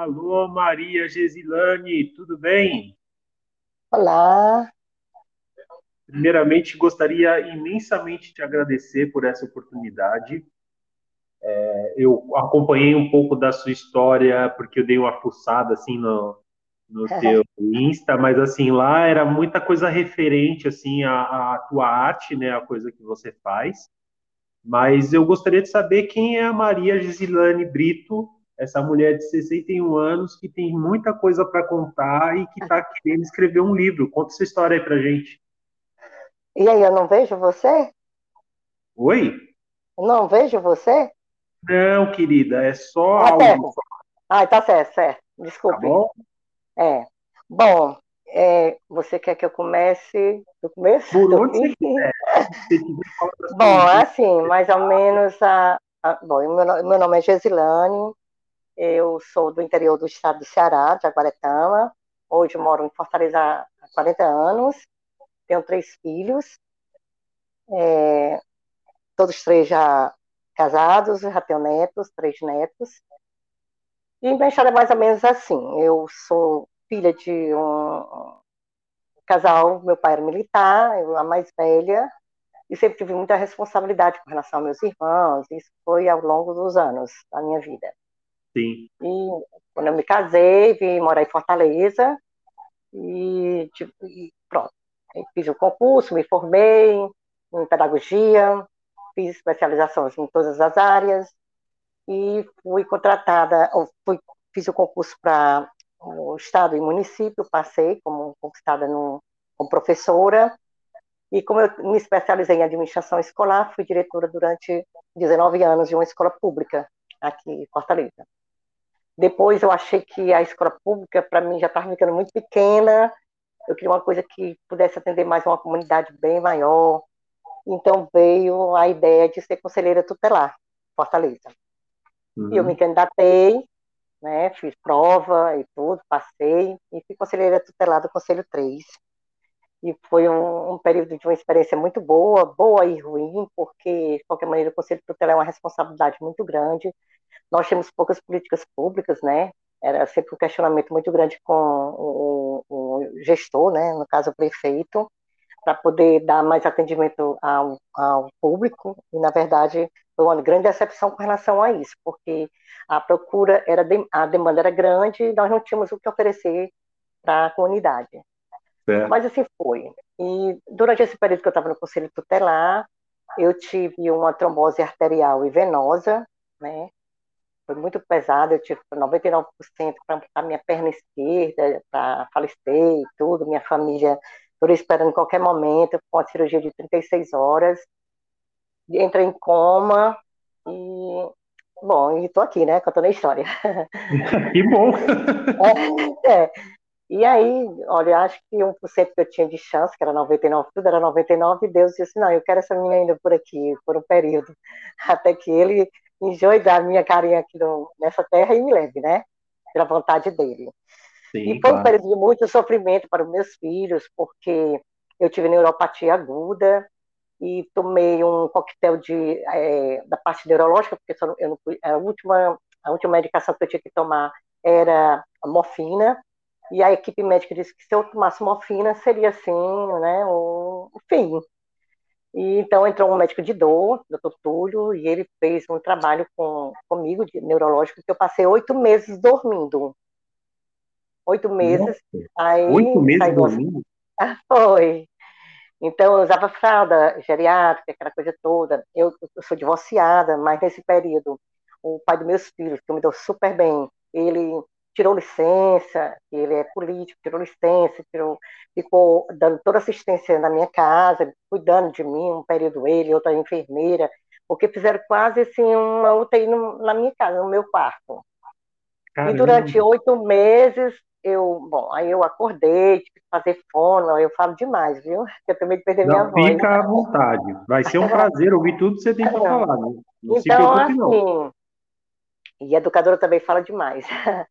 Alô, Maria Gesilane, tudo bem? Olá. Primeiramente, gostaria imensamente de te agradecer por essa oportunidade. É, eu acompanhei um pouco da sua história, porque eu dei uma fuçada assim no, no teu Insta, mas assim, lá era muita coisa referente assim à, à tua arte, né, a coisa que você faz. Mas eu gostaria de saber quem é a Maria Gisilane Brito, essa mulher de 61 anos que tem muita coisa para contar e que está querendo escrever um livro. Conta essa história aí para gente. E aí, eu não vejo você? Oi? Não vejo você? Não, querida, é só ah, áudio. Ah, tá certo, certo. Desculpe. Tá bom? É. Bom, é, você quer que eu comece do começo? Por onde você quiser. bom, assim, mais ou menos a, a bom, meu, meu nome é Gesilane, eu sou do interior do estado do Ceará, de Aguaretama. Hoje moro em Fortaleza há 40 anos. Tenho três filhos. É, todos três já casados, já tenho netos, três netos. E minha história é mais ou menos assim. Eu sou filha de um casal, meu pai era militar, eu a mais velha, e sempre tive muita responsabilidade com relação aos meus irmãos, isso foi ao longo dos anos da minha vida. Sim. E quando eu me casei, vim morar em Fortaleza, e, tipo, e pronto. fiz o concurso, me formei em pedagogia, fiz especializações em todas as áreas, e fui contratada, fui, fiz o concurso para o estado e município, passei como conquistada no, como professora, e como eu me especializei em administração escolar, fui diretora durante 19 anos de uma escola pública aqui em Fortaleza. Depois eu achei que a escola pública, para mim, já estava ficando muito pequena, eu queria uma coisa que pudesse atender mais uma comunidade bem maior, então veio a ideia de ser conselheira tutelar, Fortaleza. Uhum. E eu me candidatei, né, fiz prova e tudo, passei, e fui conselheira tutelar do Conselho 3. E foi um, um, período de uma experiência muito boa, boa e ruim, porque, de qualquer maneira, o Conselho Tutelar é uma responsabilidade muito grande. Nós temos poucas políticas públicas, né? Era sempre um questionamento muito grande com o, o gestor, né? No caso, o prefeito, para poder dar mais atendimento ao, ao público. E, na verdade, foi uma grande decepção com relação a isso, porque a procura era a demanda era grande e nós não tínhamos o que oferecer para a comunidade. Certo. Mas assim foi. E durante esse período que eu estava no conselho tutelar, eu tive uma trombose arterial e venosa, né? Foi muito pesado, eu tive 99% para amputar minha perna esquerda, para falecer e tudo, minha família toda esperando em qualquer momento, com a cirurgia de 36 horas. Entrei em coma e Bom, e tô aqui, né, contando a história. Que bom! É, é, e aí, olha, acho que 1% que eu tinha de chance, que era 99, tudo era 99, e Deus disse, não, eu quero essa menina ainda por aqui, por um período, até que ele enjoe da minha carinha aqui no, nessa terra e me leve, né, pela vontade dele. Sim, e foi claro. um período de muito sofrimento para os meus filhos, porque eu tive neuropatia aguda, e tomei um coquetel de, é, da parte neurológica, porque eu não, a, última, a última medicação que eu tinha que tomar era a morfina, e a equipe médica disse que se eu tomasse morfina seria assim, né, o, fim. E, então entrou um médico de dor, doutor Túlio, e ele fez um trabalho com, comigo, de neurológico, que eu passei oito meses dormindo. Oito meses. Aí, oito meses dormindo? Foi. Então, eu usava fralda geriátrica, aquela coisa toda. Eu, eu sou divorciada, mas nesse período, o pai dos meus filhos, que me deu super bem, ele tirou licença, ele é político, tirou licença, tirou, ficou dando toda assistência na minha casa, cuidando de mim, um período ele, outra enfermeira, porque fizeram quase assim uma UTI no, na minha casa, no meu quarto. Caramba. E durante oito meses, eu, bom, aí eu acordei, tive que fazer fono, eu falo demais, viu? Eu também de perder não, minha voz. Fica à vontade, vai ser um prazer ouvir tudo que você tem para falar. Não, não então, assim, não. E a educadora também fala demais.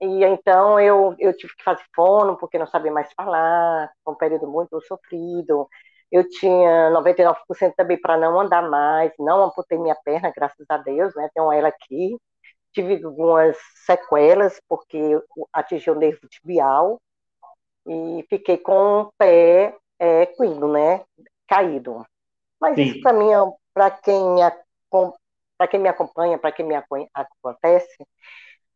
e, e, então eu, eu tive que fazer fono, porque não sabia mais falar, foi um período muito sofrido. Eu tinha 99% também para não andar mais, não amputei minha perna, graças a Deus, né? Tenho ela aqui. tive algumas sequelas, porque atingiu o nervo tibial e fiquei com o pé é, né? Caído. Mas Sim. isso para mim, para quem, para quem me acompanha, para quem me acontece,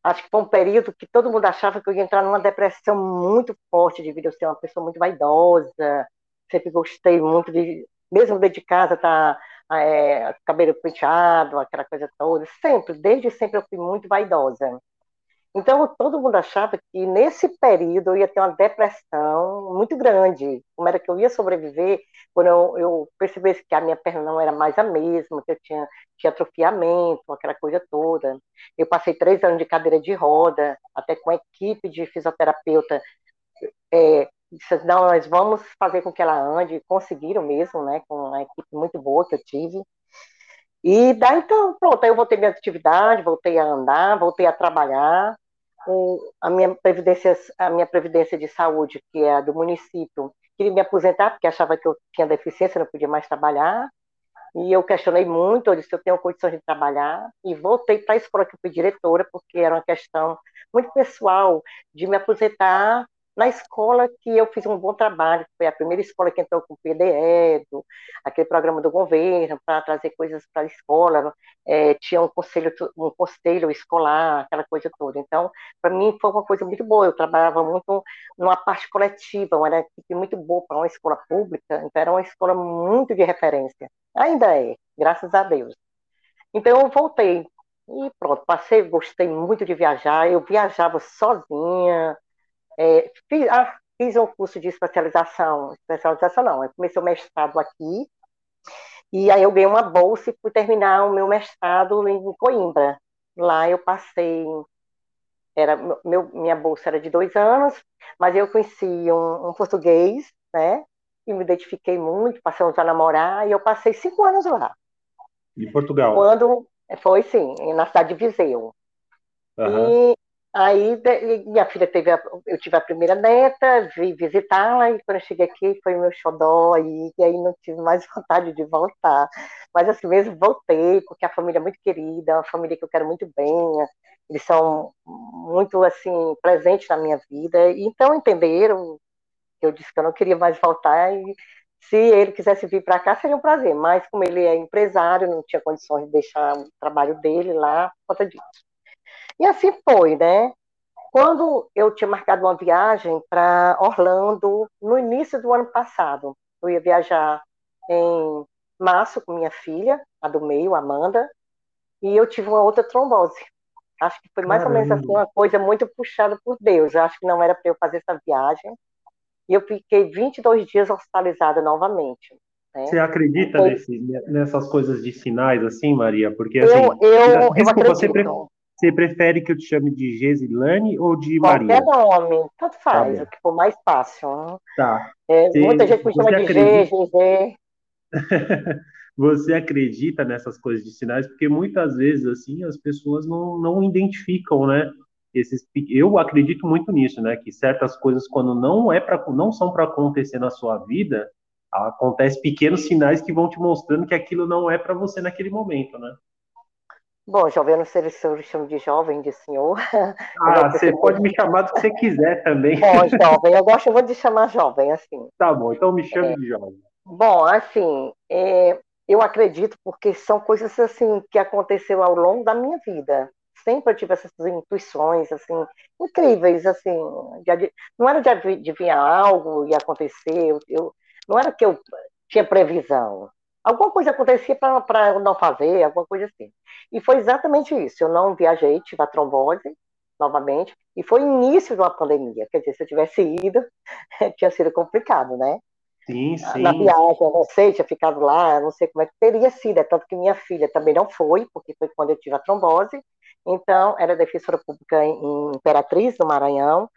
acho que foi um período que todo mundo achava que eu ia entrar numa depressão muito forte devido a ser uma pessoa muito vaidosa. Sempre gostei muito de, mesmo dentro de casa, tá é, cabelo penteado, aquela coisa toda. Sempre, desde sempre eu fui muito vaidosa. Então, todo mundo achava que nesse período eu ia ter uma depressão muito grande. Como era que eu ia sobreviver quando eu, eu percebesse que a minha perna não era mais a mesma, que eu tinha, tinha atrofiamento, aquela coisa toda. Eu passei três anos de cadeira de roda, até com a equipe de fisioterapeuta. É, disse, não, nós vamos fazer com que ela ande. Conseguiram mesmo, né? Com uma equipe muito boa que eu tive. E daí, então, pronto, aí eu voltei minha atividade, voltei a andar, voltei a trabalhar a minha previdência, a minha previdência de saúde, que é a do município, queria me aposentar porque achava que eu tinha deficiência, não podia mais trabalhar. E eu questionei muito, eu disse eu tenho condições de trabalhar e voltei para a escola que eu fui diretora, porque era uma questão muito pessoal de me aposentar na escola que eu fiz um bom trabalho, foi a primeira escola que entrou com o PDE, do, aquele programa do governo, para trazer coisas para a escola, é, tinha um conselho, um conselho escolar, aquela coisa toda. Então, para mim foi uma coisa muito boa, eu trabalhava muito numa parte coletiva, uma equipe muito boa para uma escola pública, então era uma escola muito de referência. Ainda é, graças a Deus. Então eu voltei, e pronto, passei, gostei muito de viajar, eu viajava sozinha, é, fiz, ah, fiz, um curso de especialização, especialização não, eu comecei o mestrado aqui, e aí eu ganhei uma bolsa e fui terminar o meu mestrado em Coimbra. Lá eu passei, era, meu, minha bolsa era de dois anos, mas eu conheci um, um português, né, e me identifiquei muito, passamos a namorar, e eu passei cinco anos lá. Em Portugal? Quando, foi sim, na cidade de Viseu. Uhum. E Aí minha filha teve, a, eu tive a primeira neta, vim visitá-la e quando eu cheguei aqui foi meu xodó e, e aí não tive mais vontade de voltar. Mas assim mesmo voltei, porque a família é muito querida, é uma família que eu quero muito bem, eles são muito assim presentes na minha vida, e então entenderam que eu disse que eu não queria mais voltar e se ele quisesse vir para cá seria um prazer, mas como ele é empresário, não tinha condições de deixar o trabalho dele lá por conta disso. E assim foi, né? Quando eu tinha marcado uma viagem para Orlando no início do ano passado, eu ia viajar em março com minha filha, a do meio, Amanda, e eu tive uma outra trombose. Acho que foi mais Caramba. ou menos assim, uma coisa muito puxada por Deus. Eu acho que não era para eu fazer essa viagem. E eu fiquei 22 dias hospitalizada novamente. Né? Você acredita nesse, nessas coisas de sinais assim, Maria? Porque assim, eu, eu, eu acredito. Você, você prefere que eu te chame de Gesilane ou de Maria? Qualquer nome, tanto faz, tá o que for mais fácil. Tá. É, muita gente me chama de G, G, Você acredita nessas coisas de sinais? Porque muitas vezes, assim, as pessoas não, não identificam, né? Esses, eu acredito muito nisso, né? Que certas coisas, quando não é para, não são para acontecer na sua vida, acontece pequenos sinais que vão te mostrando que aquilo não é para você naquele momento, né? Bom, jovem, eu não sei se eu chamo de jovem, de senhor. Ah, você pode me chamar do que você quiser também. Bom, jovem, eu gosto muito de chamar jovem, assim. Tá bom, então me chame é, de jovem. Bom, assim, é, eu acredito porque são coisas assim que aconteceu ao longo da minha vida. Sempre eu tive essas intuições assim incríveis, assim, de, não era de adivinhar algo e acontecer, eu, eu, não era que eu tinha previsão, Alguma coisa acontecia para eu não fazer, alguma coisa assim. E foi exatamente isso. Eu não viajei, tive a trombose novamente, e foi início de uma pandemia. Quer dizer, se eu tivesse ido, tinha sido complicado, né? Sim, sim. Na viagem, eu não sei, tinha ficado lá, não sei como é que teria sido. É tanto que minha filha também não foi, porque foi quando eu tive a trombose. Então, era defensora pública em Imperatriz, no Maranhão.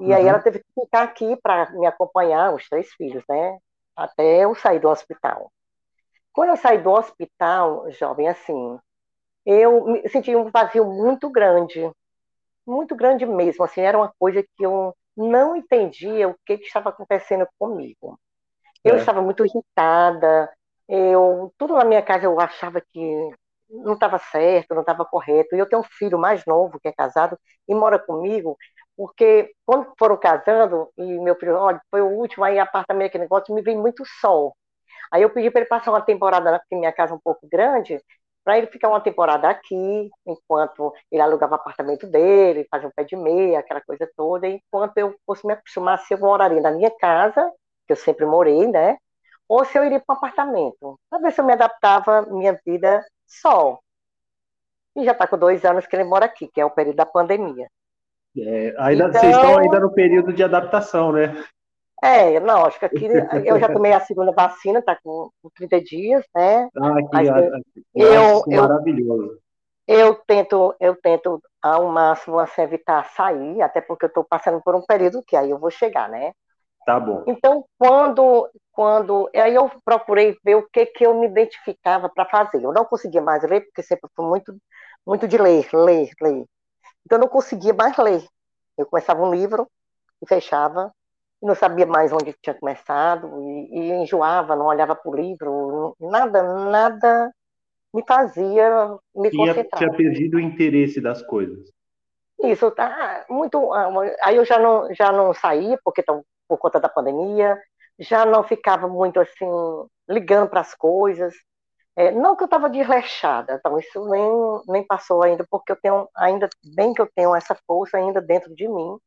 E uhum. aí ela teve que ficar aqui para me acompanhar, os três filhos, né? Até eu sair do hospital. Quando eu saí do hospital, jovem, assim, eu senti um vazio muito grande, muito grande mesmo, assim, era uma coisa que eu não entendia o que, que estava acontecendo comigo. Eu é. estava muito irritada, eu, tudo na minha casa eu achava que não estava certo, não estava correto. E eu tenho um filho mais novo que é casado e mora comigo, porque quando foram casando, e meu filho, olha, foi o último, aí apartamento, aquele negócio, me vem muito sol. Aí eu pedi para ele passar uma temporada, porque minha casa é um pouco grande, para ele ficar uma temporada aqui, enquanto ele alugava o apartamento dele, fazia um pé de meia, aquela coisa toda, enquanto eu fosse me acostumar se eu moraria na minha casa, que eu sempre morei, né? Ou se eu iria para um apartamento, para ver se eu me adaptava à minha vida só. E já está com dois anos que ele mora aqui, que é o período da pandemia. É, ainda, então, vocês estão ainda no período de adaptação, né? É, não, acho que aqui eu já tomei a segunda vacina, tá com, 30 dias, né? Ah, aqui, aqui eu, eu, maravilhoso. Eu tento, eu tento ao máximo assim, evitar sair, até porque eu estou passando por um período que aí eu vou chegar, né? Tá bom. Então, quando, quando aí eu procurei ver o que que eu me identificava para fazer. Eu não conseguia mais ler, porque sempre fui muito, muito de ler, ler, ler. Então, eu não conseguia mais ler. Eu começava um livro e fechava, não sabia mais onde tinha começado, e, e enjoava, não olhava para o livro, nada, nada me fazia me tinha, concentrar. Tinha perdido o interesse das coisas. Isso, tá muito. Ah, aí eu já não, já não saía, porque por conta da pandemia, já não ficava muito assim, ligando para as coisas. É, não que eu estava desleixada, então isso nem, nem passou ainda, porque eu tenho, ainda bem que eu tenho essa força ainda dentro de mim,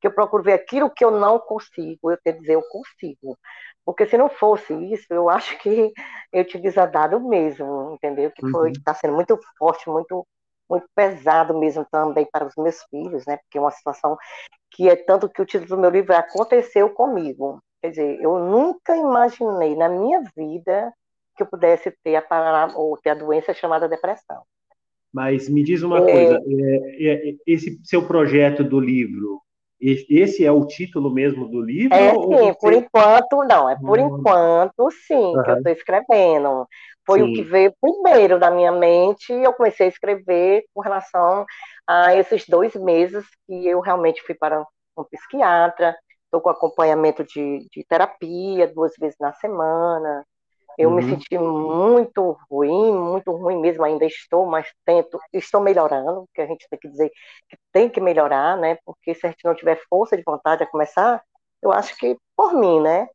que eu procuro ver aquilo que eu não consigo, eu tenho que dizer, eu consigo. Porque se não fosse isso, eu acho que eu tinha desandado mesmo, entendeu? Que foi, está uhum. sendo muito forte, muito muito pesado mesmo também para os meus filhos, né? Porque é uma situação que é tanto que o título do meu livro é Aconteceu Comigo. Quer dizer, eu nunca imaginei na minha vida que eu pudesse ter a, ou ter a doença chamada depressão. Mas me diz uma é... coisa, é, é, esse seu projeto do livro, esse é o título mesmo do livro? É sim, você... por enquanto não, é por hum. enquanto sim, uhum. que eu estou escrevendo. Foi sim. o que veio primeiro da minha mente e eu comecei a escrever com relação a esses dois meses que eu realmente fui para um psiquiatra, estou com acompanhamento de, de terapia duas vezes na semana, eu uhum. me senti muito ruim, muito ruim mesmo, ainda estou, mas tento, estou melhorando, porque a gente tem que dizer que tem que melhorar, né? Porque se a gente não tiver força de vontade a começar, eu acho que por mim, né?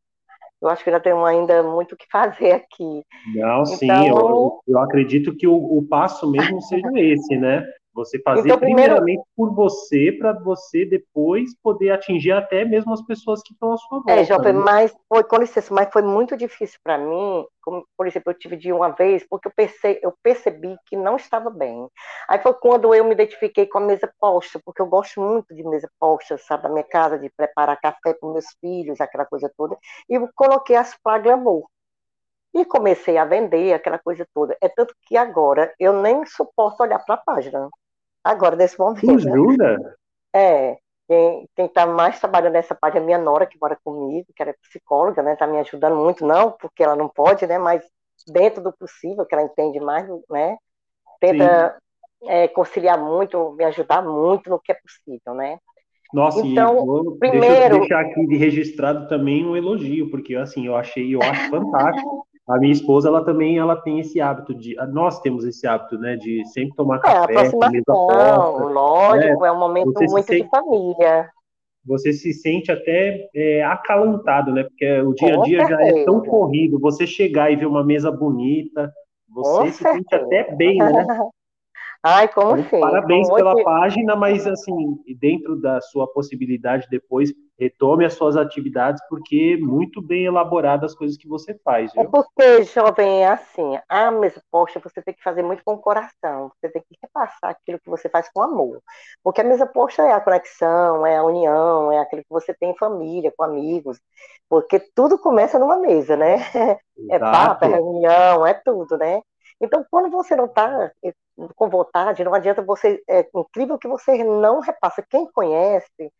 Eu acho que ainda tenho ainda muito o que fazer aqui. Não, então, sim, eu, eu acredito que o, o passo mesmo seja esse, né? Você fazer então, primeiramente por você, para você depois poder atingir até mesmo as pessoas que estão à sua volta. É, Jovem, né? mas foi, com licença, mas foi muito difícil para mim, como, por exemplo, eu tive de uma vez, porque eu, perce, eu percebi que não estava bem. Aí foi quando eu me identifiquei com a mesa posta, porque eu gosto muito de mesa posta, sabe, da minha casa, de preparar café para meus filhos, aquela coisa toda, e eu coloquei as glamour. E comecei a vender aquela coisa toda. É tanto que agora eu nem suporto olhar para a página agora, nesse momento. Tu jura? É. Quem está mais trabalhando nessa parte é a minha nora, que mora comigo, que ela é psicóloga, né? Está me ajudando muito, não, porque ela não pode, né? Mas dentro do possível, que ela entende mais, né? Tenta é, conciliar muito, me ajudar muito no que é possível, né? Nossa, então, e vou, primeiro... deixa eu deixar aqui de registrado também um elogio, porque assim, eu achei, eu acho fantástico a minha esposa, ela também ela tem esse hábito de. Nós temos esse hábito, né? De sempre tomar é, café, aproximação, porta, lógico, né? é um momento você muito sente, de família. Você se sente até é, acalantado, né? Porque o dia a dia já é tão corrido. Você chegar e ver uma mesa bonita, você Com se certeza. sente até bem, né? Ai, como então, sim. Parabéns como pela página, mas assim, dentro da sua possibilidade depois, retome as suas atividades, porque muito bem elaboradas as coisas que você faz. É viu? É porque, jovem, é assim, a mesa posta você tem que fazer muito com o coração, você tem que repassar aquilo que você faz com amor. Porque a mesa posta é a conexão, é a união, é aquilo que você tem em família, com amigos, porque tudo começa numa mesa, né? É Exato. É papo, é reunião, é tudo, né? Então, quando você não está eh, com vontade, não adianta você. É incrível que você não repassa. Quem conhece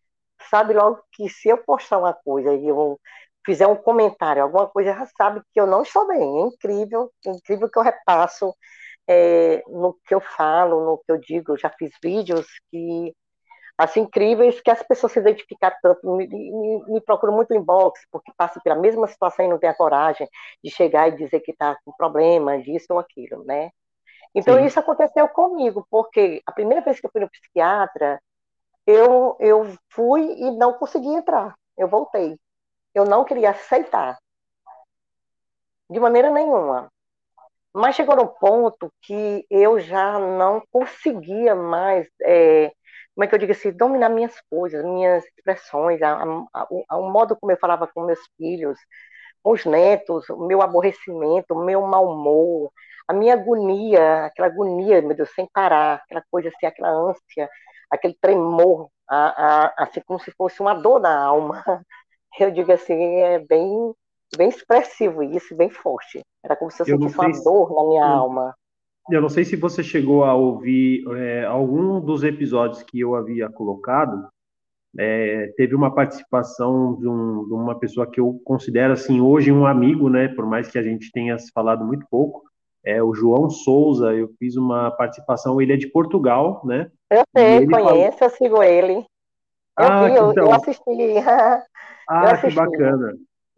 sabe logo que se eu postar uma coisa e eu fizer um comentário, alguma coisa, já sabe que eu não estou bem. É incrível, é incrível que eu repasso é, no que eu falo, no que eu digo. Eu já fiz vídeos que assim, incríveis que as pessoas se identificam tanto, me, me, me procuram muito inbox, porque passam pela mesma situação e não tem a coragem de chegar e dizer que está com problema, disso ou aquilo, né? Então, Sim. isso aconteceu comigo, porque a primeira vez que eu fui no psiquiatra, eu, eu fui e não consegui entrar. Eu voltei. Eu não queria aceitar. De maneira nenhuma. Mas chegou no ponto que eu já não conseguia mais, é, como é que eu digo assim, dominar minhas coisas, minhas expressões, a, a, a, o modo como eu falava com meus filhos, com os netos, o meu aborrecimento, o meu mau humor, a minha agonia, aquela agonia, meu Deus, sem parar, aquela coisa assim, aquela ânsia, aquele tremor, a, a, assim como se fosse uma dor na alma. Eu digo assim, é bem, bem expressivo isso, bem forte. Era como se eu, eu sentisse uma se... dor na minha eu, alma. Eu não sei se você chegou a ouvir é, algum dos episódios que eu havia colocado, é, teve uma participação de, um, de, uma pessoa que eu considero assim hoje um amigo, né? Por mais que a gente tenha se falado muito pouco, é o João Souza. Eu fiz uma participação, ele é de Portugal, né? Eu sei, conheço, falou... eu sigo ele. Eu ah, vi, eu, então... eu assisti. ah, eu assisti. que bacana.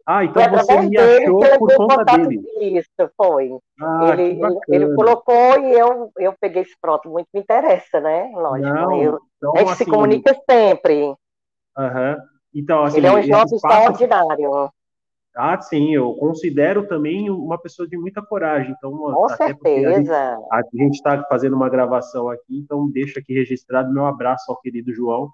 Ah, então você me achou por conta dele. Isso, foi. Ah, ele, ele, ele, colocou e eu, eu peguei esse pronto, muito me interessa, né? Lógico. Não, eu, então, a gente assim, se comunica sempre. Uhum. Então, assim, ele é um jovem extraordinário. Ah, sim, eu considero também uma pessoa de muita coragem. Então, Com certeza. A gente, está fazendo uma gravação aqui, então deixa aqui registrado meu abraço ao querido João.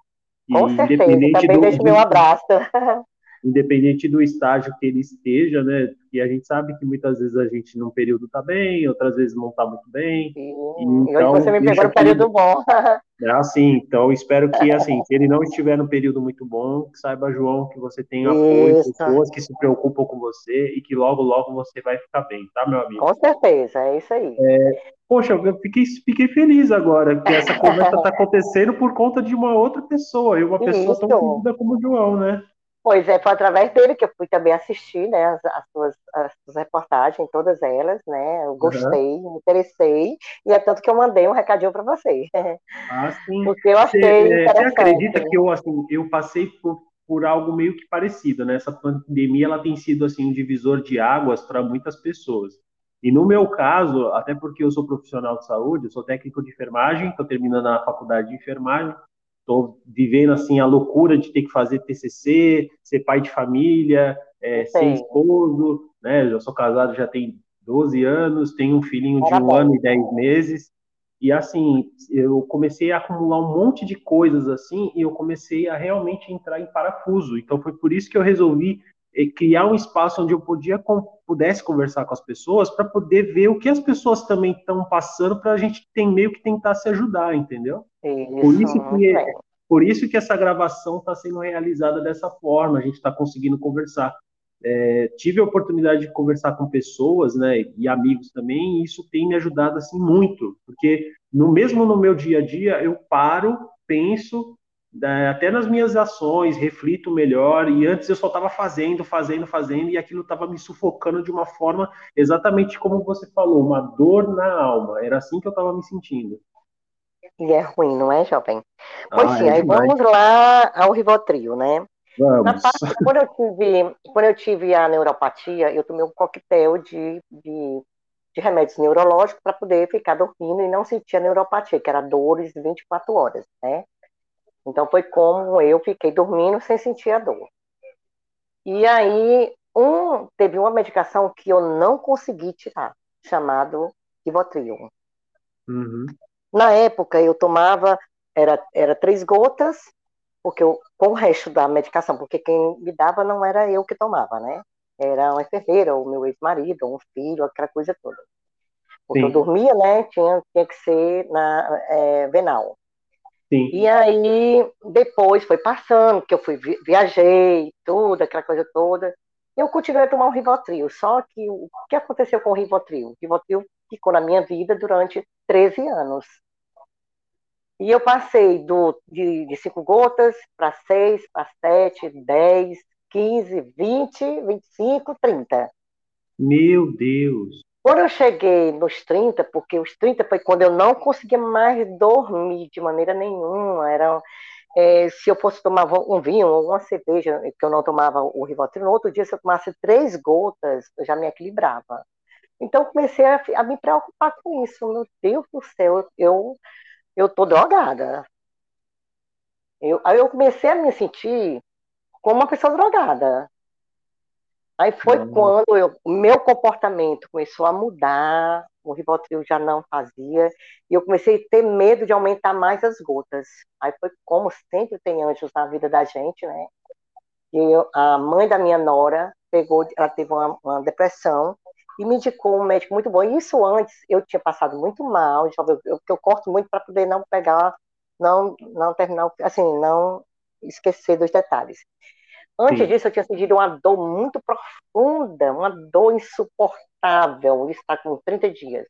Com e, certeza, também do, deixo meu abraço. independente do estágio que ele esteja, né? E a gente sabe que muitas vezes a gente num período tá bem, outras vezes não tá muito bem. Sim. Então, e hoje você me pegou no período bom. É assim, então espero que assim, se ele não estiver no período muito bom, que saiba, João, que você tem apoio, Isso. pessoas que se preocupam com você e que logo, logo você vai ficar bem, tá, meu amigo? Com certeza, é isso aí. É, poxa, eu fiquei, fiquei feliz agora que essa conversa está acontecendo por conta de uma outra pessoa, e uma pessoa Isso. tão querida como o João, né? Pois é, foi através dele que eu fui também assistir, né, as, as, suas, as suas reportagens, todas elas, né, eu gostei, uhum. me interessei, e é tanto que eu mandei um recadinho para você. Ah, sim. Porque eu achei você, interessante. Você acredita que eu, assim, eu passei por, por algo meio que parecido, né, essa pandemia, ela tem sido, assim, um divisor de águas para muitas pessoas. E no meu caso, até porque eu sou profissional de saúde, eu sou técnico de enfermagem, estou terminando a faculdade de enfermagem, Estou vivendo assim a loucura de ter que fazer TCC, ser pai de família, é, ser esposo, né? Eu sou casado já tem 12 anos, tenho um filhinho de um ano e 10 meses. E assim, eu comecei a acumular um monte de coisas assim, e eu comecei a realmente entrar em parafuso. Então foi por isso que eu resolvi eh, criar um espaço onde eu podia pudesse conversar com as pessoas para poder ver o que as pessoas também estão passando para a gente tem meio que tentar se ajudar, entendeu? Isso, por isso que por isso que essa gravação está sendo realizada dessa forma, a gente está conseguindo conversar. É, tive a oportunidade de conversar com pessoas, né, e amigos também, e isso tem me ajudado assim muito, porque no mesmo no meu dia a dia eu paro, penso, até nas minhas ações, reflito melhor, e antes eu só estava fazendo, fazendo, fazendo, e aquilo estava me sufocando de uma forma exatamente como você falou, uma dor na alma. Era assim que eu estava me sentindo. E é ruim, não é, jovem? Pois ah, sim, é aí demais. vamos lá ao Rivotril, né? Vamos. Parte, quando, eu tive, quando eu tive a neuropatia, eu tomei um coquetel de, de, de remédios neurológicos para poder ficar dormindo e não sentir a neuropatia, que era dores 24 horas, né? Então foi como eu fiquei dormindo sem sentir a dor. E aí um, teve uma medicação que eu não consegui tirar, chamado Rivotril. Uhum. Na época eu tomava, era, era três gotas, porque eu, com o resto da medicação, porque quem me dava não era eu que tomava, né? Era uma enfermeira, o meu ex-marido, um filho, aquela coisa toda. Porque Sim. eu dormia, né? Tinha, tinha que ser na é, venal. Sim. E aí, depois foi passando, que eu fui, viajei, tudo, aquela coisa toda. E eu continuei a tomar o Rivotril. Só que o que aconteceu com o Rivotril? O Rivotril ficou na minha vida durante 13 anos. E eu passei do, de, de cinco gotas para seis, para sete, dez, quinze, vinte, vinte e cinco, trinta. Meu Deus! Quando eu cheguei nos 30, porque os 30 foi quando eu não conseguia mais dormir de maneira nenhuma, era, é, se eu fosse tomar um vinho ou uma cerveja, que eu não tomava o Rivotril, no outro dia, se eu tomasse três gotas, eu já me equilibrava. Então, comecei a, a, me preocupar com isso. Meu Deus do céu, eu eu tô drogada. Eu, aí eu comecei a me sentir como uma pessoa drogada. Aí foi uhum. quando o meu comportamento começou a mudar, o Rivotril já não fazia, e eu comecei a ter medo de aumentar mais as gotas. Aí foi como sempre tem anjos na vida da gente, né? E eu, a mãe da minha nora pegou, ela teve uma, uma, depressão e me indicou um médico muito bom. E isso antes eu tinha passado muito mal, eu, eu, eu corto muito para poder não pegar, não, não terminar, assim, não esquecer dos detalhes. Antes Sim. disso, eu tinha sentido uma dor muito profunda, uma dor insuportável. Isso está com 30 dias.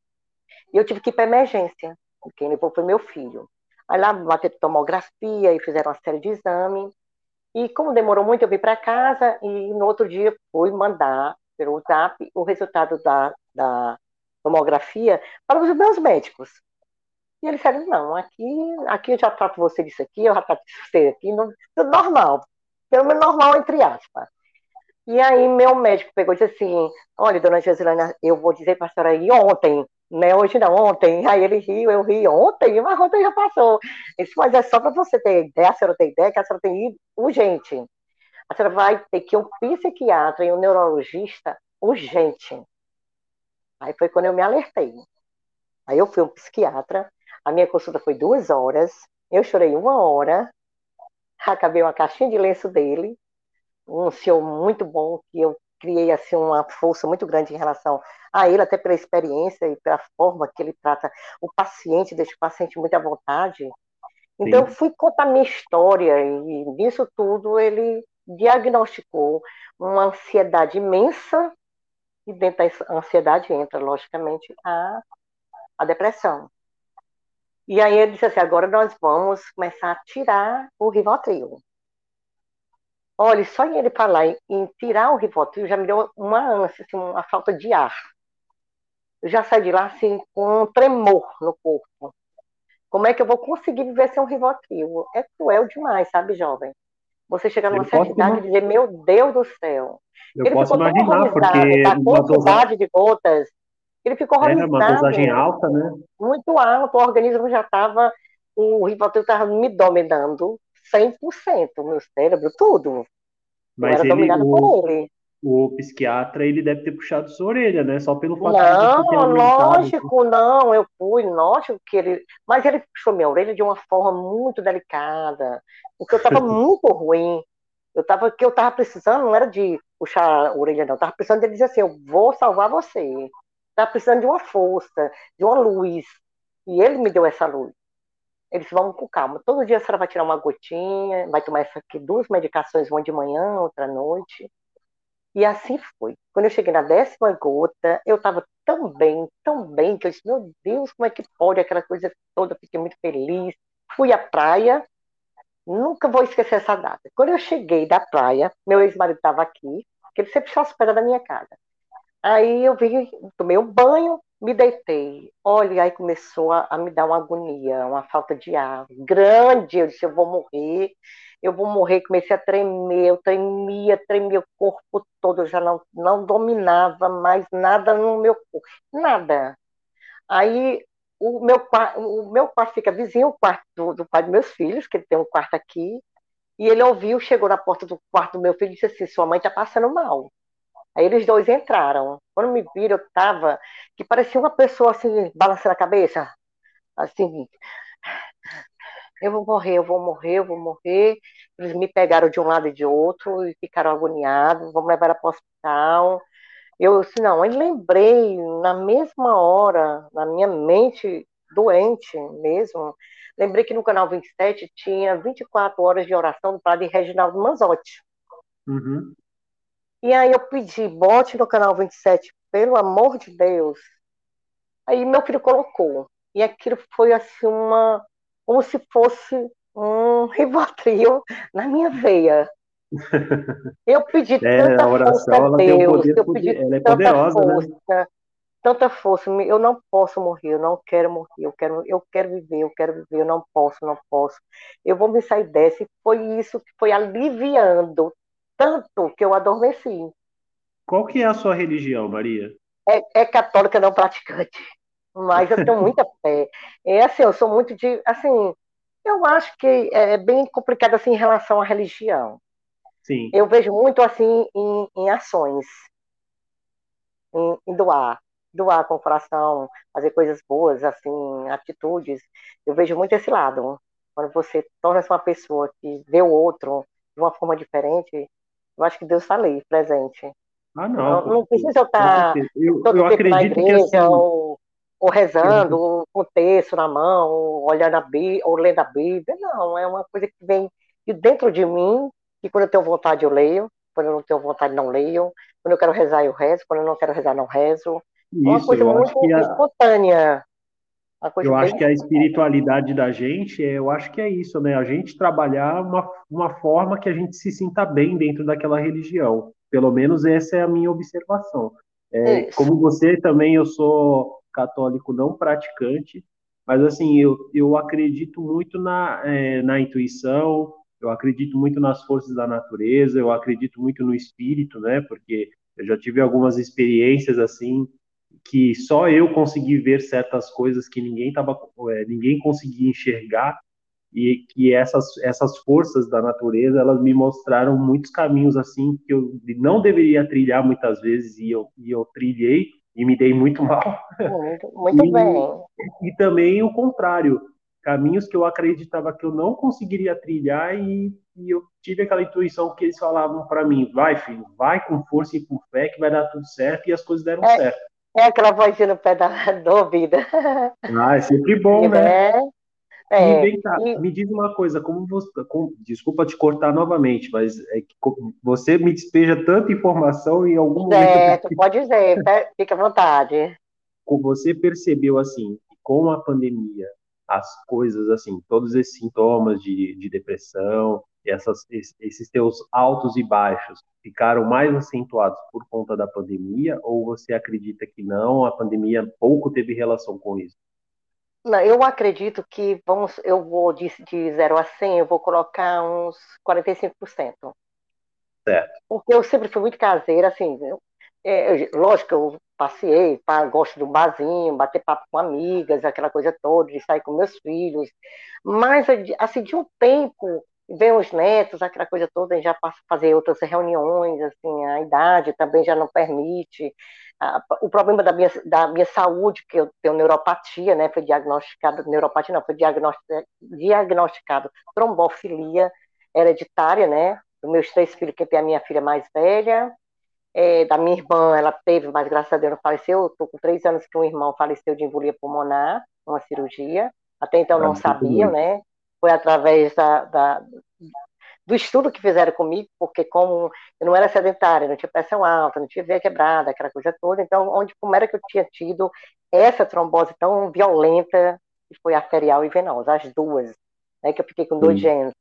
E eu tive que ir para emergência. Quem levou foi meu filho. Aí lá bateram tomografia e fizeram uma série de exames. E como demorou muito, eu vim para casa e no outro dia fui mandar pelo WhatsApp o resultado da, da tomografia para os meus médicos. E eles disseram, não, aqui, aqui eu já trato você disso aqui, eu já trato você aqui, não, tudo normal pelo menos normal, entre aspas. E aí meu médico pegou e disse assim, olha, dona Josilana, eu vou dizer para a senhora aí ontem, né, hoje não, ontem. Aí ele riu, eu ri ontem, mas ontem já passou. Disse, mas é só para você ter ideia, a senhora tem ideia que a senhora tem ido urgente. A senhora vai ter que ir um psiquiatra e um neurologista urgente. Aí foi quando eu me alertei. Aí eu fui um psiquiatra, a minha consulta foi duas horas, eu chorei uma hora, acabei uma caixinha de lenço dele, um senhor muito bom, que eu criei assim uma força muito grande em relação a ele, até pela experiência e pela forma que ele trata o paciente, deixa o paciente muito à vontade. Então, Sim. eu fui contar minha história e nisso tudo ele diagnosticou uma ansiedade imensa e dentro da ansiedade entra, logicamente, a, a depressão. E aí ele disse assim, agora nós vamos começar a tirar o Rivotril. Olha, só em ele falar em, em tirar o Rivotril já me deu uma ânsia, assim, uma falta de ar. Eu já saí de lá assim com um tremor no corpo. Como é que eu vou conseguir viver sem um Rivotril? É cruel demais, sabe, jovem? Você chegar numa certa idade e dizer, meu Deus do céu. Eu ele posso imaginar, porque... A quantidade de gotas ele ficou horrorizado. Era uma dosagem alta, né? Muito alto, o organismo já estava, o Rivotril estava me dominando 100%, o meu cérebro, tudo. Mas Eu era ele, dominado o, por ele. O psiquiatra, ele deve ter puxado sua orelha, né? Só pelo fato não, de Não, lógico, não, eu fui, lógico que ele... Mas ele puxou minha orelha de uma forma muito delicada, porque eu estava muito ruim. Eu tava, que eu estava precisando não era de puxar a orelha, não. Eu estava precisando dele dizer assim, eu vou salvar você está precisando de uma força, de uma luz. E ele me deu essa luz. Eles vão com calma. Todo dia a senhora vai tirar uma gotinha, vai tomar essa aqui, duas medicações, uma de manhã, outra à noite. E assim foi. Quando eu cheguei na décima gota, eu estava tão bem, tão bem, que eu disse, meu Deus, como é que pode aquela coisa toda? Fiquei muito feliz. Fui à praia, nunca vou esquecer essa data. Quando eu cheguei da praia, meu ex-marido estava aqui, que ele sempre se hospeda da minha casa. Aí eu vi, tomei um banho, me deitei. Olha, aí começou a, a, me dar uma agonia, uma falta de ar grande. Eu disse, eu vou morrer, eu vou morrer. Comecei a tremer, eu tremia, tremia o corpo todo, eu já não, não dominava mais nada no meu corpo, nada. Aí o meu, o meu quarto fica vizinho, o quarto do, do pai dos meus filhos, que ele tem um quarto aqui, e ele ouviu, chegou na porta do quarto do meu filho e disse assim, sua mãe está passando mal. Aí eles dois entraram. Quando me viram, eu tava, que parecia uma pessoa assim, balançando a cabeça. Assim, eu vou morrer, eu vou morrer, eu vou morrer. Eles me pegaram de um lado e de outro e ficaram agoniados, vamos levar para o hospital. Eu assim, não, aí lembrei, na mesma hora, na minha mente doente mesmo, lembrei que no canal 27 tinha 24 horas de oração do padre Reginaldo Manzotti. Uhum. E aí eu pedi, bote no canal 27, pelo amor de Deus. Aí meu filho colocou. E aquilo foi assim uma. como se fosse um rivotril na minha veia. Eu pedi é, tanta oração, força a Deus, eu pedi é tanta poderosa, né? força, né? tanta força. Eu não posso morrer, eu não quero morrer, eu quero, eu quero viver, eu quero viver, eu não posso, não posso. Eu vou me sair dessa. E foi isso que foi aliviando tanto que eu adormeci. Qual que é a sua religião, Maria? é, é católica não praticante, mas eu tenho muita fé. É assim, eu sou muito de, assim, eu acho que é bem complicado assim em relação à religião. Sim. Eu vejo muito assim em, em ações, em, em, doar, doar com o coração, fazer coisas boas, assim, atitudes. Eu vejo muito esse lado. Quando você torna-se uma pessoa que vê o outro de uma forma diferente, eu acho que Deus está ali, presente. Ah, não. Não, não precisa eu estar eu, todo eu tempo na igreja, assim, ou, ou, rezando, ou com o texto na mão, ou olhando a Bíblia, ou lendo a Bíblia. Não, é uma coisa que vem de dentro de mim, e quando eu tenho vontade eu leio, quando eu não tenho vontade não leio, quando eu quero rezar eu rezo, quando eu não quero rezar não rezo. Isso, uma coisa muito a... eu acho que a espiritualidade da gente, eu acho que é isso, né? A gente trabalhar uma, uma forma que a gente se sinta bem dentro daquela religião. Pelo menos essa é a minha observação. É, como você também, eu sou católico não praticante, mas assim, eu, eu acredito muito na, é, na intuição, eu acredito muito nas forças da natureza, eu acredito muito no espírito, né? Porque eu já tive algumas experiências assim que só eu consegui ver certas coisas que ninguém tava, é, ninguém conseguia enxergar e que essas, essas forças da natureza elas me mostraram muitos caminhos assim que eu não deveria trilhar muitas vezes e eu, e eu trilhei e me dei muito mal. Muito, muito e, bem. E também o contrário, caminhos que eu acreditava que eu não conseguiria trilhar e, e eu tive aquela intuição que eles falavam para mim, vai filho, vai com força e com fé que vai dar tudo certo e as coisas deram é, certo. É aquela vozinha no pé da, da ouvida. Ah, é sempre bom, né? É, é, e vem cá, e... me diz uma coisa, como você, como, desculpa te cortar novamente, mas é que você me despeja tanta informação e em algum momento. É, tu pode dizer, fica à vontade. Você percebeu assim, com a pandemia, as coisas assim, todos esses sintomas de, de depressão, essas, esses teus altos e baixos ficaram mais acentuados por conta da pandemia, ou você acredita que não, a pandemia pouco teve relação com isso? Não, eu acredito que vamos, eu vou de, de 0 a 100, eu vou colocar uns 45%. Certo. Porque eu sempre fui muito caseira, assim, eu, é, lógico, eu passei, gosto um barzinho, bater papo com amigas, aquela coisa toda, de sair com meus filhos, mas, assim, de um tempo, ver os netos, aquela coisa toda, já fazer outras reuniões, assim, a idade também já não permite, o problema da minha, da minha saúde, que eu tenho neuropatia, né, foi diagnosticado, neuropatia não, foi diagnosticado, diagnosticado trombofilia hereditária, né, dos meus três filhos, que tem a minha filha mais velha, é, da minha irmã, ela teve, mas graças a Deus não faleceu, estou com três anos que um irmão faleceu de embolia pulmonar, uma cirurgia, até então não sabia, né, foi através da, da, do estudo que fizeram comigo, porque como eu não era sedentária, não tinha pressão alta, não tinha veia quebrada, aquela coisa toda, então onde como era que eu tinha tido essa trombose tão violenta que foi arterial e venosa, as duas, né, que eu fiquei com dois genes.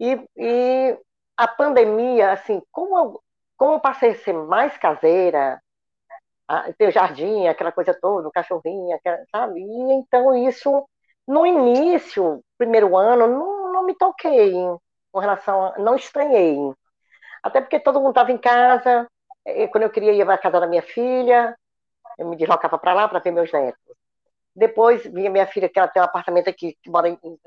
E, e a pandemia, assim, como como eu passei a ser mais caseira, ter jardim, aquela coisa toda, o cachorrinho, sabe? E então isso, no início, primeiro ano, não, não me toquei, com relação a. Não estranhei. Até porque todo mundo estava em casa. Quando eu queria ir para a casa da minha filha, eu me deslocava para lá para ver meus netos. Depois vinha minha filha, que ela tem um apartamento aqui, que mora em, em,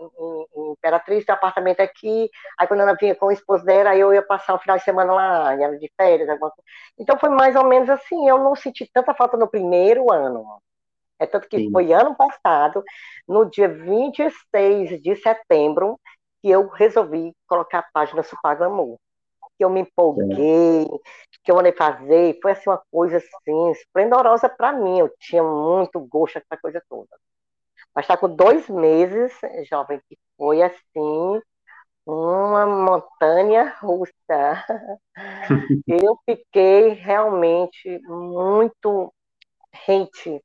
em Imperatriz, tem um apartamento aqui. Aí quando ela vinha com o esposo dela, aí eu ia passar um final de semana lá, ela de férias, alguma coisa. Então foi mais ou menos assim, eu não senti tanta falta no primeiro ano. É tanto que Sim. foi ano passado, no dia 26 de setembro, que eu resolvi colocar a página Supago Amor. Que eu me empolguei, que eu andei fazer, foi assim uma coisa assim, esplendorosa para mim. Eu tinha muito gosto dessa coisa toda. Mas está com dois meses, jovem, que foi assim, uma montanha russa. eu fiquei realmente muito rente.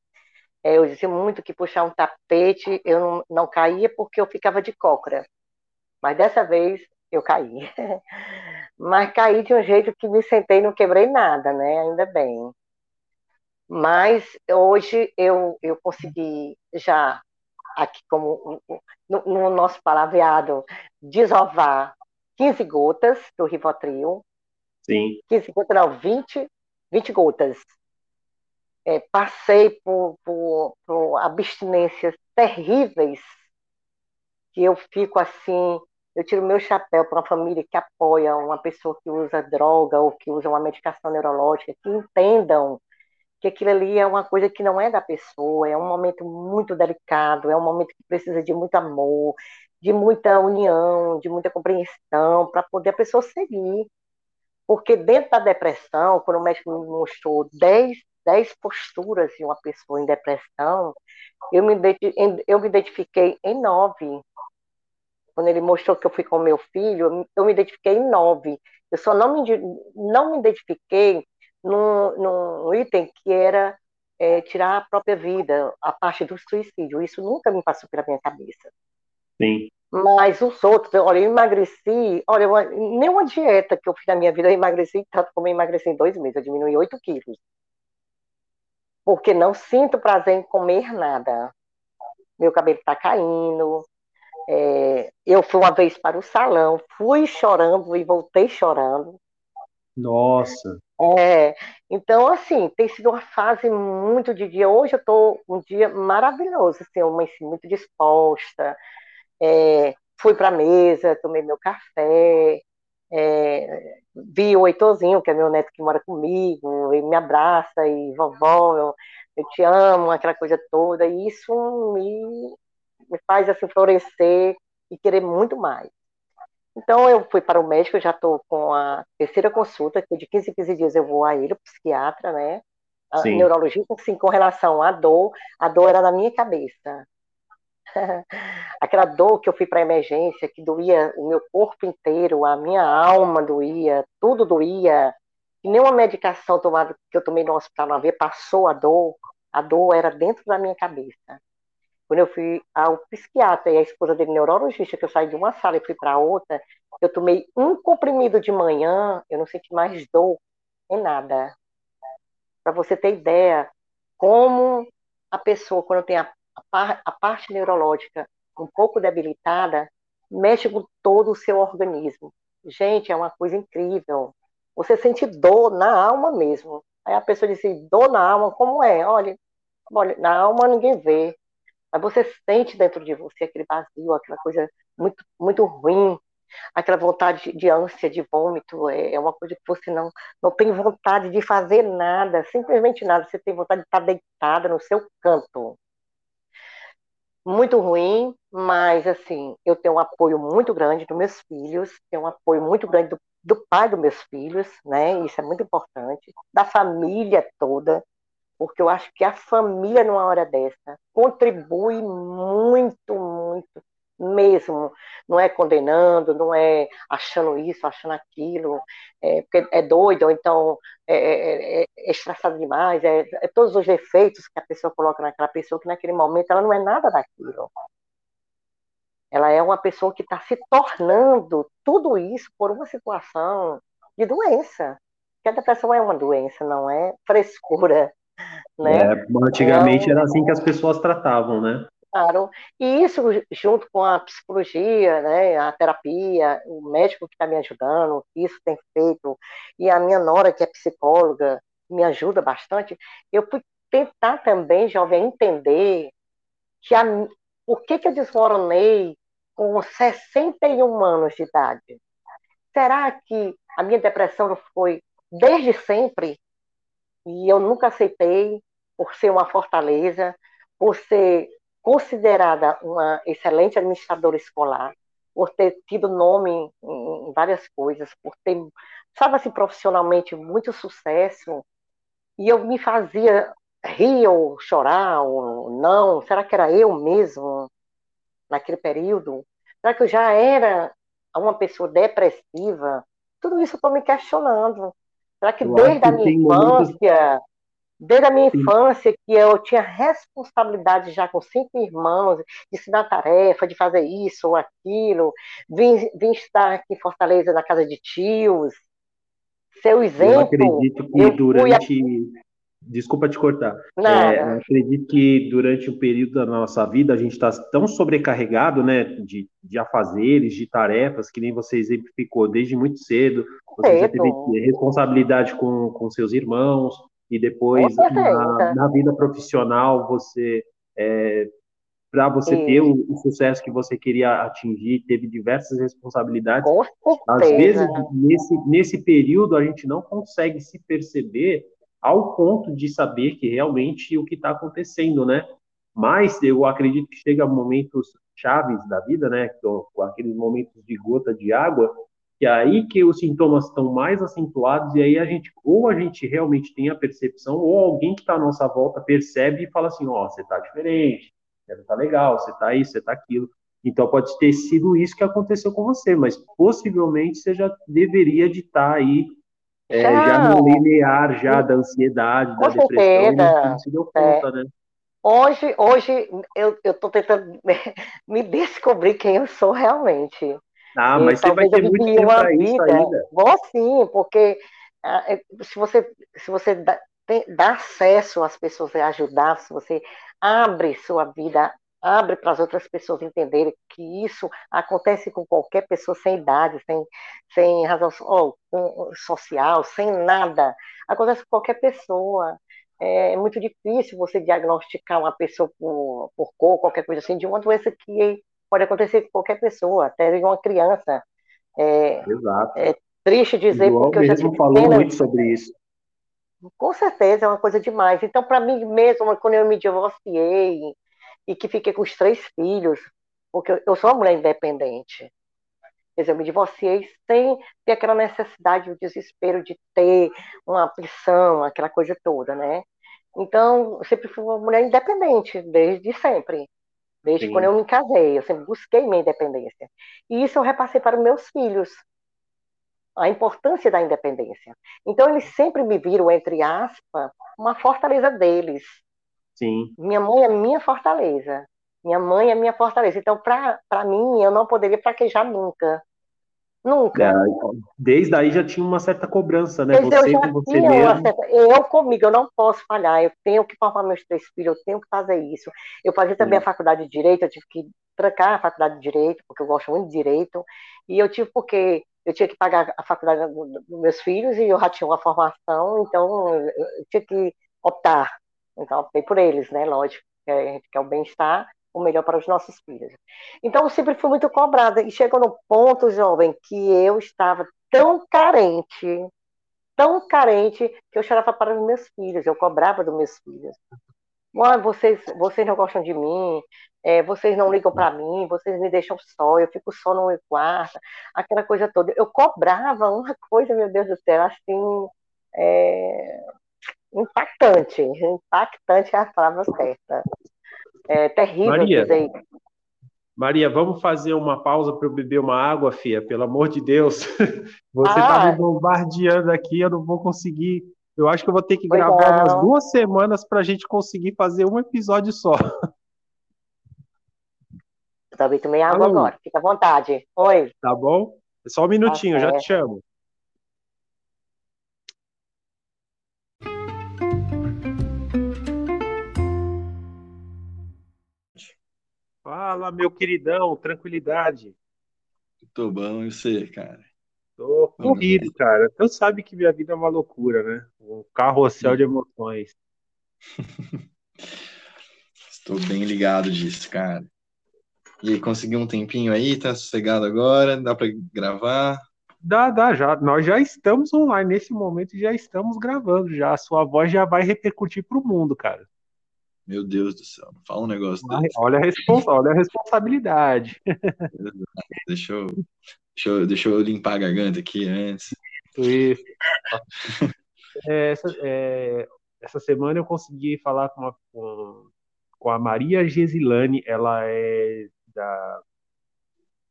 É, eu dizia muito que puxar um tapete eu não, não caía porque eu ficava de cócora. Mas dessa vez eu caí. Mas caí de um jeito que me sentei e não quebrei nada, né? Ainda bem. Mas hoje eu, eu consegui já, aqui como no, no nosso palavreado, desovar 15 gotas do Rivotril. Sim. 15 gotas, não, 20, 20 gotas. é, passei por, por, por abstinências terríveis que eu fico assim, eu tiro meu chapéu para uma família que apoia uma pessoa que usa droga ou que usa uma medicação neurológica, que entendam que aquilo ali é uma coisa que não é da pessoa, é um momento muito delicado, é um momento que precisa de muito amor, de muita união, de muita compreensão, para poder a pessoa seguir. Porque dentro da depressão, quando o médico me mostrou 10, 10 posturas de uma pessoa em depressão, eu me, eu me identifiquei em nove. Quando ele mostrou que eu fui com meu filho, eu me identifiquei em nove. Eu só não me, não me identifiquei num, num item que era é, tirar a própria vida, a parte do suicídio. Isso nunca me passou pela minha cabeça. Sim. Mas os outros, olha, eu emagreci, olha, eu, nenhuma dieta que eu fiz na minha vida eu emagreci tanto como eu emagreci em dois meses, eu diminui 8 quilos. Porque não sinto prazer em comer nada. Meu cabelo está caindo. É, eu fui uma vez para o salão, fui chorando e voltei chorando. Nossa. É, então, assim, tem sido uma fase muito de dia. Hoje eu estou um dia maravilhoso, assim, eu amanheci muito disposta. É, fui para a mesa, tomei meu café, é, vi o Heitorzinho, que é meu neto que mora comigo, e me abraça, e vovó, eu, eu te amo, aquela coisa toda, e isso me, me faz assim florescer e querer muito mais. Então, eu fui para o médico, já estou com a terceira consulta, que de 15 em 15 dias eu vou a ele, o psiquiatra, né? A Sim. neurologista, sim, com relação à dor, a dor era na minha cabeça. Aquela dor que eu fui para a emergência, que doía o meu corpo inteiro, a minha alma doía, tudo doía. E nenhuma medicação tomada que eu tomei no hospital uma vez passou a dor. A dor era dentro da minha cabeça. Quando eu fui ao psiquiatra e a esposa dele, neurologista, que eu saí de uma sala e fui para outra, eu tomei um comprimido de manhã, eu não senti mais dor em nada. Para você ter ideia, como a pessoa, quando tem a, a, a parte neurológica um pouco debilitada, mexe com todo o seu organismo. Gente, é uma coisa incrível. Você sente dor na alma mesmo. Aí a pessoa diz assim, dor na alma, como é? Olha, olha na alma ninguém vê, mas você sente dentro de você aquele vazio, aquela coisa muito, muito ruim, aquela vontade de ânsia, de vômito, é, é uma coisa que você não, não tem vontade de fazer nada, simplesmente nada, você tem vontade de estar deitada no seu canto. Muito ruim, mas assim, eu tenho um apoio muito grande dos meus filhos, tenho um apoio muito grande do, do pai dos meus filhos, né? Isso é muito importante, da família toda porque eu acho que a família, numa hora dessa, contribui muito, muito mesmo. Não é condenando, não é achando isso, achando aquilo, é, porque é doido, ou então é, é, é, é demais, é, é, todos os defeitos que a pessoa coloca naquela pessoa, que naquele momento ela não é nada daquilo. Ela é uma pessoa que está se tornando tudo isso por uma situação de doença. Porque a depressão é uma doença, não é frescura né? É, antigamente então, era assim que as pessoas tratavam, né? Claro. E isso, junto com a psicologia, né, a terapia, o médico que está me ajudando, isso tem feito, e a minha nora, que é psicóloga, me ajuda bastante, eu fui tentar também, jovem, entender que a, por que, que eu desmoronei com 61 anos de idade. Será que a minha depressão não foi desde sempre e eu nunca aceitei por ser uma fortaleza, por ser considerada uma excelente administradora escolar, por ter tido nome em, várias coisas, por ter, sabe assim, profissionalmente muito sucesso, e eu me fazia rir ou chorar ou não, será que era eu mesmo naquele período? Será que eu já era uma pessoa depressiva? Tudo isso eu estou me questionando. Será que eu desde a minha infância, desde a minha Sim. infância, que eu tinha responsabilidade já com cinco irmãos, de ensinar tarefa, de fazer isso ou aquilo, vim, vim estar aqui em Fortaleza na casa de tios, seu exemplo. Eu acredito que durante. Desculpa te cortar. É, acredito que durante o período da nossa vida a gente está tão sobrecarregado, né, de, de afazeres, de tarefas, que nem você exemplificou desde muito cedo. Você já teve responsabilidade com, com seus irmãos, e depois na, na, vida profissional você é, para você ter o, o, sucesso que você queria atingir, teve diversas responsabilidades. Às vezes, nesse, nesse período, a gente não consegue se perceber ao ponto de saber que realmente o que está acontecendo, né? Mas eu acredito que chega momentos chaves da vida, né? Aqueles momentos de gota de água, que é aí que os sintomas estão mais acentuados e aí a gente ou a gente realmente tem a percepção ou alguém que está à nossa volta percebe e fala assim, ó, oh, você está diferente, você tá legal, você tá isso, você tá aquilo. Então pode ter sido isso que aconteceu com você, mas possivelmente você já deveria de estar tá aí é, já no linear já da ansiedade, da depressão, certeza. e não se deu conta, é. né? Hoje, hoje eu estou tentando me descobrir quem eu sou realmente. Ah, mas e, você vai ter muito tempo para isso ainda. Vou sim, porque ah, é, se você, se você dá, tem, dá acesso às pessoas a ajudar, se você abre sua vida, abre para as outras pessoas entenderem que isso acontece com qualquer pessoa sem idade, sem, sem razão oh, social, sem nada. Acontece com qualquer pessoa. É muito difícil você diagnosticar uma pessoa por, por cor, qualquer coisa assim, de uma doença que pode acontecer com qualquer pessoa, até de uma criança. É, Exato. É triste dizer, João porque eu já tive falou muito sobre isso. Com certeza, é uma coisa demais. Então, para mim mesmo, quando eu me divorciei e que fiquei com os três filhos, porque eu sou uma mulher independente, quer dizer, eu me divorciei sem ter aquela necessidade, o desespero de ter uma aflição, aquela coisa toda, né? Então, eu sempre fui uma mulher independente, desde sempre. Desde Sim. quando eu me casei, eu sempre busquei minha independência. E isso eu repassei para meus filhos a importância da independência. Então, eles sempre me viram, entre aspas, uma fortaleza deles. Sim. Minha mãe é minha fortaleza. Minha mãe é minha fortaleza. Então, para mim, eu não poderia fraquejar nunca. Nunca. É, desde aí já tinha uma certa cobrança, né? Desde você com você mesmo. Certa... Eu comigo, eu não posso falhar. Eu tenho que formar meus três filhos, eu tenho que fazer isso. Eu fazia também Sim. a faculdade de Direito, eu tive que trancar a faculdade de Direito, porque eu gosto muito de Direito. E eu tive porque eu tinha que pagar a faculdade dos meus filhos e eu já tinha uma formação, então eu tinha que optar. Então, optei por eles, né? Lógico, que a gente quer o bem-estar, o melhor para os nossos filhos. Então, eu sempre fui muito cobrada. E chegou no ponto, jovem, que eu estava tão carente, tão carente, que eu chorava para os meus filhos, eu cobrava dos meus filhos. Ah, vocês, vocês não gostam de mim, é, vocês não ligam para mim, vocês me deixam só, eu fico só no meu quarto, aquela coisa toda. Eu cobrava uma coisa, meu Deus do céu, assim, é, impactante, impactante é a palavra certa. É terrível Maria, dizer Maria, vamos fazer uma pausa para eu beber uma água, Fia, pelo amor de Deus. Você está ah, me bombardeando aqui, eu não vou conseguir eu acho que eu vou ter que gravar umas duas semanas para a gente conseguir fazer um episódio só. Eu também tomei água Alô. agora, fica à vontade. Oi. Tá bom? É só um minutinho, tá já te chamo. Fala, meu queridão, tranquilidade. Tô bom, e você, cara? Tô corrido, cara. Tu sabe que minha vida é uma loucura, né? Um carrossel de emoções. Estou bem ligado disso, cara. E aí, conseguiu um tempinho aí? Tá sossegado agora? Dá para gravar? Dá, dá, já. Nós já estamos online nesse momento, já estamos gravando, já. A sua voz já vai repercutir pro mundo, cara. Meu Deus do céu, não fala um negócio desse. Olha a, respons olha a responsabilidade. Deixa eu, Deixa eu, deixa eu limpar a garganta aqui antes. Isso. é, essa, é, essa semana eu consegui falar com, uma, com, com a Maria Gesilane, ela é da.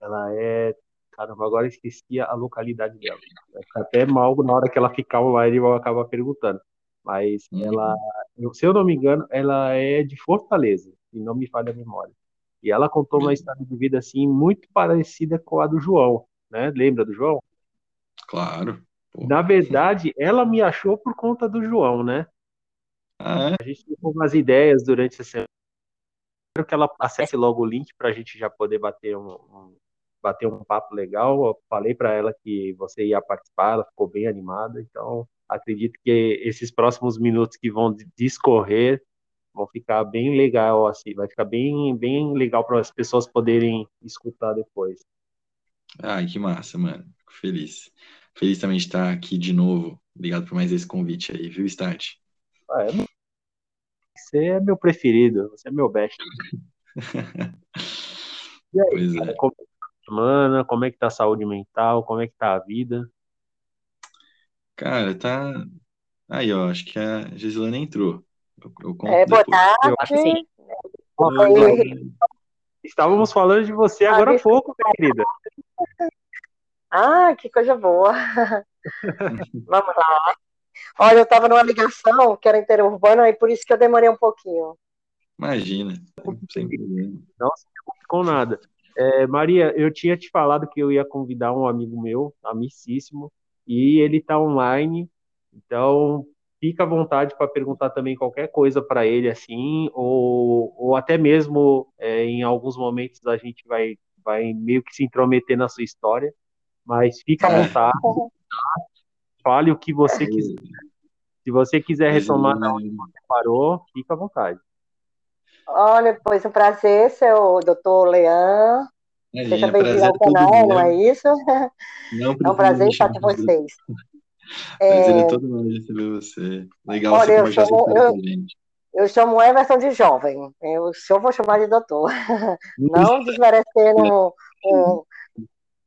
Ela é. Caramba, agora esqueci a localidade dela. Fica até mal na hora que ela ficar online eu acaba perguntando. Mas uhum. ela, se eu não me engano, ela é de Fortaleza, e não me falha a memória. E ela contou uma uhum. história de vida assim muito parecida com a do João né? Lembra do João? Claro. Pô. Na verdade, ela me achou por conta do João, né? Ah, é? A gente teve umas ideias durante essa semana. Quero que ela acesse logo o link para a gente já poder bater um, um, bater um papo legal. Eu falei para ela que você ia participar, ela ficou bem animada, então acredito que esses próximos minutos que vão discorrer vão ficar bem legal, assim, vai ficar bem, bem legal para as pessoas poderem escutar depois. Ai, que massa, mano. Fico feliz. Feliz também de estar aqui de novo. Obrigado por mais esse convite aí, viu, Start? Ah, é... Você é meu preferido, você é meu best. e aí, pois cara, é. como é que tá a semana? Como é que tá a saúde mental? Como é que tá a vida? Cara, tá. Aí, ó, acho que a Gislana entrou. Eu, eu é, boa tarde. Eu acho que sim. Estávamos falando de você agora há pouco, minha querida. Ah, que coisa boa. Vamos lá. Olha, eu estava numa ligação que era interurbana e por isso que eu demorei um pouquinho. Imagina, sem problema. Não se com nada. É, Maria, eu tinha te falado que eu ia convidar um amigo meu, amicíssimo, e ele está online, então fica à vontade para perguntar também qualquer coisa para ele, assim, ou, ou até mesmo é, em alguns momentos a gente vai, vai meio que se intrometer na sua história, mas fica à é. vontade, tá? fale o que você quiser. Se você quiser retomar da onde você parou, fica à vontade. Olha, pois um prazer, seu doutor Leão. Seja bem-vindo ao canal, não é isso? Não, é um prazer estar com vocês. Prazer é, é todo mundo receber você. Legal olha, você conversar chamo, eu, gente. Eu chamo Everton de jovem. Eu, o senhor vou chamar de doutor. Não desmerecendo um,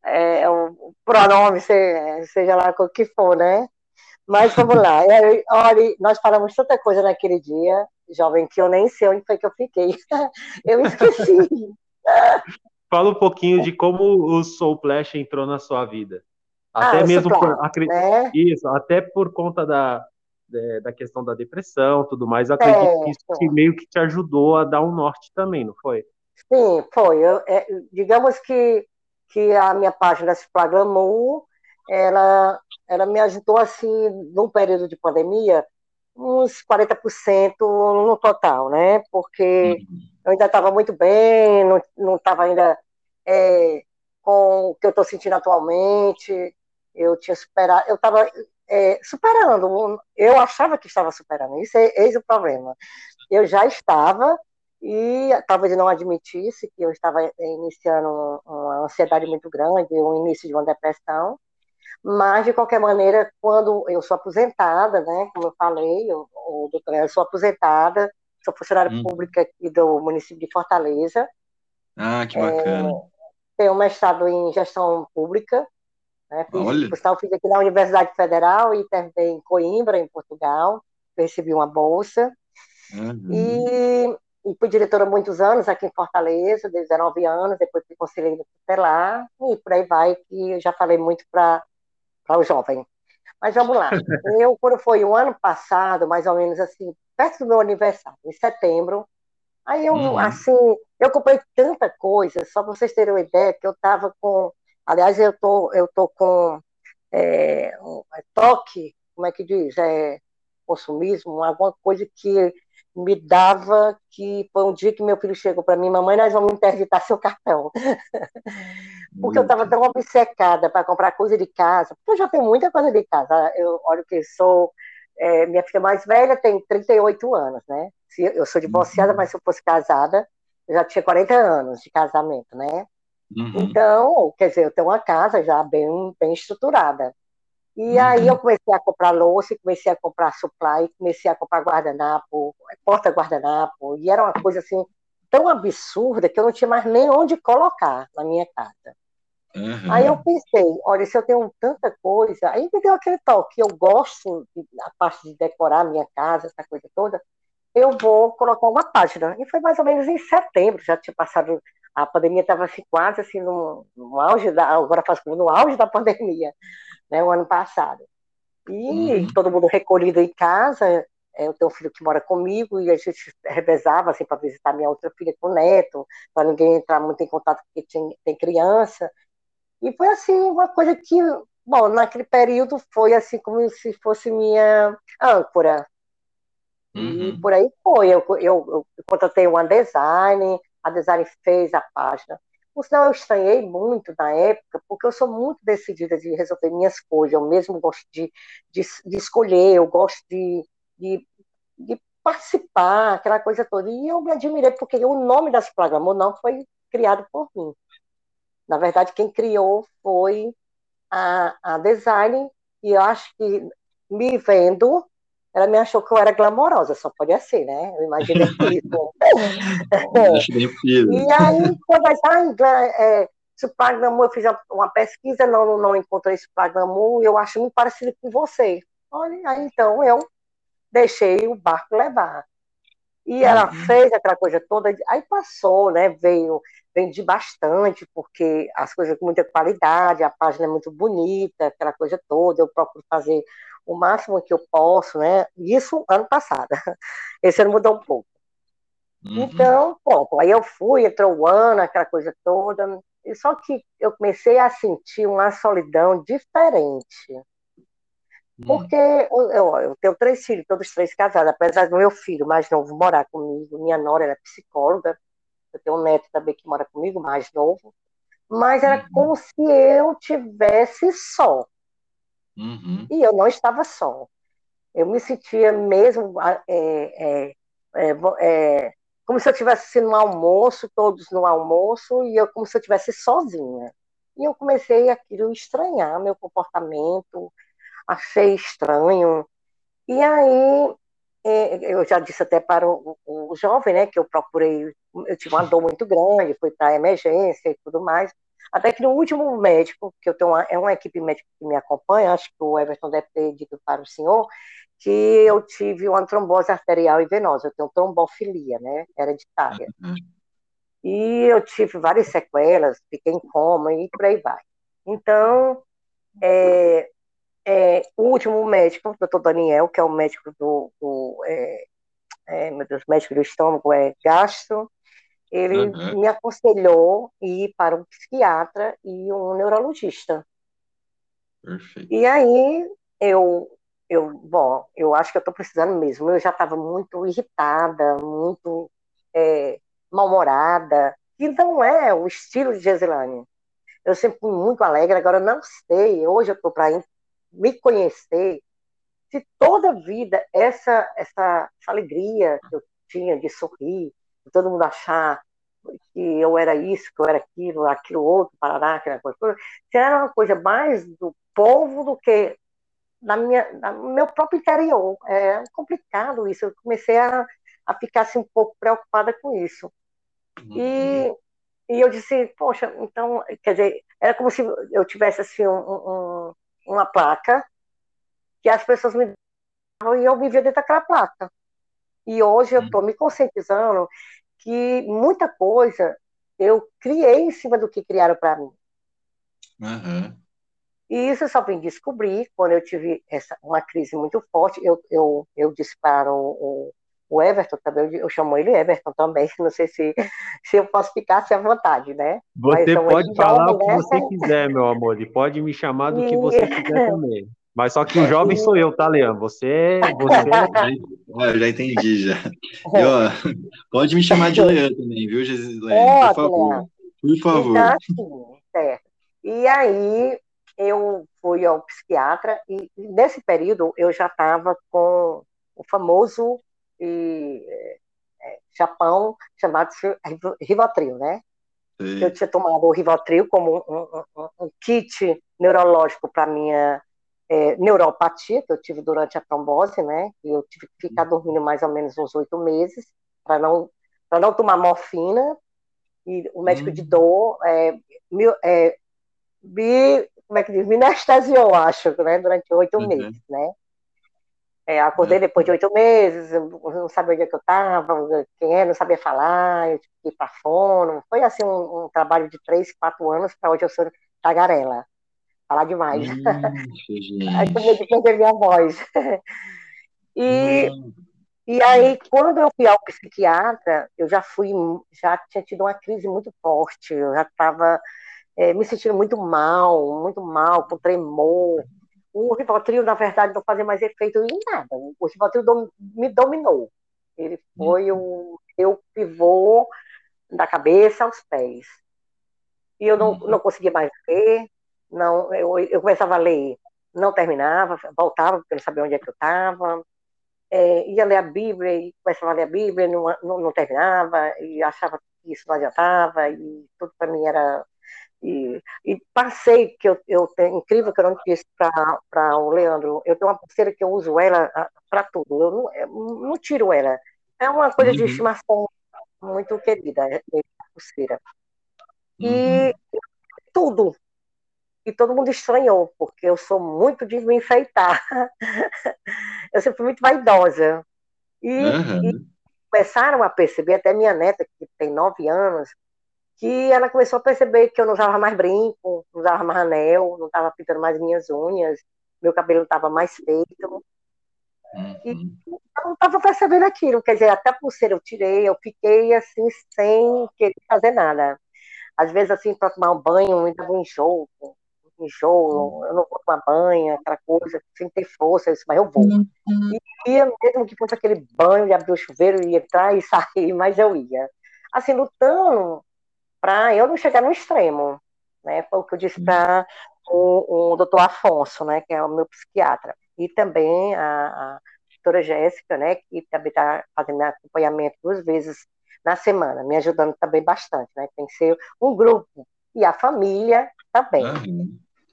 é, um pronome, seja lá o que for, né? Mas vamos lá. É, olha, nós falamos tanta coisa naquele dia, jovem, que eu nem sei onde foi que eu fiquei. Eu esqueci. Fala um pouquinho de como o Soul Flash entrou na sua vida. Até ah, mesmo por, né? isso, até por conta da, da questão da depressão, tudo mais. acredito é, que isso que meio que te ajudou a dar um norte também, não foi? Sim, foi. Eu, é, digamos que que a minha página se programou, ela, ela me ajudou, assim, num período de pandemia, uns 40% no total, né? Porque uhum. eu ainda estava muito bem, não estava ainda é, com o que eu estou sentindo atualmente, eu tinha superado, eu estava é, superando, eu achava que estava superando, isso é eis o problema. Eu já estava, e talvez não admitisse que eu estava iniciando uma ansiedade muito grande, o início de uma depressão, mas de qualquer maneira, quando eu sou aposentada, né, como eu falei, eu, eu, eu sou aposentada, sou funcionária hum. pública aqui do município de Fortaleza. Ah, que bacana. É, tenho um mestrado em gestão pública, né, fiz, Olha. fiz aqui na Universidade Federal e também em Coimbra, em Portugal, recebi uma bolsa. Uhum. E e fui diretora há muitos anos aqui em Fortaleza, 19 anos, depois fui conselheira tutelar, e por aí vai, que eu já falei muito para o jovem. Mas vamos lá. Eu, quando foi o ano passado, mais ou menos assim, perto do meu aniversário, em setembro, aí eu, uhum. assim, eu comprei tanta coisa, só para vocês terem uma ideia, que eu estava com, aliás, eu tô, eu tô com é, um, é, toque, como é que diz, é, consumismo, alguma coisa que me dava que foi um dia que meu filho chegou para mim, mamãe, nós vamos interditar seu cartão. porque eu estava tão obcecada para comprar coisa de casa, porque eu já tenho muita coisa de casa. Eu olho que sou. É, minha filha mais velha tem 38 anos, né? Eu sou divorciada, uhum. mas se eu fosse casada, eu já tinha 40 anos de casamento, né? Uhum. Então, quer dizer, eu tenho uma casa já bem, bem estruturada. E uhum. aí eu comecei a comprar louça, comecei a comprar supply, comecei a comprar guardanapo, porta-guardanapo, e era uma coisa assim tão absurda que eu não tinha mais nem onde colocar na minha casa. Uhum. Aí eu pensei, olha, se eu tenho tanta coisa, aí me deu aquele toque, eu gosto da parte de decorar a minha casa, essa coisa toda, eu vou colocar uma página. E foi mais ou menos em setembro, já tinha passado, a pandemia estava assim, quase assim no, no auge da, agora faz no auge da pandemia né, o ano passado. E uhum. todo mundo recolhido em casa, é, eu tenho um filho que mora comigo e a gente revezava assim, para visitar minha outra filha com o neto, para ninguém entrar muito em contato porque tem, tem criança. E foi assim, uma coisa que, bom, naquele período foi assim como se fosse minha âncora. Uhum. E por aí foi. Eu, eu, eu contratei uma design, a design fez a página. Por sinal, eu estranhei muito na época, porque eu sou muito decidida de resolver minhas coisas, eu mesmo gosto de, de, de escolher, eu gosto de, de, de, participar, aquela coisa toda. E eu me admirei, porque o nome das programas não foi criado por mim. Na verdade, quem criou foi a, a design, e eu acho que me vendo, ela me achou que eu era glamourosa, só podia ser, né? Eu imaginei isso. e aí, quando ah, é, esse Pagnamu, eu fiz uma pesquisa, não, não encontrei esse Pagnamu, eu acho muito parecido com você. Olha, aí então eu deixei o barco levar. E ela uhum. fez aquela coisa toda, aí passou, né? Veio, vendi bastante, porque as coisas com muita qualidade, a página é muito bonita, aquela coisa toda, eu procuro fazer o máximo que eu posso, né? Isso ano passado. Esse ano mudou um pouco. Uhum. Então, pronto, aí eu fui, entrou o ano, aquela coisa toda. Só que eu comecei a sentir uma solidão diferente. Hum. Porque eu, eu, tenho três filhos, todos três casados, apesar do meu filho mais novo morar comigo, minha nora era psicóloga, eu tenho um neto também que mora comigo, mais novo, mas era uhum. como se eu tivesse só. Uhum. E eu não estava só. Eu me sentia mesmo é, é, é, é, como se eu estivesse no almoço, todos no almoço, e eu como se eu estivesse sozinha. E eu comecei aquilo a estranhar meu comportamento, achei estranho. E aí, é, eu já disse até para o, o, jovem, né, que eu procurei, eu tive uma dor muito grande, fui para emergência e tudo mais. Até que no último médico, que eu tenho uma, é uma equipe médica que me acompanha, acho que o Everton deve ter dito para o senhor, que eu tive uma trombose arterial e venosa, eu tenho trombofilia, né, hereditária. Uhum. E eu tive várias sequelas, fiquei em coma e por aí vai. Então, é, é, o último médico, o doutor Daniel, que é o médico do, do é, é, meu Deus, médico do estômago, é gastro, ele uhum. me aconselhou ir para um psiquiatra e um neurologista. Perfeito. E aí eu, eu, bom, eu acho que eu estou precisando mesmo. Eu já estava muito irritada, muito é, mal-humorada, que não é o estilo de Gesilane. Eu sempre fui muito alegre, agora não sei, hoje eu estou para me conhecer, se toda vida essa, essa, essa alegria que eu tinha de sorrir, de todo mundo achar que eu era isso, que eu era aquilo, aquilo outro, parará, aquela coisa, se era uma coisa mais do povo do que na minha, meu próprio interior. É complicado isso. Eu comecei a, a ficar assim, um pouco preocupada com isso. E, e eu disse, poxa, então, quer dizer, era como se eu tivesse assim um, um, uma placa que as pessoas me davam e eu vivia dentro daquela placa. E hoje eu estou uhum. me conscientizando que muita coisa eu criei em cima do que criaram para mim. Uhum. E isso eu só vim descobrir quando eu tive essa, uma crise muito forte. Eu, eu, eu disse para o, o Everton também, eu chamo ele Everton também, não sei se, se eu posso ficar se à vontade, né? Você pode falar jovem, o que né? você quiser, meu amor, e pode me chamar do que você quiser também. Mas só que o jovem sou eu, tá, Leandro? Você, você... É... já entendi, já. Eu, pode me chamar de Leandro também, viu, Gislaine? É, por favor. Por favor. Então, assim, certo. E aí, eu fui ao psiquiatra e nesse período eu já estava com o famoso e, é, Japão chamado Rivotril, né? Sim. Eu tinha tomado o Rivotril como um, um, um kit neurológico para minha é, neuropatia que eu tive durante a trombose, né? E eu tive que ficar dormindo mais ou menos uns oito meses para não para não tomar morfina. E o médico hum. de dor é, me, é, me, como é que diz? Me anestesiou, acho, né? Durante oito uhum. meses, né? É, acordei uhum. depois de oito meses, não sabia onde é que eu estava, quem é, não sabia falar, eu tive que ir para fono. Foi assim um, um, trabalho de três, quatro anos para hoje eu sou tagarela falar demais. Ixi, aí comecei a perder minha voz. E, e aí, quando eu fui ao psiquiatra, eu já fui, já tinha tido uma crise muito forte, eu já estava é, me sentindo muito mal, muito mal, com tremor. O Rivotril, na verdade, não fazia mais efeito em nada. O Rivotril dom, me dominou. Ele foi o meu pivô da cabeça aos pés. e eu não, não conseguia mais ler, não, eu, eu começava a ler, não terminava, voltava, porque eu não sabia onde é que eu estava, é, ia ler a Bíblia, e começava a ler a Bíblia, não, não, não terminava, e achava que isso não adiantava, e tudo para mim era e, e, passei, que eu, eu tenho, incrível que eu não disse para o Leandro, eu tenho uma pulseira que eu uso ela para tudo, eu não, eu não, tiro ela. É uma coisa uhum. de estimação muito querida, a pulseira. E uhum. tudo. E todo mundo estranhou, porque eu sou muito de me enfeitar. eu sempre fui muito vaidosa. E, uhum. e começaram a perceber, até minha neta, que tem nove anos, que ela começou a perceber que eu não usava mais brinco, não usava mais anel, não estava pintando mais minhas unhas, meu cabelo estava mais feito. Uhum. E eu não estava percebendo aquilo, quer dizer, até a pulseira eu tirei, eu fiquei assim, sem querer fazer nada. Às vezes, assim, para tomar um banho, dava um enjoo, um enjoo, eu não vou tomar banho, aquela coisa, sem ter força, isso, mas eu vou. Uhum. E ia, mesmo que fosse aquele banho de abrir o chuveiro e entrar e sair, mas eu ia. Assim, lutando para eu não chegar no extremo, né? Foi o que eu disse para o, o doutor Afonso, né, que é o meu psiquiatra, e também a, a doutora Jéssica, né, que também está fazendo acompanhamento duas vezes na semana, me ajudando também bastante, né? Tem que ser um grupo e a família também. Ah,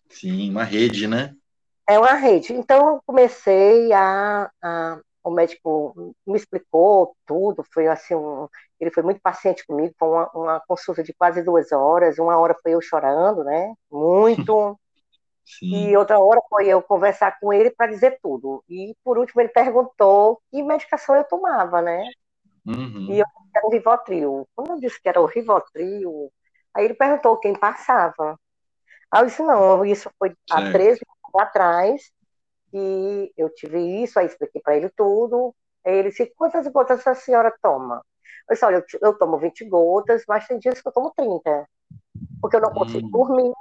sim, uma rede, né? É uma rede. Então eu comecei a, a o médico me explicou tudo, foi assim, um, ele foi muito paciente comigo, foi uma, uma, consulta de quase duas horas, uma hora foi eu chorando, né, muito, Sim. e outra hora foi eu conversar com ele para dizer tudo, e por último ele perguntou que medicação eu tomava, né, uhum. e eu disse que era o Rivotril, quando eu disse que era o Rivotril, aí ele perguntou quem passava, aí eu disse, não, isso foi há 13 anos atrás, que eu tive isso, aí expliquei para ele tudo. Aí ele disse, quantas gotas a senhora toma? Eu disse, olha, eu, eu, tomo 20 gotas, mas tem dias que eu tomo 30, porque eu não consigo hum. dormir.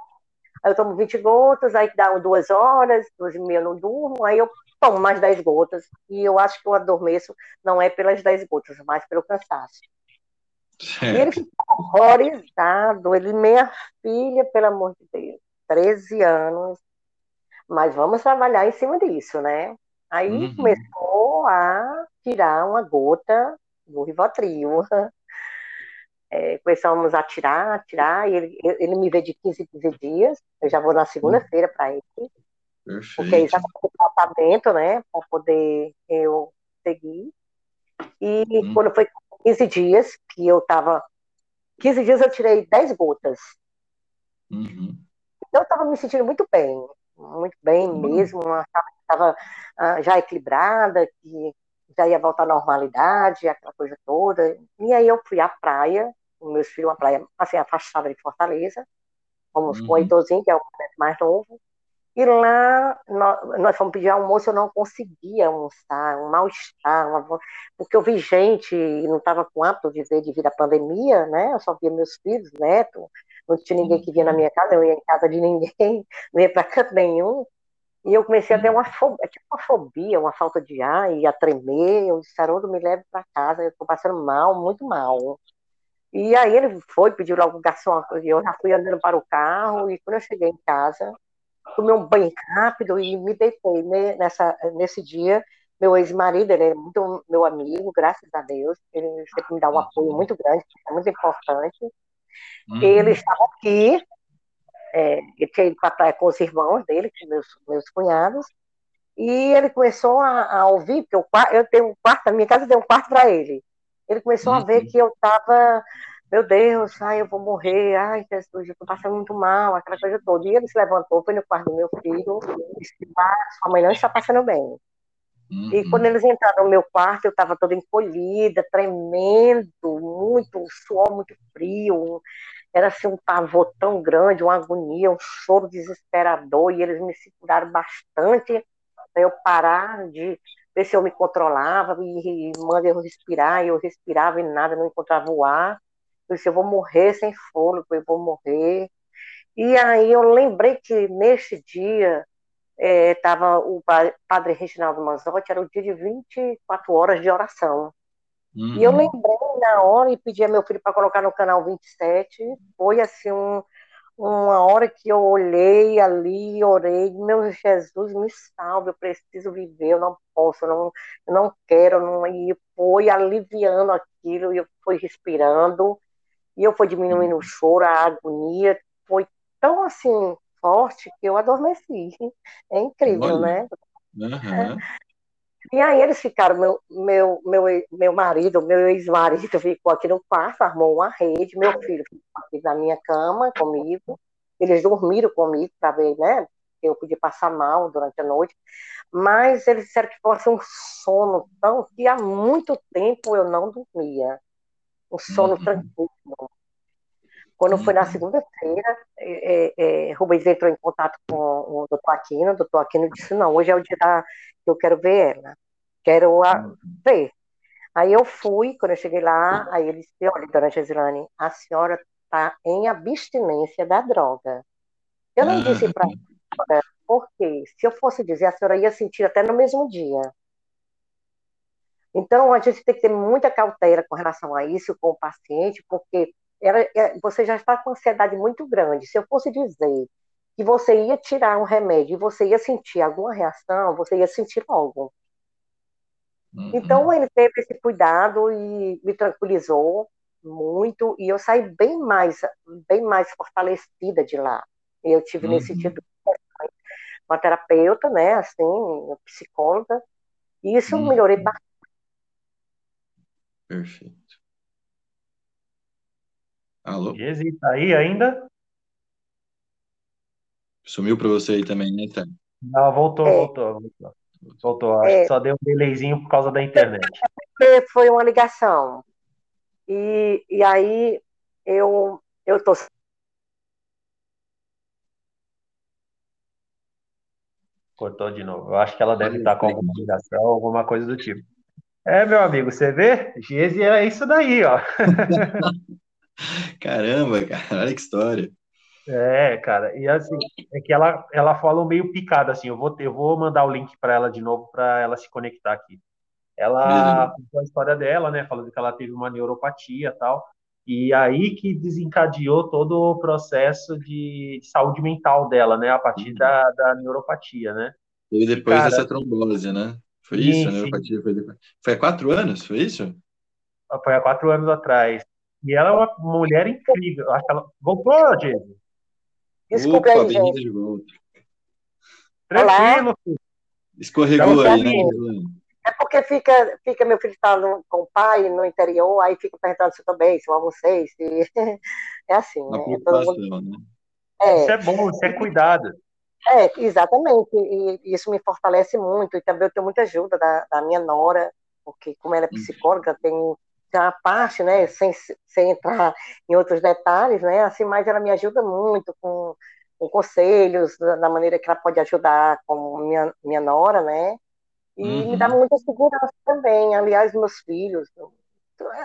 Aí eu tomo 20 gotas, aí dá duas horas, duas e meia eu não durmo, aí eu tomo mais 10 gotas, e eu acho que eu adormeço não é pelas 10 gotas, mas pelo cansaço. Certo. E ele ficou horrorizado, ele, minha filha, pelo amor de Deus, 13 anos, mas vamos trabalhar em cima disso, né? Aí uhum. começou a tirar uma gota do Rivotril. É, começamos a tirar, a tirar, e ele, ele me vê de 15 em 15 dias, eu já vou na segunda-feira para ele, Perfeito. porque aí já com o tratamento, né, para poder eu seguir. E uhum. quando foi 15 dias, que eu tava, 15 dias eu tirei 10 gotas. Uhum. Então eu estava me sentindo muito bem muito bem uhum. mesmo, estava uh, já equilibrada, que já ia voltar à normalidade, aquela coisa toda. E aí eu fui à praia, com meus filhos, uma praia assim, afastada de Fortaleza, fomos uhum. com o Heitorzinho, que é o mais novo, e lá nós, nós fomos pedir almoço, eu não conseguia almoçar, um mal-estar, porque eu vi gente e não estava com hábito de ver devido à pandemia, né? Eu só via meus filhos, neto, não tinha ninguém que vinha na minha casa, eu ia em casa de ninguém, não ia para canto nenhum. E eu comecei a ter uma fobia, tipo uma fobia, uma falta de ar, ia tremer. Eu disse, me leve para casa, eu estou passando mal, muito mal. E aí ele foi, pediu logo o garçom, eu já fui andando para o carro, e quando eu cheguei em casa, tomei um banho rápido e me deitei nessa, nesse dia. Meu ex-marido, ele é muito meu amigo, graças a Deus, ele sempre me dá um apoio muito grande, é muito importante. Uhum. Ele estava aqui, é, ele tinha ido para a praia com os irmãos dele, com meus, meus cunhados, e ele começou a, a ouvir, porque eu, eu tenho um quarto, na minha casa tem um quarto para ele. Ele começou uhum. a ver uhum. que eu estava, meu Deus, ai, eu vou morrer, ai, Jesus, eu estou passando muito mal, aquela coisa toda. E ele se levantou, foi no quarto do meu filho, e disse, ah, sua mãe não está passando bem. Uhum. E quando eles entraram no meu quarto, eu estava toda encolhida, tremendo, muito suor, muito frio. Era assim um pavor tão grande, uma agonia, um choro desesperador. E eles me seguraram bastante para eu parar de ver se eu me controlava e, e manda eu respirar. E eu respirava e nada, não encontrava o ar. Eu disse: eu vou morrer sem fôlego, eu vou morrer. E aí eu lembrei que neste dia estava é, o padre Reginaldo Manzotti, era o dia de 24 horas de oração. Uhum. E eu uhum. lembrei na hora e pedi a meu filho para colocar no canal 27. Foi assim um, uma hora que eu olhei ali, orei, meu Jesus, me salve, eu preciso viver, eu não posso, eu não, eu não quero, não, e foi aliviando aquilo, e eu fui respirando, e eu fui diminuindo o choro, a agonia, foi tão assim, forte, que eu adormeci. É incrível, Olha. né? Aham. E aí eles ficaram, meu, meu, meu, meu marido, meu ex-marido ficou aqui no quarto, armou uma rede, meu filho ficou aqui na minha cama comigo, eles dormiram comigo para ver, né? Eu podia passar mal durante a noite, mas eles disseram que fosse um sono tão que há muito tempo eu não dormia. Um sono Uhum. tranquilo. Quando foi na Uhum. segunda-feira, é, é, Rubens entrou em contato com o doutor Aquino, o doutor Aquino disse, não, hoje é o dia da, que eu quero ver ela, quero a, ver. Aí eu fui, quando eu cheguei lá, aí ele disse, olha, dona Gesilane, a senhora está em abstinência da droga. Eu não disse para ela, porque se eu fosse dizer, a senhora ia sentir até no mesmo dia. Então, a gente tem que ter muita cautela com relação a isso com o paciente, porque ela, é, você já está com ansiedade muito grande. Se eu fosse dizer que você ia tirar um remédio e você ia sentir alguma reação, você ia sentir logo. Uhum. Então, ele teve esse cuidado e me tranquilizou muito, e eu saí bem mais, bem mais fortalecida de lá. Eu tive Uhum. nesse sentido uma terapeuta, né, assim, psicóloga, e isso eu Uhum. melhorei bastante. Perfeito. Alô? Gesi, tá aí ainda? Sumiu pra você aí também, né, Tânia? Não, voltou, É. voltou, voltou. Voltou. Acho É. que só deu um delayzinho por causa da internet. Porque foi uma ligação. E, e aí eu eu tô Cortou de novo. Eu acho que ela deve estar com alguma ligação, alguma coisa do tipo. É, meu amigo, você vê? Gesi é isso daí, ó. Caramba, cara, olha que história. É, cara, e assim, é que ela, ela falou meio picada, assim, eu vou, eu vou mandar o link para ela de novo para ela se conectar aqui. Ela contou a história dela, né, falando que ela teve uma neuropatia tal, e aí que desencadeou todo o processo de saúde mental dela, né, a partir da, da neuropatia, né? E depois Cara, dessa trombose, né? Foi sim, isso? A sim. neuropatia foi depois. Foi há quatro anos, foi isso? Foi há quatro anos atrás. E ela é uma mulher incrível. Eu acho que ela... Voltou, Diego? Desculpe Opa, aí, gente. de volta. Tranquilo, filho. Escorregou Então, aí, né, assim, Gislane? É porque fica, fica meu filho está com o pai no interior, aí fica perguntando se eu tô bem, se eu almocei, se... É assim, né? Todo mundo... né? Isso É, é bom, isso é cuidado. é, exatamente. E isso me fortalece muito. E também eu tenho muita ajuda da, da minha nora, porque como ela é psicóloga, tem, uma parte, né, sem, sem entrar em outros detalhes, né, assim, mas ela me ajuda muito com, com conselhos, da, da maneira que ela pode ajudar como minha, minha nora, né, e Uhum. me dá muita segurança também. Aliás, meus filhos,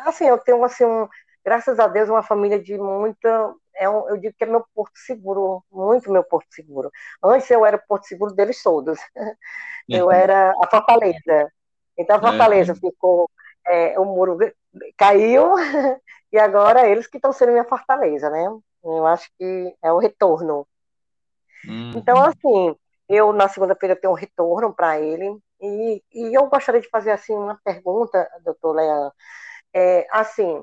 assim, eu tenho assim um, graças a Deus, uma família de muita, é um, eu digo que é meu porto seguro, muito meu porto seguro. Antes eu era o porto seguro deles todos. Eu era a Fortaleza. Então a Fortaleza ficou, é, o muro caiu e agora eles que estão sendo minha fortaleza, né? Eu acho que é o retorno. Uhum. Então assim, eu na segunda-feira tenho um retorno para ele e, e, eu gostaria de fazer assim uma pergunta, doutor Leão. É, assim,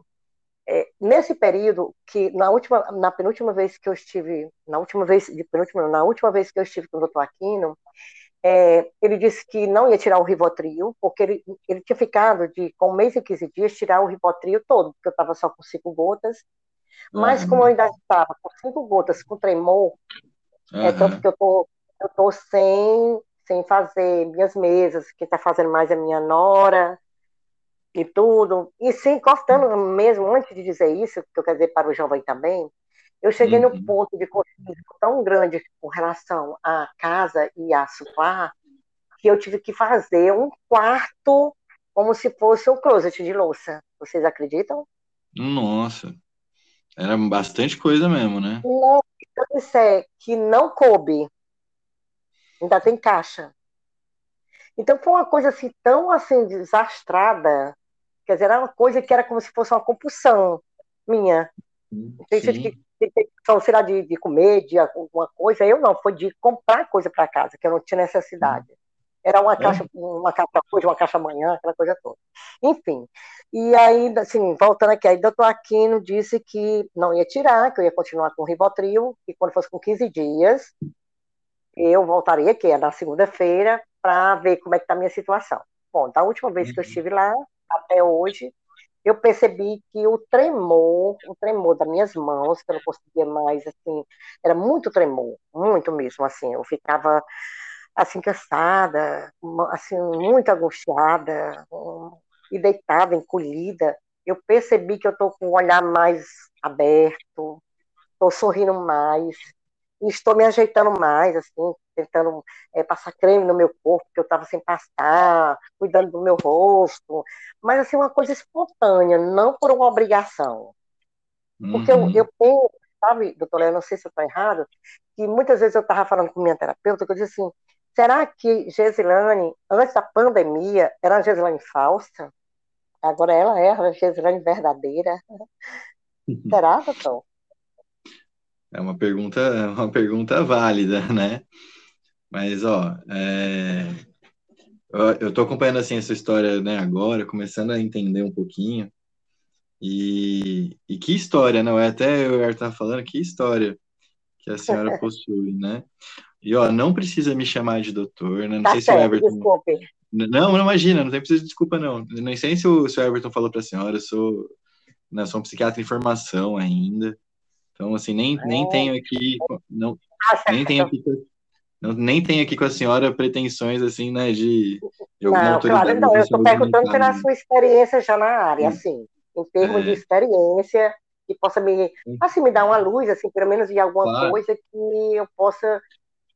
é, nesse período que na última, na penúltima vez que eu estive, na última vez, de penúltima, na última vez que eu estive com o doutor Aquino, é, ele disse que não ia tirar o Rivotril, porque ele, ele tinha ficado de, com um mês e 15 dias, tirar o Rivotril todo, porque eu estava só com cinco gotas, mas uhum. como eu ainda estava com cinco gotas, com tremor, uhum. é tanto que eu tô, eu tô sem, sem fazer minhas mesas, quem está fazendo mais é minha nora, e tudo, e sim, cortando mesmo, antes de dizer isso, que eu quero dizer para o jovem também, eu cheguei uhum. no ponto de consumismo tão grande com relação à casa e a sofá, que eu tive que fazer um quarto como se fosse um closet de louça. Vocês acreditam? Nossa, era bastante coisa mesmo, né? Não, se eu disser que não coube, ainda tem caixa. Então foi uma coisa assim tão assim desastrada, quer dizer, era uma coisa que era como se fosse uma compulsão minha. Tem gente que só será de, de comer, de alguma coisa. Eu não, foi de comprar coisa para casa, que eu não tinha necessidade. Era uma é. caixa, uma caixa hoje, uma caixa amanhã, aquela coisa toda. Enfim. E aí, assim, voltando aqui, aí o doutor Aquino disse que não ia tirar, que eu ia continuar com o Ribotril, e quando fosse com 15 dias, eu voltaria, que é na segunda-feira, para ver como é que está a minha situação. Bom, da última vez uhum. que eu uhum. estive lá, até hoje, eu percebi que o tremor, o tremor das minhas mãos, que eu não conseguia mais, assim, era muito tremor, muito mesmo, assim, eu ficava, assim, cansada, assim, muito angustiada, e deitada, encolhida, eu percebi que eu estou com o olhar mais aberto, estou sorrindo mais, estou me ajeitando mais, assim, tentando é, passar creme no meu corpo, que eu estava sem passar, cuidando do meu rosto, mas assim, uma coisa espontânea, não por uma obrigação. Porque uhum. eu, eu penso, sabe, doutora, eu não sei se eu estou errado, que muitas vezes eu estava falando com minha terapeuta, que eu disse assim, será que Gesilane, antes da pandemia, era uma Gesilane falsa? Agora ela é a Gesilane verdadeira? será, doutor? É uma pergunta, uma pergunta válida, né? Mas, ó, é... eu estou acompanhando assim essa história né, agora, começando a entender um pouquinho. E, e que história, não é? Até eu estava falando, que história que a senhora possui, né? E, ó, não precisa me chamar de doutor, né? Não tá sei certo, se o Everton... Desculpe. Não, não imagina, não tem preciso de desculpa, não. Nem sei se o, se o Everton falou para a senhora, eu sou, né, sou um psiquiatra em formação ainda. Então, assim, nem, nem tenho aqui, não, tá nem tenho aqui, não, nem tenho aqui com a senhora pretensões, assim, né, de, de Não, claro, não, eu estou perguntando pela sua experiência já na área, assim, em termos é. de experiência, que possa me, assim, me dar uma luz, assim, pelo menos de alguma claro. coisa que eu possa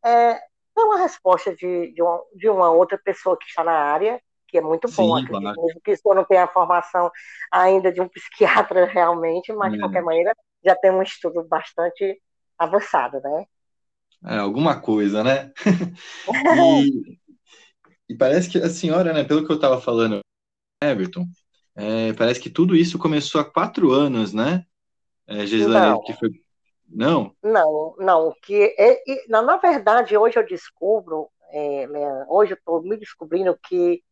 é, dar uma resposta de, de, uma, de uma outra pessoa que está na área, que é muito bom, Sim, claro. mesmo que eu não tenha a formação ainda de um psiquiatra realmente, mas é. de qualquer maneira já tem um estudo bastante avançado, né? É, alguma coisa, né? e, e, parece que a senhora, né, pelo que eu estava falando, Everton, é, parece que tudo isso começou há quatro anos, né? É, Gislaine, que foi... Não? Não, não. Que é, na verdade, hoje eu descubro, é, hoje eu estou me descobrindo que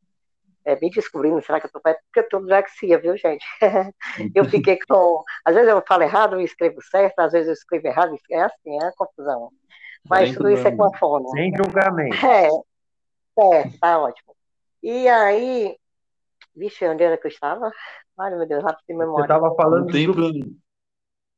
é, me descobrindo, será que eu tô perto? Porque eu tô dislexia, viu, gente? eu fiquei com. Às vezes eu falo errado e escrevo certo, às vezes eu escrevo errado, é assim, é confusão. Mas tudo isso é com a fome. Sem julgamento. É, é, tá ótimo. E aí, vixe, onde era que eu estava? Ai, meu Deus, rápido de memória. Você estava falando tempo. do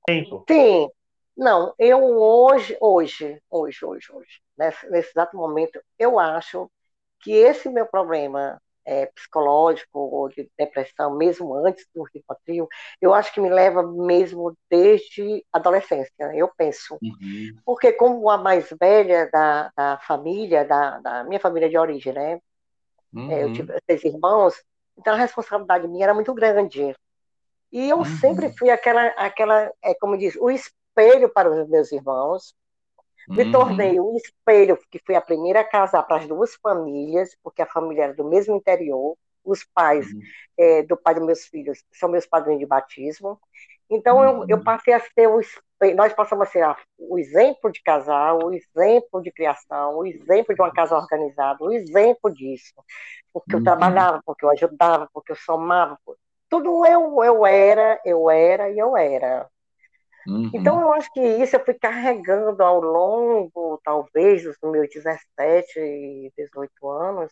tempo. Sim. Não, eu hoje, hoje, hoje, hoje, hoje, nesse, nesse exato momento, eu acho que esse meu problema é, psicológico ou de depressão, mesmo antes do Rivotril, eu acho que me leva mesmo desde adolescência, eu penso. Uhum. Porque como a mais velha da, da família, da, da, minha família de origem, né? Uhum. É, eu tive seis irmãos, então a responsabilidade minha era muito grande. E eu uhum. sempre fui aquela, aquela é, como diz, o espelho para os meus irmãos, me uhum. tornei um espelho, que fui a primeira a casar para as duas famílias, porque a família era do mesmo interior. Os pais uhum. é, do pai dos meus filhos são meus padrinhos de batismo. Então, uhum. eu, eu, passei a ser o espelho, nós passamos a ser o exemplo de casal, o exemplo de criação, o exemplo de uma casa organizada, o exemplo disso. Porque eu uhum. trabalhava, porque eu ajudava, porque eu somava. Tudo eu, eu era, eu era e eu era. Uhum. Então, eu acho que isso eu fui carregando ao longo, talvez, dos meus 17, 18 anos.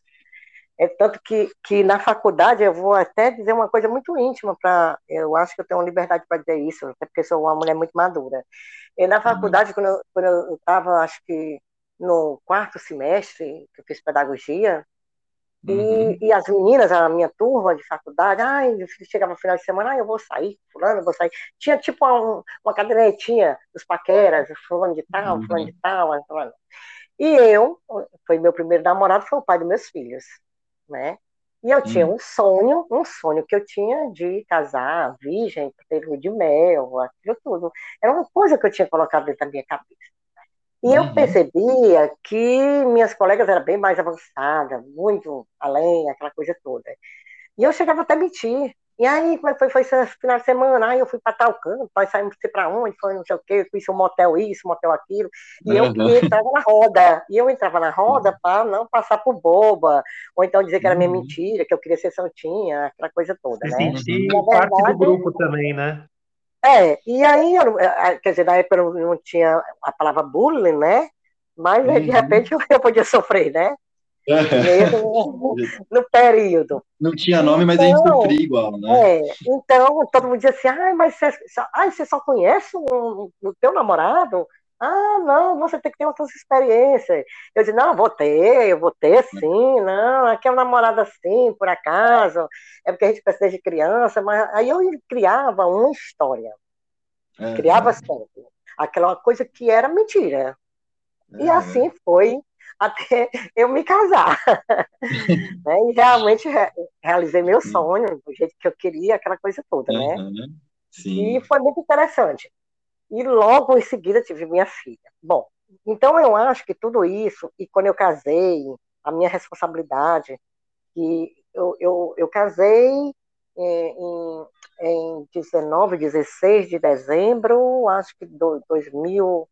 É tanto que, que na faculdade eu vou até dizer uma coisa muito íntima para. Eu acho que eu tenho liberdade para dizer isso, até porque sou uma mulher muito madura. E na uhum. faculdade, uhum. quando eu estava, acho que no quarto semestre, que eu fiz pedagogia, Uhum. E, e, as meninas, a minha turma de faculdade, ai, chegava no final de semana, ai, eu vou sair, fulano, eu vou sair. Tinha tipo uma, uma cadernetinha dos paqueras, fulano de tal, uhum. fulano de tal, fulano. E eu, foi meu primeiro namorado, foi o pai dos meus filhos, né? E eu tinha uhum. um sonho, um sonho que eu tinha de casar virgem, ter de mel, aquilo tudo. Era uma coisa que eu tinha colocado dentro da minha cabeça. E uhum. eu percebia que minhas colegas eram bem mais avançadas, muito além, aquela coisa toda. E eu chegava até a mentir, E aí, como é que foi, foi esse final de semana? Aí eu fui para tal canto, nós saímos para onde, foi não sei o quê, fui um motel isso, motel aquilo, e uhum. eu e entrava na roda, e eu entrava na roda para não passar por boba, ou então dizer que era minha uhum. mentira, que eu queria ser santinha, aquela coisa toda, né? Sentir parte do grupo também, né? É, e aí, eu, quer dizer, na época eu não tinha a palavra bullying, né? Mas uhum. de repente eu, podia sofrer, né? Mesmo no período. Não tinha nome, mas então, a gente então, sofria igual, né? É, então todo mundo dizia assim, ai, mas você, ai, você só conhece o, o teu namorado? Ah, não, você tem que ter outras experiências. Eu disse, não, vou ter, eu vou ter sim, não, aqui é um namorado assim, por acaso, é porque a gente precisa de criança, mas aí eu criava uma história. É, criava é. sempre. Aquela coisa que era mentira. É, e assim foi até eu me casar. né? E realmente re realizei meu sonho, do jeito que eu queria, aquela coisa toda, né? Uhum. E foi muito interessante. E logo em seguida tive minha filha. Bom, então eu acho que tudo isso, e quando eu casei, a minha responsabilidade, que eu, eu, eu casei é, em, em 19, 16 de dezembro, acho que do, 2000,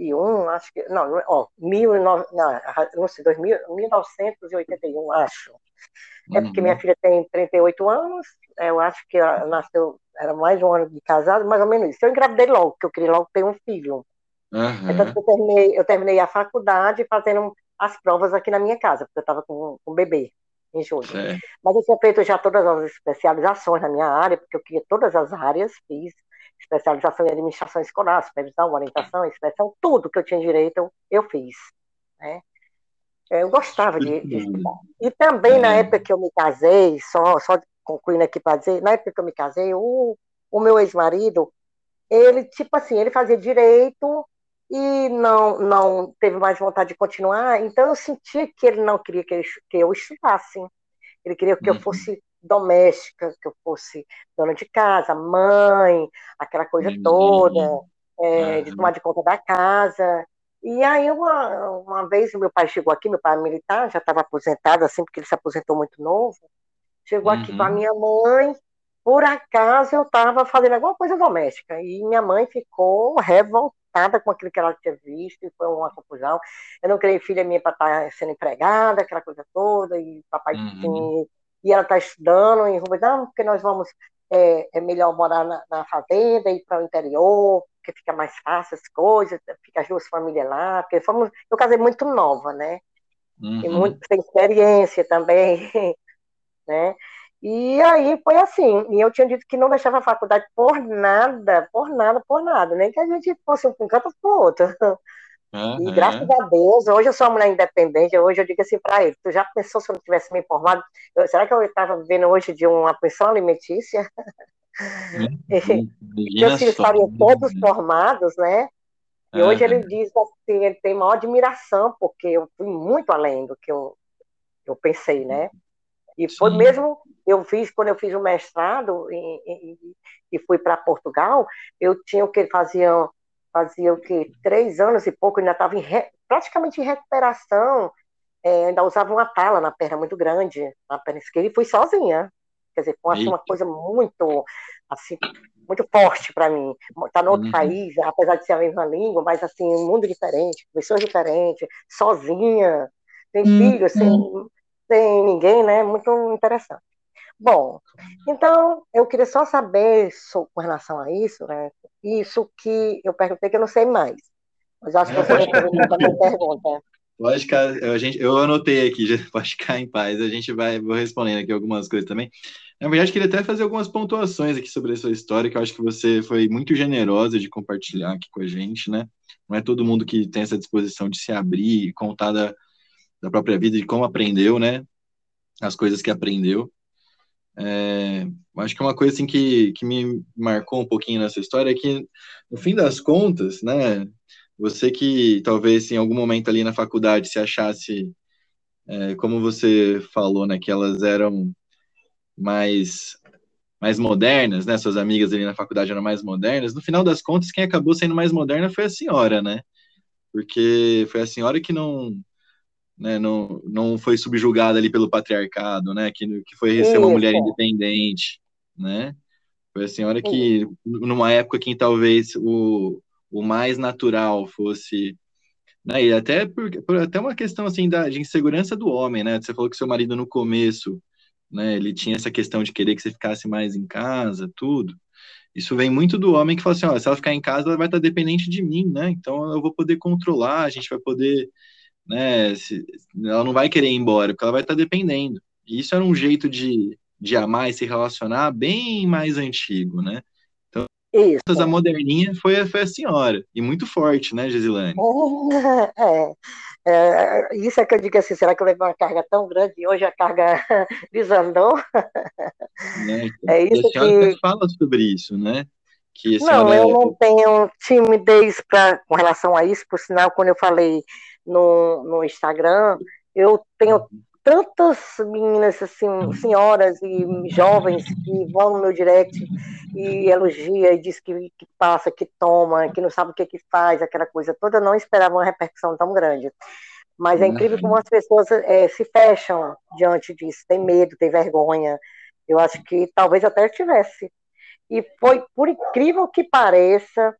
2001, acho que. Não, ó, mil, não, não sei, 2000, 1981, acho. É porque minha uhum. filha tem 38 anos, eu acho que ela nasceu, era mais de um ano de casado, mais ou menos isso. Eu engravidei logo, porque eu queria logo ter um filho. Uhum. Então, eu terminei, eu terminei a faculdade fazendo as provas aqui na minha casa, porque eu estava com, com um bebê em julho. É. Mas eu tinha feito já todas as especializações na minha área, porque eu queria todas as áreas, fiz especialização em administração escolar, supervisão, orientação, inspeção, tudo que eu tinha direito eu, fiz. Né? Eu gostava de, de, estudar. E também na é. época que eu me casei, só, só concluindo aqui para dizer, na época que eu me casei, o, o meu ex-marido, ele, tipo assim, ele fazia direito e não, não teve mais vontade de continuar, então eu sentia que ele não queria que, ele, que eu estudasse. Ele queria que uhum. eu fosse doméstica, que eu fosse dona de casa, mãe, aquela coisa uhum. toda, é, de tomar de conta da casa. E aí, uma, uma vez, meu pai chegou aqui, meu pai é militar, já estava aposentado, assim, porque ele se aposentou muito novo. Chegou uhum. aqui com a minha mãe, por acaso eu estava fazendo alguma coisa doméstica, e minha mãe ficou revoltada com aquilo que ela tinha visto, e foi uma confusão. Eu não criei filha minha para estar tá sendo empregada, aquela coisa toda, e papai uhum e ela está estudando em Rubens, não, porque nós vamos, é, é melhor morar na, na fazenda, ir para o interior, porque fica mais fácil as coisas, fica as duas famílias lá, porque fomos, eu casei muito nova, né? Uhum. E muito sem experiência também, né? E aí foi assim, e eu tinha dito que não deixava a faculdade por nada, por nada, por nada, nem que a gente fosse um canto para o outro. Uhum. E graças a Deus, hoje eu sou uma mulher independente, hoje eu digo assim para ele, tu já pensou se eu não tivesse me informado? Eu, será que eu estava vivendo hoje de uma pensão alimentícia? Uhum. Meus filhos estariam todos formados, né? E uhum. hoje ele diz assim, ele tem maior admiração, porque eu fui muito além do que eu, eu pensei, né? E foi Sim. mesmo, eu fiz, quando eu fiz o mestrado e, fui para Portugal, eu tinha o que faziam fazia o que Três anos e pouco, ainda estava praticamente em recuperação, é, ainda usava uma tala na perna muito grande, na perna esquerda, e fui sozinha. Quer dizer, foi assim, uma coisa muito, assim, muito forte para mim. Estar tá no outro uhum. país, apesar de ser a mesma língua, mas assim, um mundo diferente, pessoas diferentes, sozinha, sem uhum. filhos, sem, sem ninguém, né? Muito interessante. Bom, então eu queria só saber com relação a isso, né? Isso que eu perguntei que eu não sei mais. Mas acho que você respondeu a minha pergunta. Pode ficar, a gente, eu anotei aqui, já pode ficar em paz. A gente vai, vou respondendo aqui algumas coisas também. Na verdade, queria até fazer algumas pontuações aqui sobre a sua história, que eu acho que você foi muito generosa de compartilhar aqui com a gente, né? Não é todo mundo que tem essa disposição de se abrir e contar da, da própria vida, de como aprendeu, né? As coisas que aprendeu. É, acho que uma coisa assim que, que me marcou um pouquinho nessa história é que, no fim das contas, né, você que talvez em algum momento ali na faculdade se achasse, é, como você falou, né, que elas eram mais mais modernas, né, suas amigas ali na faculdade eram mais modernas, no final das contas, quem acabou sendo mais moderna foi a senhora, né, porque foi a senhora que não né, não, não foi subjugada ali pelo patriarcado, né, que, que foi ser uma mulher independente, né? Foi a senhora que, numa época que talvez o, o mais natural fosse né, e até por, por, até uma questão assim da, de insegurança do homem, né? Você falou que seu marido no começo, né, ele tinha essa questão de querer que você ficasse mais em casa, tudo. Isso vem muito do homem que fala assim, ó, se ela ficar em casa, ela vai estar dependente de mim, né? Então eu vou poder controlar, a gente vai poder, né? Se, ela não vai querer ir embora, porque ela vai estar dependendo. E isso era um jeito de, de amar e se relacionar bem mais antigo, né? Isso. A moderninha foi, foi a senhora, e muito forte, né, Gisilane? É, é, isso é que eu digo assim, será que eu levei uma carga tão grande e hoje a carga desandou? Então, é isso a senhora que... fala sobre isso, né? Que não, eu não tenho timidez pra, com relação a isso, por sinal, quando eu falei no, no Instagram, eu tenho uhum tantas meninas, assim, senhoras e jovens que vão no meu direct e elogia e diz que, que passa, que toma, que não sabe o que, que faz, aquela coisa toda, não esperava uma repercussão tão grande. Mas é incrível como as pessoas é, se fecham diante disso, tem medo, tem vergonha. Eu acho que talvez até tivesse. E foi, por incrível que pareça,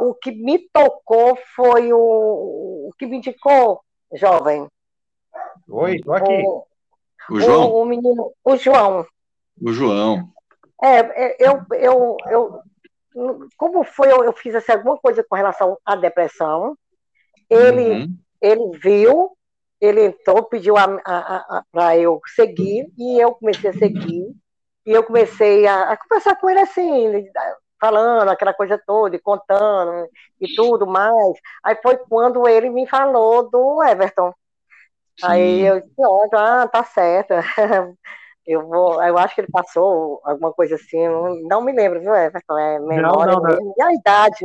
o que me tocou foi o, o que me indicou, jovem, Oi, tô aqui. O, o João? O, o, menino, o João. O João. É, é, eu, eu, eu como foi, eu, eu fiz assim, alguma coisa com relação à depressão. Ele, uhum. ele viu, ele entrou, pediu para eu seguir, e eu comecei a seguir. E eu comecei a, a conversar com ele assim, falando aquela coisa toda, e contando e tudo mais. Aí foi quando ele me falou do Everton. Sim. Aí eu disse, ah, tá certo. Eu vou, eu acho que ele passou alguma coisa assim, não, não me lembro, viu, Everton? É memória não, não, não. e a idade.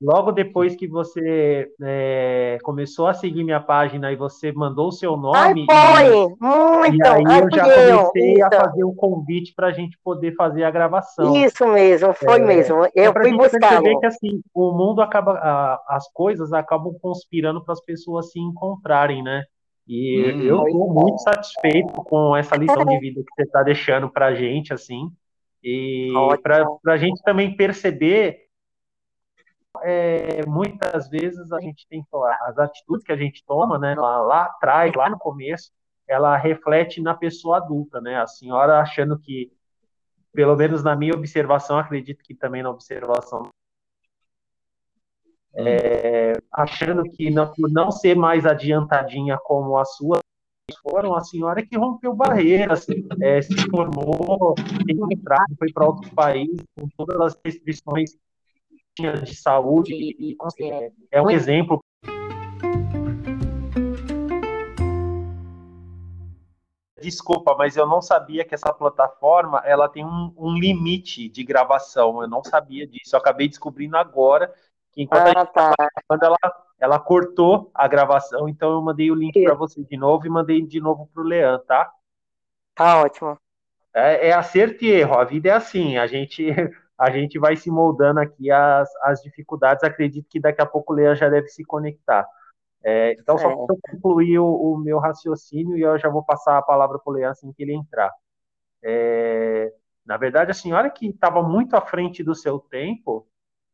Logo depois que você é, começou a seguir minha página e você mandou o seu nome. Ai, foi! E, Muito! E aí Ai, eu já comecei eu, a fazer o convite para a gente poder fazer a gravação. Isso mesmo, foi é, mesmo. Eu é fui buscar. que assim, o mundo acaba, a, as coisas acabam conspirando para as pessoas se encontrarem, né? E hum, eu estou muito satisfeito com essa lição de vida que você está deixando para a gente, assim, e para a gente também perceber, é, muitas vezes a gente tem as atitudes que a gente toma, né, lá, lá atrás, lá no começo, ela reflete na pessoa adulta, né? A senhora achando que, pelo menos na minha observação, acredito que também na observação é, achando que não, por não ser mais adiantadinha como a sua, foram a senhora que rompeu barreiras, é, se formou, tem foi para outro país, com todas as restrições de saúde, e, e é, é um exemplo Desculpa, mas eu não sabia que essa plataforma ela tem um, um, limite de gravação. Eu não sabia disso. Eu acabei descobrindo agora Enquanto ah, tá. quando ela, ela cortou a gravação, então eu mandei o link para você de novo e mandei de novo para o Leandro, tá? Tá ótimo. É, é acerto e erro, a vida é assim, a gente a gente vai se moldando aqui as, as dificuldades, acredito que daqui a pouco o Leandro já deve se conectar. É, então, só para concluir o, o, meu raciocínio e eu já vou passar a palavra para o Leandro assim que ele entrar. É, na verdade, a senhora que estava muito à frente do seu tempo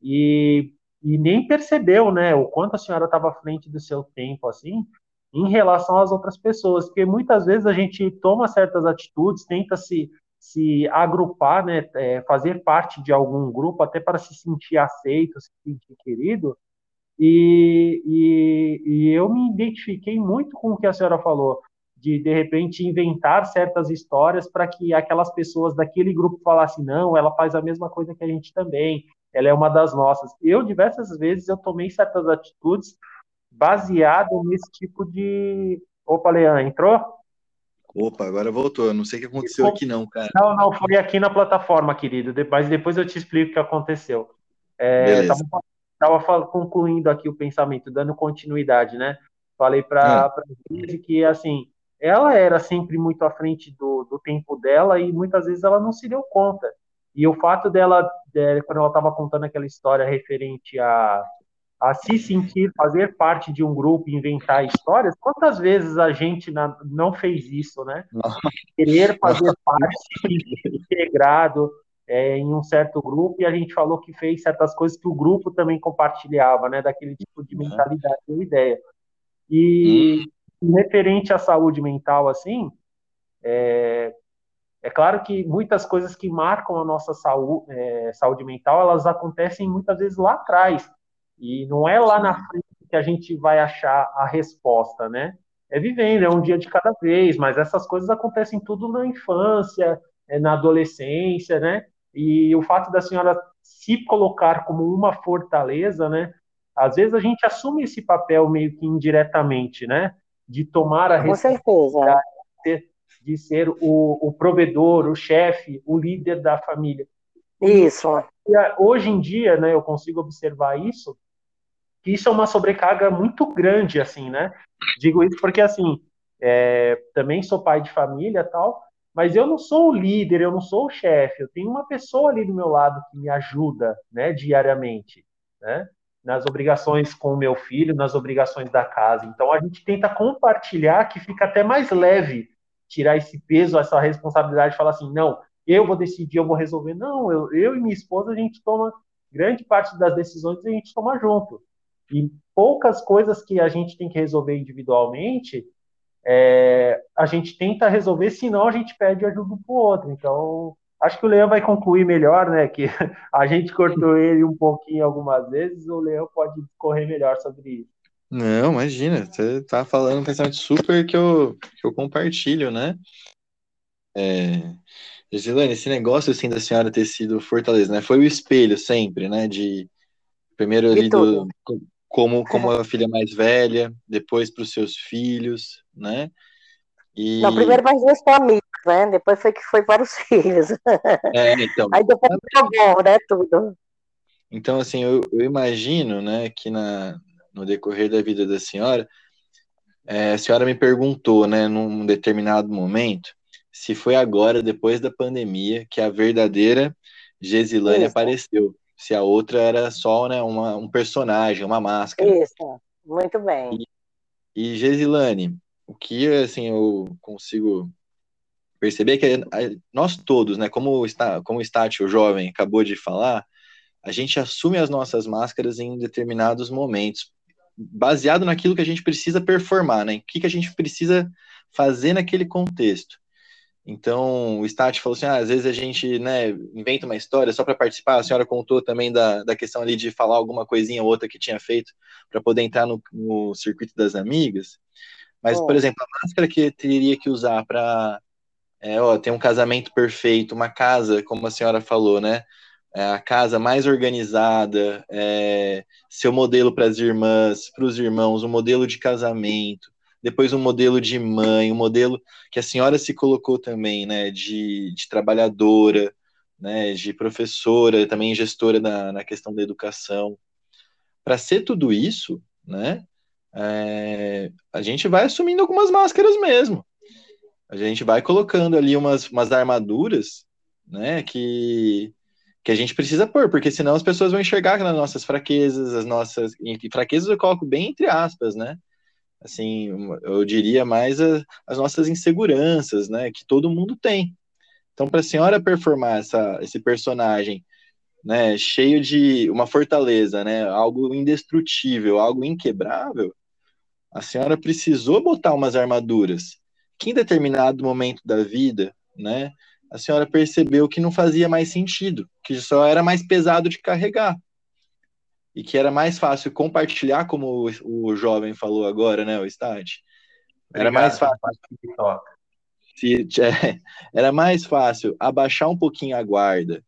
e e nem percebeu, né, o quanto a senhora estava à frente do seu tempo, assim, em relação às outras pessoas, porque muitas vezes a gente toma certas atitudes, tenta se, se agrupar, né, é, fazer parte de algum grupo, até para se sentir aceito, se sentir querido, e, e, e eu me identifiquei muito com o que a senhora falou, de de repente inventar certas histórias para que aquelas pessoas daquele grupo falassem não, ela faz a mesma coisa que a gente também, ela é uma das nossas. Eu, diversas vezes, eu tomei certas atitudes baseado nesse tipo de... Opa, Leandro, entrou? Opa, agora voltou. Eu não sei o que aconteceu aqui não, cara. Não, não, foi aqui na plataforma, querido. Mas depois eu te explico o que aconteceu. É, Estava concluindo aqui o pensamento, dando continuidade, né? Falei para ah. a que, assim, ela era sempre muito à frente do, do tempo dela e muitas vezes ela não se deu conta. E o fato dela, quando ela estava contando aquela história referente a, a se sentir, fazer parte de um grupo, inventar histórias, quantas vezes a gente na, não fez isso, né? Querer fazer parte, integrado é, em um certo grupo, e a gente falou que fez certas coisas que o grupo também compartilhava, né? Daquele tipo de mentalidade ou ideia. E hum. referente à saúde mental, assim, é, é claro que muitas coisas que marcam a nossa saúde, é, saúde mental, elas acontecem muitas vezes lá atrás. E não é lá na frente que a gente vai achar a resposta, né? É vivendo, é um dia de cada vez, mas essas coisas acontecem tudo na infância, é, na adolescência, né? E o fato da senhora se colocar como uma fortaleza, né? Às vezes a gente assume esse papel meio que indiretamente, né? De tomar a responsabilidade de ser o, o provedor, o chefe, o líder da família. Isso. E, hoje em dia, né, eu consigo observar isso, que isso é uma sobrecarga muito grande, assim, né? Digo isso porque, assim, é, também sou pai de família tal, mas eu não sou o líder, eu não sou o chefe, eu tenho uma pessoa ali do meu lado que me ajuda, né, diariamente, né? Nas obrigações com o meu filho, nas obrigações da casa. Então a gente tenta compartilhar que fica até mais leve tirar esse peso, essa responsabilidade, falar assim, não, eu vou decidir, eu vou resolver. Não, eu, eu e minha esposa, a gente toma grande parte das decisões a gente toma junto. E poucas coisas que a gente tem que resolver individualmente, é, a gente tenta resolver, senão a gente pede ajuda para o outro. Então, acho que o Leão vai concluir melhor, né? Que a gente cortou ele um pouquinho algumas vezes, o Leão pode correr melhor sobre isso. Não, imagina, você tá falando um pensamento super que eu, que eu compartilho, né? É, Gisilane, esse negócio assim da senhora ter sido Fortaleza, né? Foi o espelho sempre, né? De primeiro ali do, como, como a filha mais velha, depois para os seus filhos, né? E... Não, primeiro mais duas famílias, né? Depois foi que foi para os filhos. É, então. Aí depois jogou, né? Tudo. Então, assim, eu, eu, imagino, né, que na, no decorrer da vida da senhora, é, a senhora me perguntou, né, num determinado momento, se foi agora, depois da pandemia, que a verdadeira Gesilane apareceu se a outra era só né, uma, um personagem, uma máscara. Isso, muito bem. E, e Gesilane, o que assim eu consigo perceber é que nós todos, né, como está, como o jovem acabou de falar, a gente assume as nossas máscaras em determinados momentos, baseado naquilo que a gente precisa performar, né? O que, que a gente precisa fazer naquele contexto. Então, o Stat falou assim: ah, às vezes a gente né, inventa uma história só para participar. A senhora contou também da, da questão ali de falar alguma coisinha ou outra que tinha feito para poder entrar no, no, circuito das amigas. Mas, oh. por exemplo, a máscara que teria que usar para é, ter um casamento perfeito, uma casa, como a senhora falou, né? É, a casa mais organizada, é, seu modelo para as irmãs, para os irmãos, um modelo de casamento, depois um modelo de mãe, um modelo que a senhora se colocou também, né, de, de trabalhadora, né, de professora, também gestora na, na questão da educação. Para ser tudo isso, né, é, a gente vai assumindo algumas máscaras mesmo. A gente vai colocando ali umas, umas armaduras, né, que, que a gente precisa pôr, porque senão as pessoas vão enxergar nas nossas fraquezas, as nossas. E fraquezas eu coloco bem entre aspas, né? Assim, eu diria mais a, as nossas inseguranças, né, que todo mundo tem. Então, para a senhora performar essa, esse personagem, né, cheio de uma fortaleza, né, algo indestrutível, algo inquebrável, a senhora precisou botar umas armaduras que em determinado momento da vida, né, a senhora percebeu que não fazia mais sentido, que só era mais pesado de carregar e que era mais fácil compartilhar, como o, o jovem falou agora, né, o Stat? Era mais fácil. Se, é, era mais fácil abaixar um pouquinho a guarda,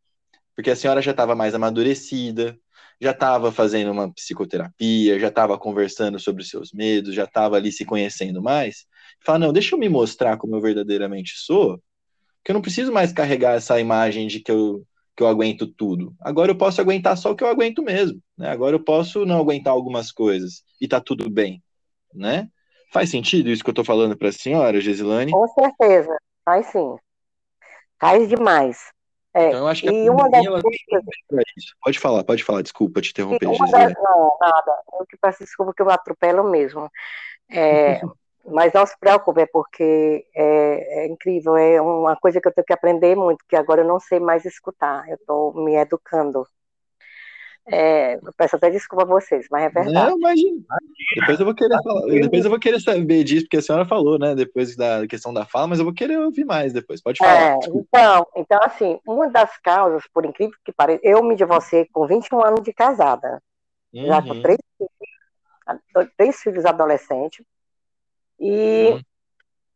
porque a senhora já estava mais amadurecida, já estava fazendo uma psicoterapia, já estava conversando sobre seus medos, já estava ali se conhecendo mais. Fala, não, deixa eu me mostrar como eu verdadeiramente sou, que eu não preciso mais carregar essa imagem de que eu que eu aguento tudo. Agora eu posso aguentar só o que eu aguento mesmo, né? Agora eu posso não aguentar algumas coisas e tá tudo bem, né? Faz sentido isso que eu tô falando para a senhora, Gesilane? Com certeza, faz sim. Faz demais. É, então, eu acho que e uma das coisas... Pode falar, pode falar, desculpa te interromper, das... Não, nada, eu que peço desculpa que eu atropelo mesmo. É, mas não se preocupe, é porque é, é, incrível, é uma coisa que eu tenho que aprender muito, que agora eu não sei mais escutar, eu estou me educando. É, eu peço até desculpa a vocês, mas é verdade. Não, imagina. Depois eu vou querer falar, depois eu vou querer saber disso, porque a senhora falou, né? Depois da questão da fala, mas eu vou querer ouvir mais depois. Pode falar. É, então, então, assim, uma das causas, por incrível que pareça, eu me divorciei com 21 anos de casada. Uhum. Já com uhum. três filhos, três filhos adolescentes. E, uhum.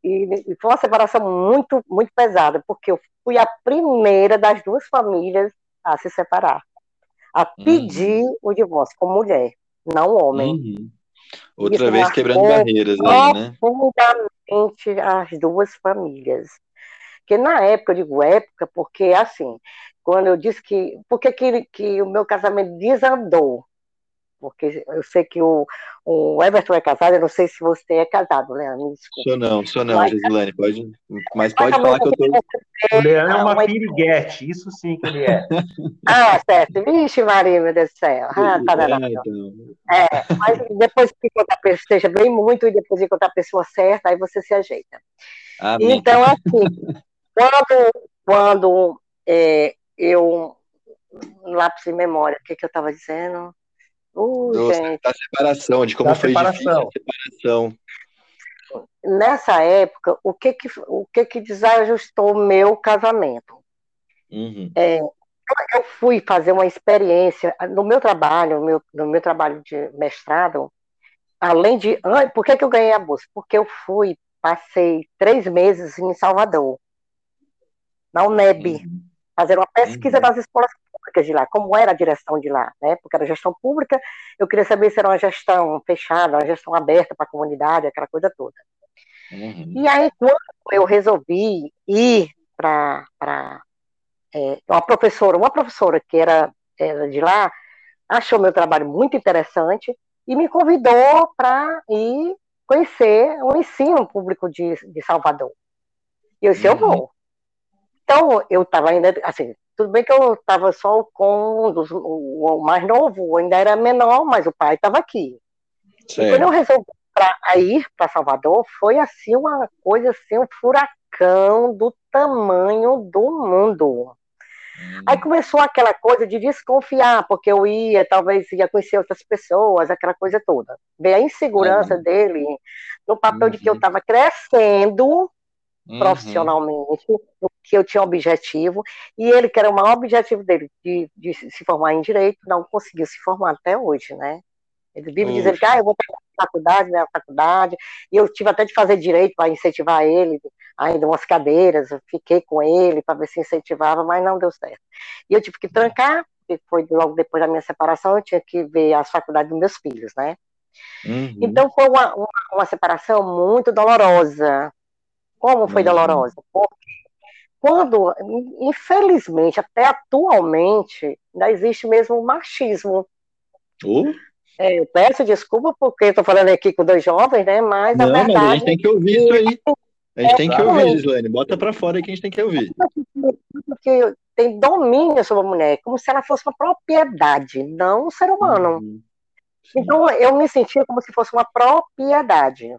e, e foi uma separação muito, muito pesada, porque eu fui a primeira das duas famílias a se separar a pedir uhum. o divórcio como mulher, não homem. Uhum. Outra Isso vez quebrando barreiras aí, né? Profundamente as duas famílias. Porque na época, eu digo época, porque assim, quando eu disse que. Por que, que o meu casamento desandou? Porque eu sei que o, o Everton é casado, eu não sei se você é casado, Leandro, me desculpa. Sou não, sou não, mas, Gislane, pode, mas pode falar que eu tô... O Leandro é uma piriguete, isso sim que ele é. ah, certo, vixe Maria, meu Deus do céu, ah, tá danado. É, então. é, mas depois que encontrar a pessoa, esteja bem muito, e depois encontrar a pessoa certa, aí você se ajeita. Amém. Então, assim, quando, quando é, eu, lápis de memória, o que, que eu estava dizendo? Uh, Do, da separação, de como da foi separação. difícil a separação. Nessa época, o que que, o que, que desajustou meu casamento? Uhum. É, eu fui fazer uma experiência no meu trabalho, no meu, no meu trabalho de mestrado, além de. Por que, que eu ganhei a bolsa? Porque eu fui, passei três meses em Salvador, na UNEB, uhum. fazer uma pesquisa uhum. das escolas públicas de lá, como era a direção de lá, né? Porque era gestão pública, eu queria saber se era uma gestão fechada, uma gestão aberta para a comunidade, aquela coisa toda. Uhum. E aí, quando eu resolvi ir para é, uma professora, uma professora que era, era de lá, achou meu trabalho muito interessante e me convidou para ir conhecer o ensino público de, de Salvador. E eu disse, uhum. eu vou. Então, eu estava ainda, assim, tudo bem que eu estava só com o, o, mais novo, ainda era menor, mas o pai estava aqui. Quando eu resolvi pra, ir para Salvador, foi assim uma coisa assim, um furacão do tamanho do mundo. Hum. Aí começou aquela coisa de desconfiar, porque eu ia, talvez ia conhecer outras pessoas, aquela coisa toda. Ver a insegurança uhum. dele no papel uhum. de que eu estava uhum. crescendo uhum. profissionalmente, que eu tinha objetivo, e ele, que era o maior objetivo dele, de, de se formar em direito, não conseguiu se formar até hoje, né? Ele vive dizendo que ah, eu vou pegar a faculdade, né, a faculdade, e eu tive até de fazer direito para incentivar ele, ainda umas cadeiras, eu fiquei com ele para ver se incentivava, mas não deu certo. E eu tive que trancar, porque foi logo depois da minha separação, eu tinha que ver as faculdades dos meus filhos, né? Uhum. Então foi uma, uma, uma separação muito dolorosa, como foi uhum. dolorosa? Porque quando, infelizmente, até atualmente, ainda existe mesmo o machismo. Uh. É, eu peço desculpa porque estou falando aqui com dois jovens, né? Mas Não, a verdade. Mas a gente tem que ouvir isso aí. A gente é, tem que ouvir, Gislaine. Bota para fora aí que a gente tem que ouvir. Porque tem domínio sobre a mulher, como se ela fosse uma propriedade, não um ser humano. Uhum. Então eu me sentia como se fosse uma propriedade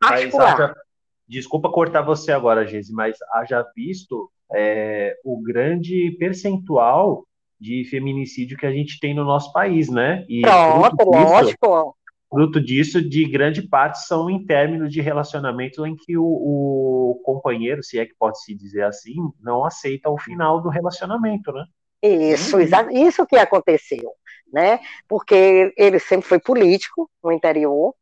particular. Desculpa cortar você agora, Geise, mas haja visto é, o grande percentual de feminicídio que a gente tem no nosso país, né? E Pronto, fruto disso, lógico. Fruto disso, de grande parte, são em términos de relacionamento em que o, o companheiro, se é que pode se dizer assim, não aceita o final do relacionamento, né? Isso, isso que aconteceu, né? Porque ele sempre foi político no interior,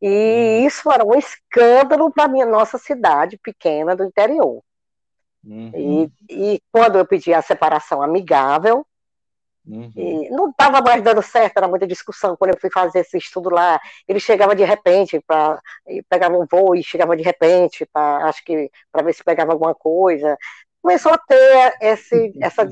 e uhum. isso era um escândalo para a nossa cidade pequena do interior. Uhum. E, e, quando eu pedi a separação amigável, uhum. não estava mais dando certo, era muita discussão. Quando eu fui fazer esse estudo lá, ele chegava de repente, para pegava um voo e chegava de repente, pra, acho que para ver se pegava alguma coisa. Começou a ter esse, essa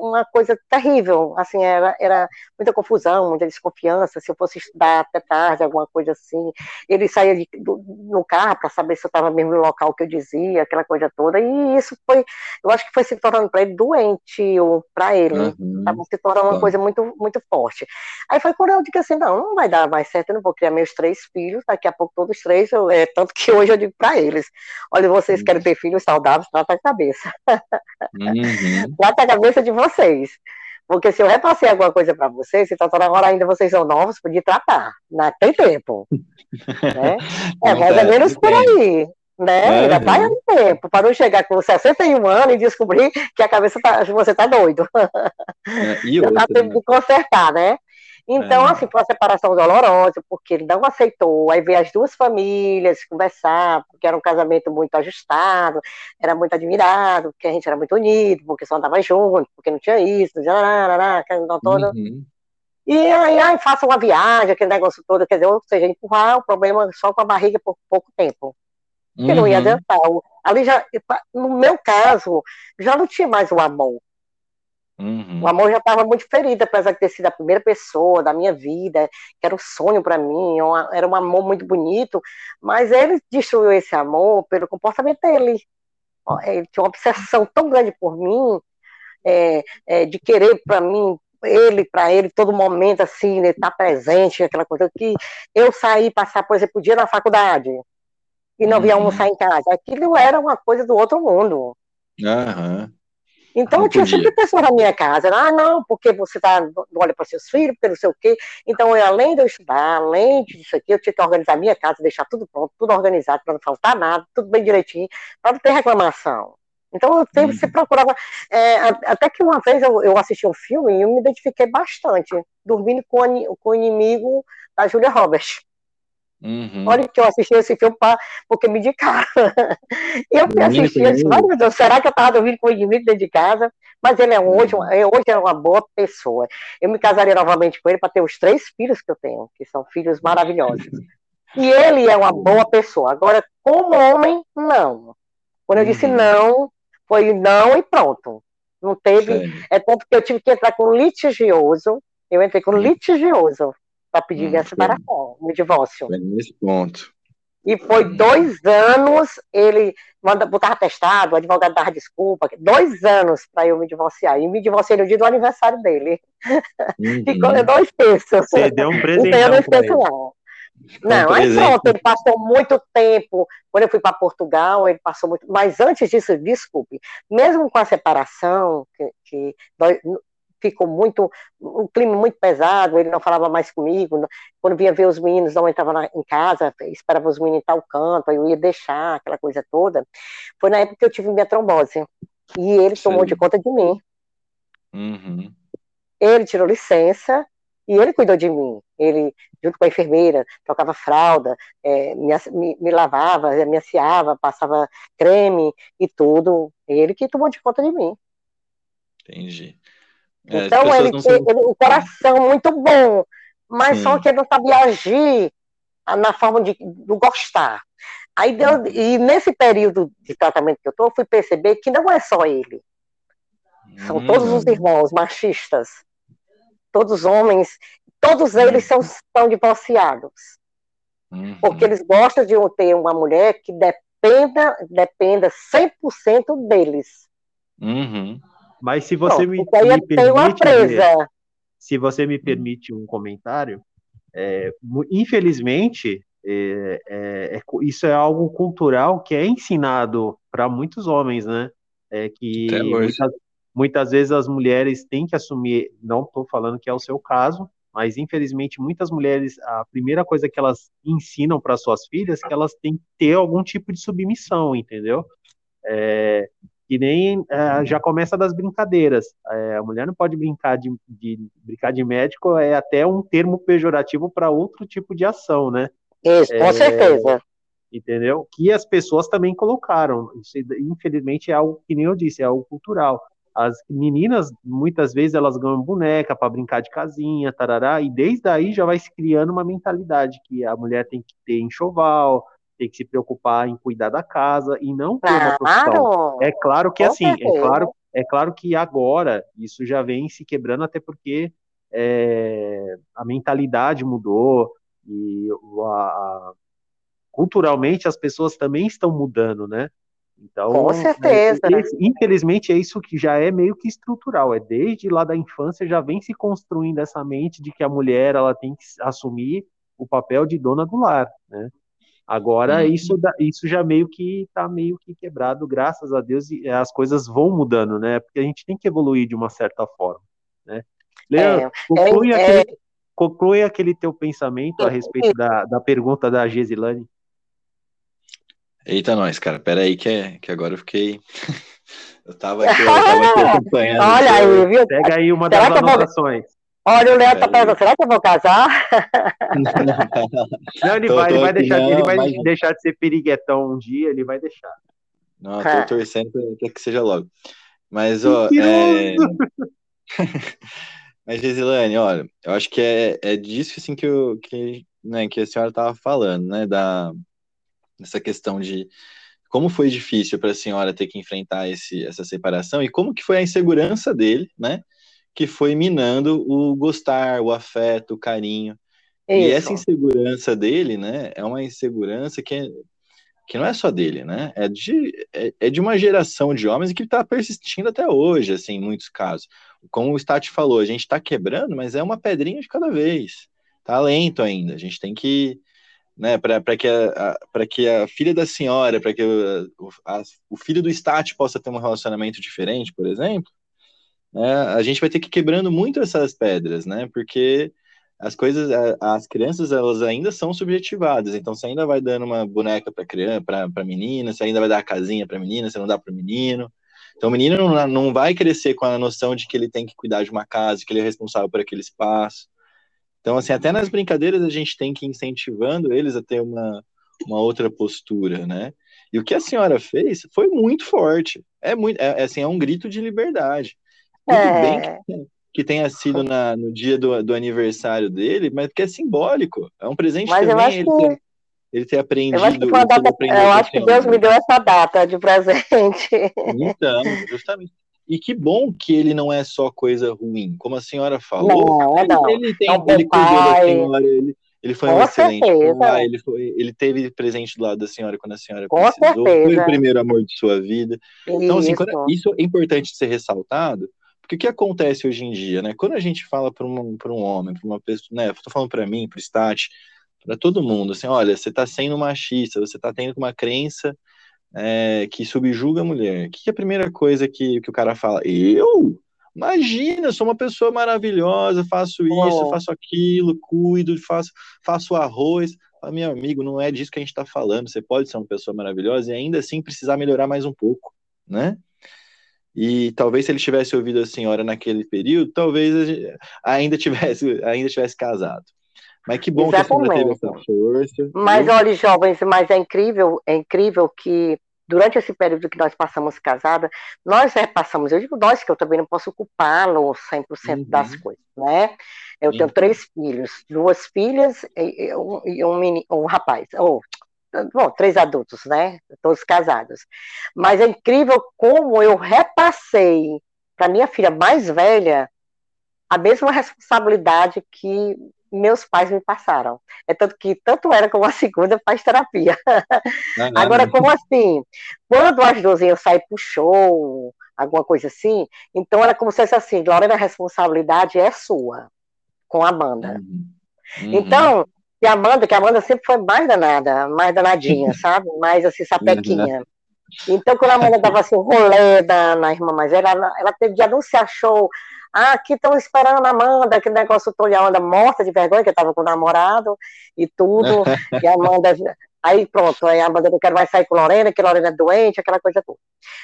uma coisa terrível, assim, era, era muita confusão, muita desconfiança, se eu fosse estudar até tarde, alguma coisa assim, ele saía de, do, no carro para saber se eu estava mesmo no local que eu dizia, aquela coisa toda, e isso foi, eu acho que foi se tornando para ele doente, ou para ele, uhum. se tornando uma coisa muito, muito forte. Aí foi quando eu digo assim, não, não vai dar mais certo, eu não vou criar meus três filhos, daqui a pouco todos três, eu, é, tanto que hoje eu digo para eles, olha, vocês uhum. querem ter filhos saudáveis, trata a cabeça. Uhum. trata a cabeça de vocês. Porque se eu repassei alguma coisa para vocês, então toda hora ainda vocês são novos, podia tratar. Não né? tem tempo. né? É mais ou menos por aí. Né? Uhum. Ainda vai no tempo, para não chegar com 61 anos e descobrir que a cabeça tá, você tá doido. É, e Já tá tempo né? de consertar, né? Então, é. assim, foi uma separação dolorosa, porque ele não aceitou. Aí veio as duas famílias conversar, porque era um casamento muito ajustado, era muito admirado, porque a gente era muito unido, porque só andava junto, porque não tinha isso, não toda. Uhum. E aí, aí faça uma viagem, aquele negócio todo, quer dizer, ou seja, empurrar o problema só com a barriga por pouco tempo. Que uhum. não ia uhum. adiantar. Ali já, no meu caso, já não tinha mais o amor. Uhum. O amor já estava muito ferido, apesar de ter sido a primeira pessoa da minha vida, que era um sonho para mim, era um amor muito bonito, mas ele destruiu esse amor pelo comportamento dele. Ele tinha uma obsessão tão grande por mim, é, é, de querer para mim, ele, para ele, todo momento, assim, ele estar tá presente, aquela coisa que eu saí, passar, por exemplo, o dia na faculdade, e não uhum. via almoçar em casa. Aquilo era uma coisa do outro mundo. Uhum. Então, não eu tinha sempre pessoas na minha casa, ah, não, porque você tá, não olha para seus filhos, porque não sei o quê. Então, eu, além de eu estudar, além disso aqui, eu tinha que organizar a minha casa, deixar tudo pronto, tudo organizado, para não faltar nada, tudo bem direitinho, para não ter reclamação. Então, eu sempre se uhum. procurava. É, até que uma vez eu, eu, assisti um filme e eu me identifiquei bastante, dormindo com, com o inimigo da Julia Roberts. Uhum. Olha que eu assisti esse filme pra, porque me indicaram. eu fui assistir e disse, meu Deus, será que eu estava dormindo com o inimigo dentro de casa? Mas ele é hoje, uhum. hoje é uma boa pessoa. Eu me casaria novamente com ele para ter os três filhos que eu tenho, que são filhos maravilhosos. E ele é uma boa pessoa. Agora, como homem, não. Quando eu disse uhum. não, foi não e pronto. Não teve. É tanto que eu tive que entrar com litigioso. Eu entrei com litigioso para pedir hum, minha separação, meu divórcio. Foi nesse ponto. E foi hum. dois anos, ele manda botar testado, o advogado dava desculpa, dois anos para eu me divorciar. E me divorciei no dia do aniversário dele. Uhum. Ficou dois terços. Você deu um presente. Então eu não esqueço, não. Não, um aí pronto, ele passou muito tempo. Quando eu fui para Portugal, ele passou muito. Mas antes disso, desculpe, mesmo com a separação, que, que ficou muito, um clima muito pesado, ele não falava mais comigo, quando vinha ver os meninos, não entrava na, em casa, esperava os meninos em tal canto, aí eu ia deixar, aquela coisa toda, foi na época que eu tive minha trombose, e ele Sim. tomou de conta de mim. Uhum. Ele tirou licença, e ele cuidou de mim, ele, junto com a enfermeira, trocava fralda, é, me, me, me, lavava, me aciava, passava creme e tudo, ele que tomou de conta de mim. Entendi. É, então, ele, são... ele, o coração muito bom, mas só que ele não sabia agir na forma de, de gostar. Aí deu, uhum. e nesse período de tratamento que eu estou, fui perceber que não é só ele. São hum. todos os irmãos machistas, todos os homens, todos eles são, são divorciados. Uhum. Porque eles gostam de ter uma mulher que dependa, dependa 100% deles. Uhum. Mas se você me, me permite, se você me permite um comentário, é, infelizmente é, é, é isso é algo cultural que é ensinado para muitos homens, né? É que muitas, muitas vezes as mulheres têm que assumir. Não estou falando que é o seu caso, mas infelizmente muitas mulheres a primeira coisa que elas ensinam para suas filhas é que elas têm que ter algum tipo de submissão, entendeu? É, que nem é, já começa das brincadeiras. É, a mulher não pode brincar de, de, brincar de médico, é até um termo pejorativo para outro tipo de ação, né? Isso, com é, certeza. Entendeu? Que as pessoas também colocaram. Isso, infelizmente, é algo que nem eu disse, é algo cultural. As meninas, muitas vezes, elas ganham boneca para brincar de casinha, tarará, e desde aí já vai se criando uma mentalidade que a mulher tem que ter enxoval, tem que se preocupar em cuidar da casa e não ter uma profissão. É claro que assim, é claro, é claro que agora isso já vem se quebrando, até porque é, a mentalidade mudou e a, a, culturalmente as pessoas também estão mudando, né? Então, Com certeza. É, infelizmente é isso que já é meio que estrutural, é desde lá da infância já vem se construindo essa mente de que a mulher ela tem que assumir o papel de dona do lar, né? Agora uhum. isso, isso já meio que está meio que quebrado, graças a Deus, e as coisas vão mudando, né? Porque a gente tem que evoluir de uma certa forma, né? Leandro, é, conclui, é, aquele, é... conclui aquele teu pensamento a respeito da, da pergunta da Gesilane. Eita, nós, cara, pera aí que, é, que agora eu fiquei... eu tava aqui, eu tava aqui acompanhando. Olha aí, viu? Pega aí uma Será das anotações. Olha, o Léo tá perguntando, será que eu vou casar? Não, ele tô, vai, tô ele vai, deixar, não, ele vai mas... deixar de ser periguetão um dia, ele vai deixar. Não, eu tô é. torcendo para que seja logo. Mas, ó, é... mas, Gesilane, olha, eu acho que é, é disso assim, que, eu, que, né, que a senhora estava falando, né, da, dessa questão de como foi difícil para a senhora ter que enfrentar esse, essa separação e como que foi a insegurança dele, né, que foi minando o gostar, o afeto, o carinho. Isso. E essa insegurança dele, né, é uma insegurança que, é, que não é só dele, né, é de, é, é de uma geração de homens que está persistindo até hoje, assim, em muitos casos. Como o Stati falou, a gente está quebrando, mas é uma pedrinha de cada vez. Tá lento ainda, a gente tem que, né, para que, a, a que a filha da senhora, para que o, a, o filho do Stat possa ter um relacionamento diferente, por exemplo, né, a gente vai ter que ir quebrando muito essas pedras, né? Porque as coisas, as crianças, elas ainda são subjetivadas. Então, você ainda vai dando uma boneca para criança, para menina, você ainda vai dar a casinha para menina, você não dá para menino. Então, o menino não, não vai crescer com a noção de que ele tem que cuidar de uma casa, que ele é responsável por aquele espaço. Então, assim, até nas brincadeiras a gente tem que ir incentivando eles a ter uma, uma outra postura, né? E o que a senhora fez foi muito forte. É muito, é, é assim, é um grito de liberdade. Tudo é... bem que, que, tenha sido na, no dia do, do aniversário dele, mas que é simbólico. É um presente mas também ele, que... ter, ele ter aprendido. Eu acho que, data, eu acho que Deus me deu essa data de presente. Então, justamente. E que bom que ele não é só coisa ruim, como a senhora falou. Não, é não. Ele, tem, é um ele cuidou da senhora, ele, ele foi um Com excelente pai, ele, foi, ele teve presente do lado da senhora quando a senhora Com precisou. Certeza. Foi o primeiro amor de sua vida. Então, assim, quando, isso é importante ser ressaltado, porque o que acontece hoje em dia, né? Quando a gente fala para um, um homem, para uma pessoa, né? Estou falando para mim, para o Stat, para todo mundo, assim, olha, você está sendo machista, você está tendo uma crença é, que subjuga a mulher. O que é a primeira coisa que, que o cara fala? Eu? Imagina, sou uma pessoa maravilhosa, faço isso, oh. faço aquilo, cuido, faço, faço arroz. Ah, meu amigo, não é disso que a gente está falando. Você pode ser uma pessoa maravilhosa e ainda assim precisar melhorar mais um pouco, né? E talvez se ele tivesse ouvido a senhora naquele período, talvez ainda tivesse, ainda tivesse casado. Mas que bom Exatamente. que a senhora teve essa força. Mas olha, jovens, mas é incrível, é incrível que durante esse período que nós passamos casada, nós repassamos, eu digo nós, que eu também não posso culpá-lo 100% uhum. das coisas, né? Eu uhum. tenho três filhos, duas filhas e, um, e um, menino, um rapaz, ou bom, três adultos, né? Todos casados. Mas é incrível como eu repassei para minha filha mais velha a mesma responsabilidade que meus pais me passaram. É tanto que tanto era como a segunda faz terapia. Agora, como assim? Quando as duas iam sair pro show, alguma coisa assim, então era como se fosse assim, Lorena, a responsabilidade é sua, com a Amanda. Uhum. Uhum. Então, e a Amanda, que a Amanda sempre foi mais danada, mais danadinha, sabe? Mais assim, sapequinha. Então, quando a Amanda dava assim, rolê da, na irmã mais velha, ela, ela teve de anunciar show. Ah, aqui estão esperando a Amanda, que negócio todo, e a Amanda morta de vergonha, que eu tava com o namorado e tudo. e a Amanda. Aí pronto, aí a Amanda não quer mais sair com Lorena, que Lorena é doente, aquela coisa toda.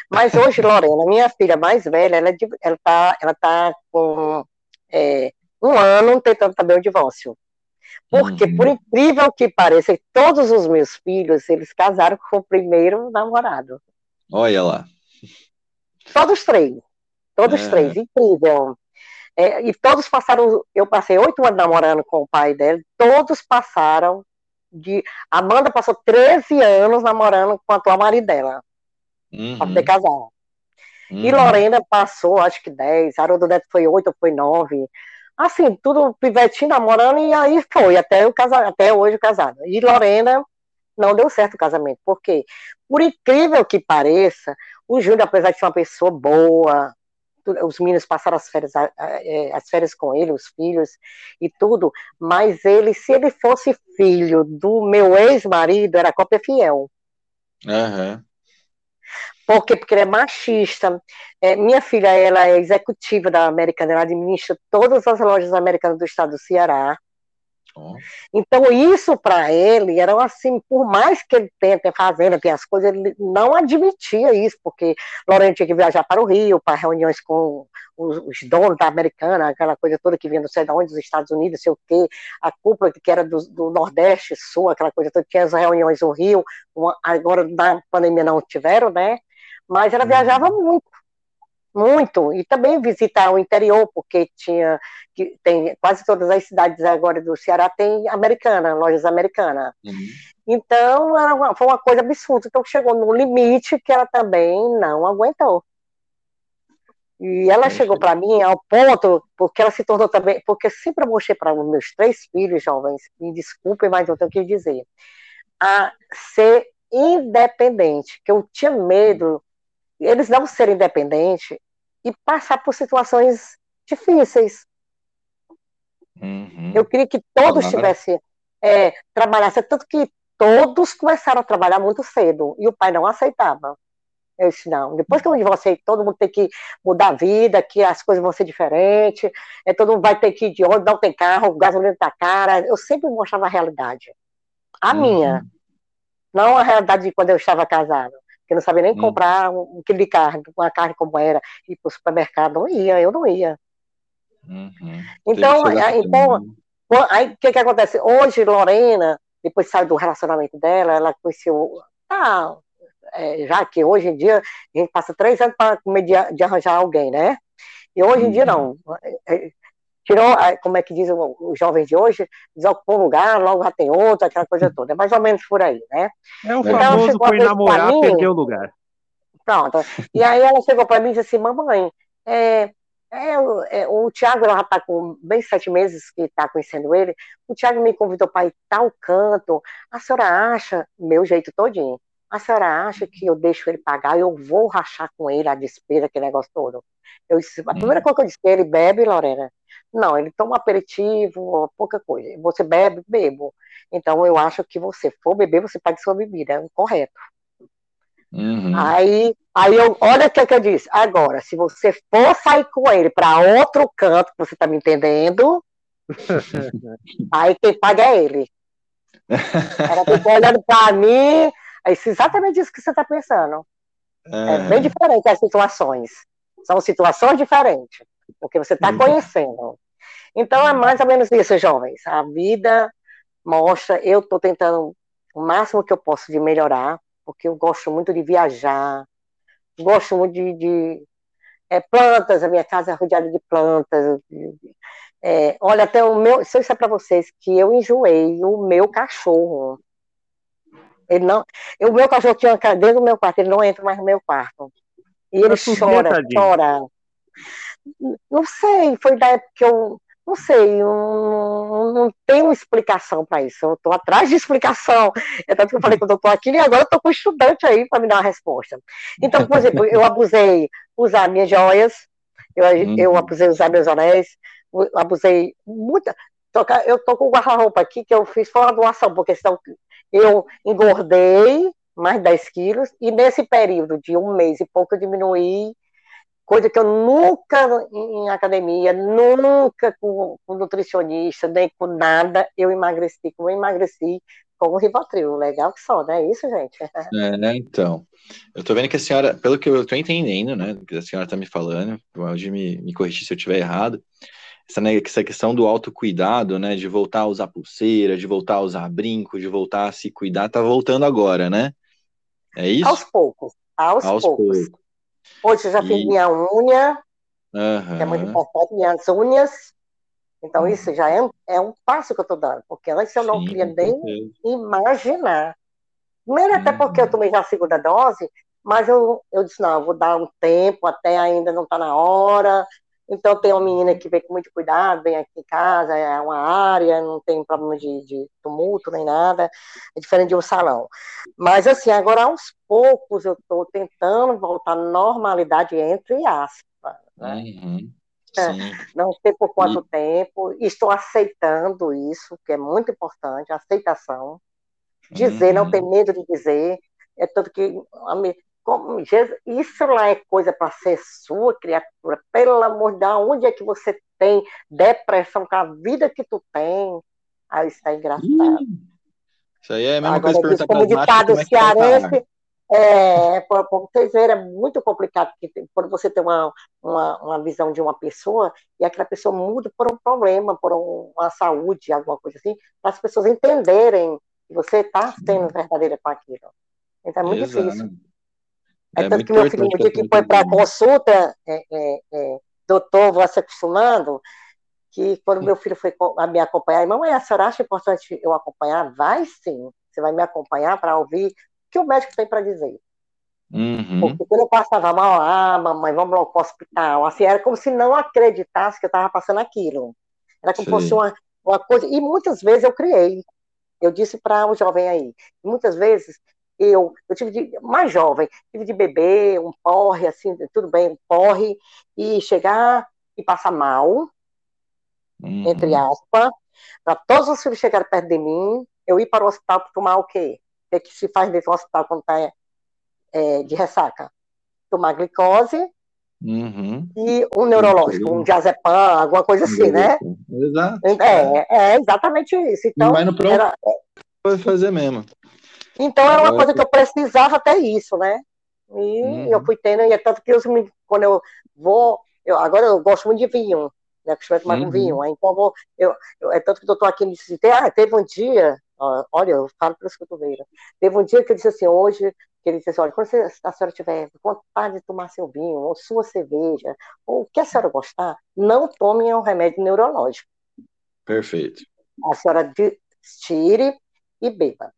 Mas hoje, Lorena, minha filha mais velha, ela, é ela, tá, ela tá com é, um ano tentando também o divórcio. Porque, uhum. por incrível que pareça, todos os meus filhos, eles casaram com o primeiro namorado. Olha lá. Todos três. Todos é. três. Incrível. É, e todos passaram, eu passei oito anos namorando com o pai dele, todos passaram de. Amanda passou 13 anos namorando com a atual marido dela. Uhum. Pra poder casar. Uhum. E Lorena passou, acho que 10, Haroldo Neto foi 8 ou foi 9. Assim, tudo pivetinho namorando, e aí foi, até, o casa, até hoje casado. E Lorena não deu certo o casamento. Por quê? Por incrível que pareça, o Júnior, apesar de ser uma pessoa boa, os meninos passaram as férias, é, as férias com ele, os filhos e tudo, mas ele, se ele fosse filho do meu ex-marido, era cópia fiel. Uhum. Por quê? Porque ele é machista. É, minha filha, ela é executiva da Americana, ela administra todas as lojas americanas do estado do Ceará. Então, isso para ele era assim, por mais que ele tenha, tenha fazenda, tenha as coisas, ele não admitia isso, porque Lorena tinha que viajar para o Rio, para reuniões com os, os, donos da Americana, aquela coisa toda que vinha não sei de onde, dos Estados Unidos, sei o quê, a cúpula que era do, do Nordeste, Sul, aquela coisa toda, tinha as reuniões no Rio, uma, agora na pandemia não tiveram, né? Mas ela uhum. viajava muito muito, e também visitar o interior, porque tinha, que tem quase todas as cidades agora do Ceará tem americana, lojas americanas. Uhum. Então, uma, foi uma coisa absurda. Então, chegou no limite que ela também não aguentou. E ela chegou para mim ao ponto, porque ela se tornou também, porque sempre eu mostrei para os meus três filhos jovens, me desculpem, mas eu tenho que dizer, a ser independente, que eu tinha medo eles não serem independentes e passar por situações difíceis. Uhum. Eu queria que todos tivessem é, trabalhassem, tanto que todos começaram a trabalhar muito cedo e o pai não aceitava. Eu disse, não, depois que eu divorciei, todo mundo tem que mudar a vida, que as coisas vão ser diferentes, é, todo mundo vai ter que ir de onde, não tem carro, o gasolina está cara. Eu sempre mostrava a realidade. A uhum. minha. Não a realidade de quando eu estava casado que não sabia nem hum. comprar um, um, quilo de carne, uma carne como era, ir para o supermercado, não ia, eu não ia. Uhum. Então, então aí o que, que acontece? Hoje, Lorena, depois saiu do relacionamento dela, ela conheceu. Ah, é, já que hoje em dia a gente passa três anos para de, de arranjar alguém, né? E hoje em dia não. Tirou, como é que diz os jovens de hoje, desocupou um lugar, logo já tem outro, aquela coisa toda. É mais ou menos por aí, né? É o então, famoso foi namorar, mim, perdeu o lugar. Pronto. E aí ela chegou para mim e disse assim, mamãe, é, é, é, o Tiago já está com bem sete meses que está conhecendo ele, o Tiago me convidou para ir tal canto, a senhora acha, meu jeito todinho, a senhora acha que eu deixo ele pagar, eu vou rachar com ele a despesa, aquele negócio todo? Eu disse, a primeira hum. coisa que eu disse, ele bebe, Lorena, não, ele toma aperitivo, pouca coisa. Você bebe, bebo. Então eu acho que você for beber, você paga sua bebida, é o correto. Uhum. Aí, aí eu, olha o que, é que eu disse. Agora, se você for sair com ele para outro canto, você tá me entendendo? aí quem paga é ele. Ela ficou olhando para mim, é exatamente isso que você está pensando. É. é bem diferente as situações. São situações diferentes porque você está uhum. conhecendo. Então é mais ou menos isso, jovens. A vida mostra, eu estou tentando o máximo que eu posso de melhorar, porque eu gosto muito de viajar, gosto muito de, de é, plantas, a minha casa é rodeada de plantas. É, olha, até o meu, se eu disser para vocês que eu enjoei o meu cachorro. Ele não, o meu cachorro tinha dentro do meu quarto, ele não entra mais no meu quarto. E ele chora, chora. Não sei, foi da época que eu. Não sei, não, não tenho explicação para isso. Eu estou atrás de explicação. É tanto que eu falei que eu estou aqui e agora estou com um estudante aí para me dar uma resposta. Então, por exemplo, eu abusei usar minhas joias, eu, uhum. eu abusei usar meus anéis, abusei muita. Eu estou com o guarda-roupa aqui que eu fiz fora doação, porque senão eu engordei mais 10 quilos, e nesse período de um mês e pouco eu diminuí coisa que eu nunca em academia, nunca com, com nutricionista, nem com nada, eu emagreci como eu emagreci com o Rivotril. Legal que só, não é isso, gente? É, né, então. Eu tô vendo que a senhora, pelo que eu tô entendendo, né, que a senhora tá me falando, pode me, me corrigir se eu estiver errado, essa, né, essa questão do autocuidado, né, de voltar a usar pulseira, de voltar a usar brinco, de voltar a se cuidar, tá voltando agora, né? É isso? Aos poucos, aos, aos poucos. poucos. Hoje eu já fiz minha unha, uhum. que é muito importante, minhas unhas. Então, uhum. isso já é, é um passo que eu estou dando, porque antes eu não Sim, queria nem imaginar. Primeiro, até porque eu uhum. tomei já a segunda dose, mas eu, eu disse, não, eu vou dar um tempo, até ainda não está na hora. Então, tem uma menina que vem com muito cuidado, vem aqui em casa, é uma área, não tem problema de, de tumulto nem nada, é diferente de um salão. Mas, assim, agora, aos poucos, eu estou tentando voltar à normalidade, entre aspas. Né? Uhum. É, não sei por quanto e... tempo, estou aceitando isso, que é muito importante, aceitação. Dizer, uhum. não ter medo de dizer, é tanto que como, Jesus, isso lá é coisa para ser sua criatura. Pelo amor de Deus, onde é que você tem depressão com a vida que tu tem? Aí isso é engraçado. Isso aí é a mesma Agora, coisa perguntar como ditado é cearense, é, para vocês verem, é muito complicado, porque quando você tem uma, uma, uma, visão de uma pessoa e aquela pessoa muda por um problema, por uma saúde, alguma coisa assim, para as pessoas entenderem que você está sendo verdadeira com aquilo. Então é muito Exato. difícil. É, é tanto que meu filho, no dia que foi para a consulta, é, é, é, doutor, vou se acostumando, que quando meu filho foi me acompanhar, mamãe, a senhora acha importante eu acompanhar? Vai sim, você vai me acompanhar para ouvir o que o médico tem para dizer. Uhum. Porque quando eu passava mal, ah, mamãe, vamos logo para o hospital. Assim, era como se não acreditasse que eu estava passando aquilo. Era como se fosse uma, uma coisa. E muitas vezes eu criei. Eu disse para o um jovem aí, muitas vezes eu, eu tive de, mais jovem, tive de beber um porre, assim, tudo bem, um porre, e chegar e passar mal, uhum. entre aspas, para todos os filhos chegarem perto de mim, eu ir para o hospital para tomar o quê? O que, é que se faz dentro do hospital quando está é, de ressaca? Tomar glicose uhum. e um neurológico, um diazepam, alguma coisa assim, né? Exato. É, é exatamente isso. Então, Mas no era... pode fazer mesmo. Então era uma coisa que eu precisava até isso, né? E uhum. eu fui tendo, e é tanto que eu, quando eu vou, eu, agora eu gosto muito de vinho, né? Costumo tomar uhum. vinho, aí, então eu vou, eu, eu, é tanto que eu estou aqui me disse, ah, teve um dia, ó, olha, eu falo pelos cotovelos, teve um dia que eu disse assim, hoje, que ele disse assim, olha, quando você, a senhora tiver vontade de tomar seu vinho, ou sua cerveja, ou o que a senhora gostar, não tome um remédio neurológico. Perfeito. A senhora tire e beba.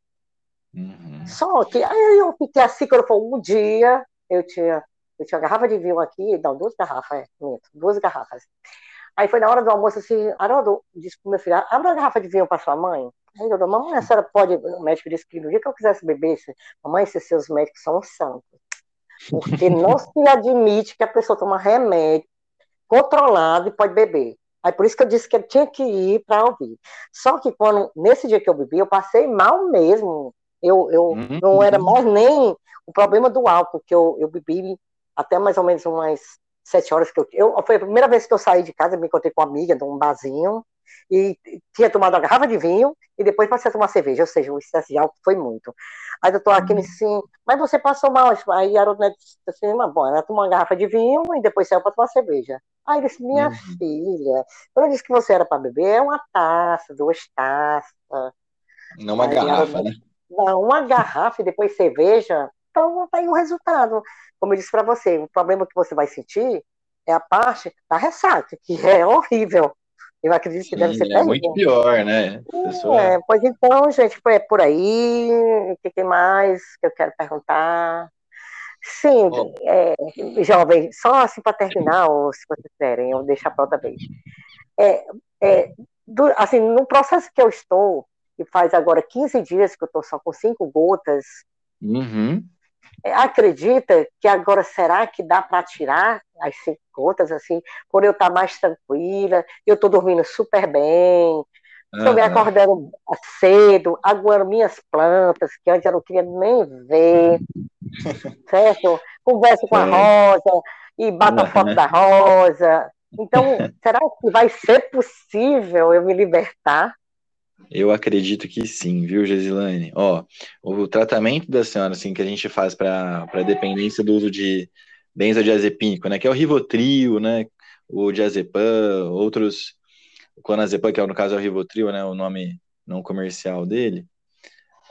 Uhum. Só que aí eu fiquei assim, quando foi um dia, eu tinha, eu tinha uma garrafa de vinho aqui, não, duas garrafas, é, duas garrafas. Aí foi na hora do almoço assim, Haroldo disse pro meu filho, abre uma garrafa de vinho para sua mãe. Aí eu disse, mamãe, a senhora pode, o médico disse que no dia que eu quisesse beber, mamãe, esses seus médicos são santos. Porque não se admite que a pessoa toma remédio controlado e pode beber. Aí por isso que eu disse que eu tinha que ir para ouvir. Só que quando, nesse dia que eu bebi, eu passei mal mesmo. Eu, eu uhum. não era mais nem o problema do álcool, que eu, eu bebi até mais ou menos umas sete horas que eu, eu. Foi a primeira vez que eu saí de casa, me encontrei com uma amiga de um barzinho, e tinha tomado uma garrafa de vinho, e depois passei a tomar cerveja, ou seja, o excesso de álcool foi muito. Aí eu tô aqui uhum. assim, mas você passou mal. Aí a Haroldo disse assim, mas bom, ela tomou uma garrafa de vinho e depois saiu para tomar cerveja. Aí ele disse, minha uhum. filha, quando eu disse que você era para beber, é uma taça, duas taças. Não uma aí, garrafa, né? Uma garrafa e depois cerveja, então tá aí o resultado. Como eu disse para você, o problema que você vai sentir é a parte da ressaca, que é horrível. Eu acredito que Sim, deve ser é muito pior, né? Pessoa... É, pois então, gente, foi por aí. O que, que mais que eu quero perguntar? Sim, oh. é, jovem, só assim para terminar, ou se vocês quiserem, eu deixar para outra vez. É, é, do, assim, no processo que eu estou, que faz agora 15 dias que eu estou só com cinco gotas. Uhum. É, acredita que agora será que dá para tirar as cinco gotas, assim, por eu estar tá mais tranquila, eu estou dormindo super bem, estou uhum. me acordando cedo, agora minhas plantas, que antes eu não queria nem ver, certo? Converso com a Rosa e bato a foto da Rosa. Então, será que vai ser possível eu me libertar? Eu acredito que sim, viu, Gesilane? Ó, o tratamento da senhora, assim, que a gente faz para dependência do uso de benzodiazepínico, né, que é o Rivotril, né, o diazepam, outros, o clonazepam, que é, no caso é o Rivotril, né, o nome não comercial dele,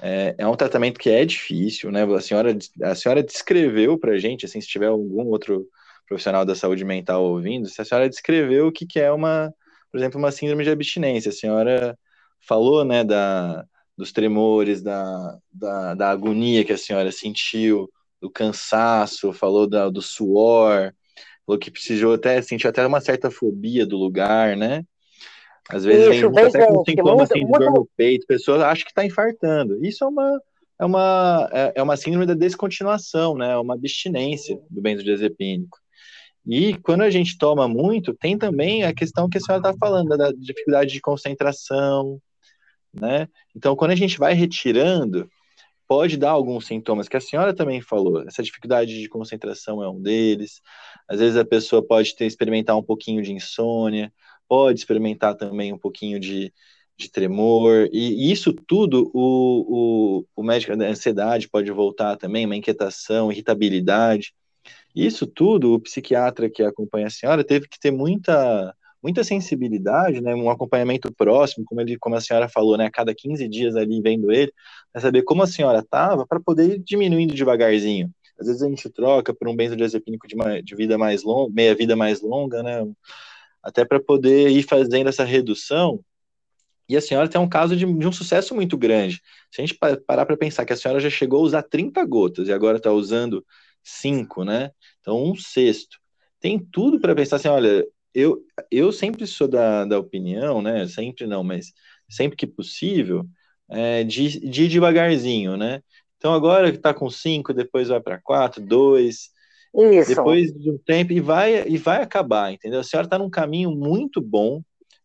é, é um tratamento que é difícil, né, a senhora, a senhora descreveu para a gente, assim, se tiver algum outro profissional da saúde mental ouvindo, se a senhora descreveu o que, que é uma por exemplo, uma síndrome de abstinência. A senhora falou, né, da, dos tremores, da, da, da agonia que a senhora sentiu, do cansaço, falou da, do suor, falou que precisou até, sentiu até uma certa fobia do lugar, né? Às vezes Isso, vem até com sintomas assim, de dor no peito, pessoas acham que está infartando. Isso é uma, é uma, é, é uma síndrome da descontinuação, né? É uma abstinência do benzodiazepínico. E quando a gente toma muito, tem também a questão que a senhora está falando, da dificuldade de concentração, né? Então, quando a gente vai retirando, pode dar alguns sintomas que a senhora também falou. Essa dificuldade de concentração é um deles. Às vezes a pessoa pode ter experimentar um pouquinho de insônia, pode experimentar também um pouquinho de, de tremor, e isso tudo o, o, o médico da ansiedade pode voltar também, uma inquietação, irritabilidade. Isso tudo, o psiquiatra que acompanha a senhora teve que ter muita muita sensibilidade, né, um acompanhamento próximo, como ele, como a senhora falou, né, a cada 15 dias ali vendo ele, para saber como a senhora estava, para poder ir diminuindo devagarzinho. Às vezes a gente troca por um benzodiazepínico de, de vida mais longa, meia vida mais longa, né, até para poder ir fazendo essa redução. E a senhora tem um caso de, de um sucesso muito grande. Se a gente parar para pensar que a senhora já chegou a usar 30 gotas e agora está usando 5, né? Então, um sexto. Tem tudo para pensar assim: olha, eu, eu sempre sou da, da opinião, né? Sempre não, mas sempre que possível, é, de, de devagarzinho, né? Então, agora que está com 5, depois vai para 4, 2 isso. Depois de um tempo, e vai, e vai acabar, entendeu? A senhora está num caminho muito bom,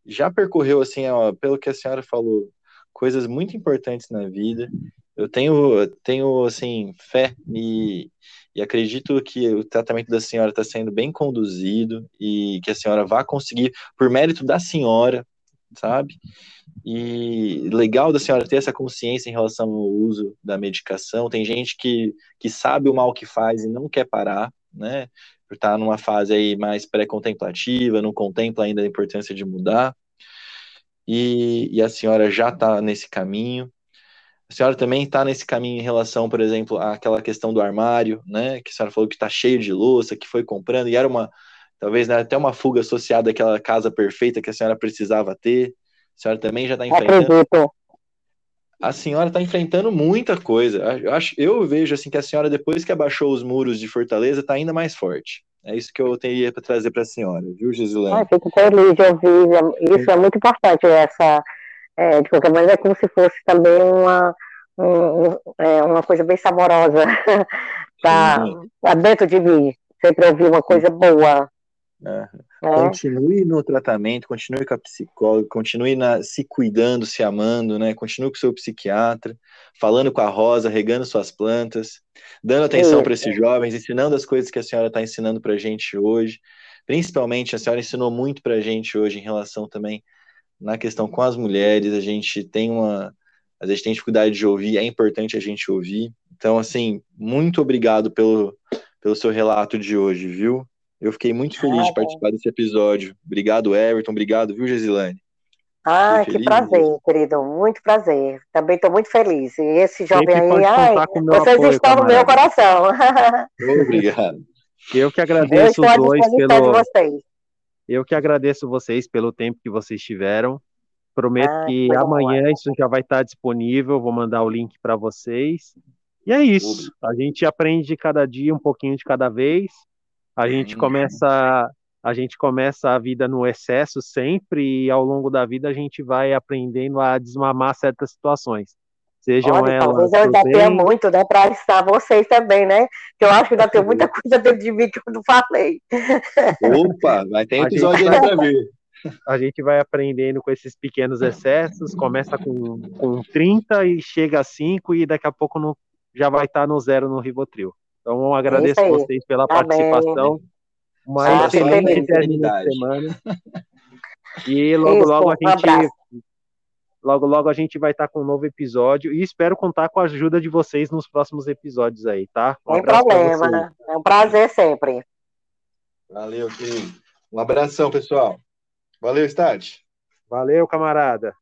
já percorreu, assim, ó, pelo que a senhora falou, coisas muito importantes na vida. Eu tenho, tenho assim, fé e, e acredito que o tratamento da senhora está sendo bem conduzido e que a senhora vai conseguir, por mérito da senhora, sabe? E legal da senhora ter essa consciência em relação ao uso da medicação. Tem gente que, que sabe o mal que faz e não quer parar, né? Por estar numa fase aí mais pré-contemplativa, não contempla ainda a importância de mudar. E, e a senhora já está nesse caminho. A senhora também está nesse caminho em relação, por exemplo, àquela questão do armário, né? Que a senhora falou que está cheio de louça, que foi comprando, e era uma, talvez né, até uma fuga associada àquela casa perfeita que a senhora precisava ter. A senhora também já está enfrentando. Acredito. A senhora está enfrentando muita coisa. Eu, acho, eu vejo assim que a senhora, depois que abaixou os muros de Fortaleza, está ainda mais forte. É isso que eu teria para trazer para a senhora, viu, Gisilane? Ah, fico feliz de ouvir. Isso é muito importante, essa. É, de qualquer maneira, é como se fosse também uma, um, é, uma coisa bem saborosa. tá, tá dentro de mim. Sempre ouvir uma coisa boa. É. Continue no tratamento, continue com a psicóloga, continue na, se cuidando, se amando, né? Continue com o seu psiquiatra, falando com a Rosa, regando suas plantas, dando atenção para esses jovens, ensinando as coisas que a senhora está ensinando para a gente hoje. Principalmente, a senhora ensinou muito para a gente hoje em relação também na questão com as mulheres. A gente tem uma. A gente tem dificuldade de ouvir, é importante a gente ouvir. Então, assim, muito obrigado pelo, pelo seu relato de hoje, viu? Eu fiquei muito feliz ah, de participar desse episódio. Obrigado, Everton. Obrigado, viu, Gesilane? Ah, que prazer, querido. Muito prazer. Também estou muito feliz. E esse jovem aí, ai, vocês apoio, estão no meu coração. Obrigado. Eu que agradeço os dois pelo. Eu que agradeço vocês pelo tempo que vocês tiveram. Prometo ah, que amanhã bom. isso já vai estar disponível. Vou mandar o link para vocês. E é isso. A gente aprende cada dia um pouquinho de cada vez. A gente começa a gente começa a vida no excesso sempre e ao longo da vida a gente vai aprendendo a desmamar certas situações. Sejam Olha, elas. Talvez eu ainda tenha muito, né, para estar vocês também, né? Que eu acho que ainda tem muita coisa dentro de mim que eu não falei. Opa, vai ter episódio ainda para ver. A gente vai aprendendo com esses pequenos excessos, começa com, com 30 e chega a 5 e daqui a pouco não, já vai estar no zero no Rivotril. Então, agradeço a vocês pela tá participação. Uma ah, excelente semana. E logo, Isso, logo a gente. Um logo, logo a gente vai estar com um novo episódio e espero contar com a ajuda de vocês nos próximos episódios aí, tá? Um Sem problema. É um prazer sempre. Valeu, querido. Um abração, pessoal. Valeu, Stade. Valeu, camarada.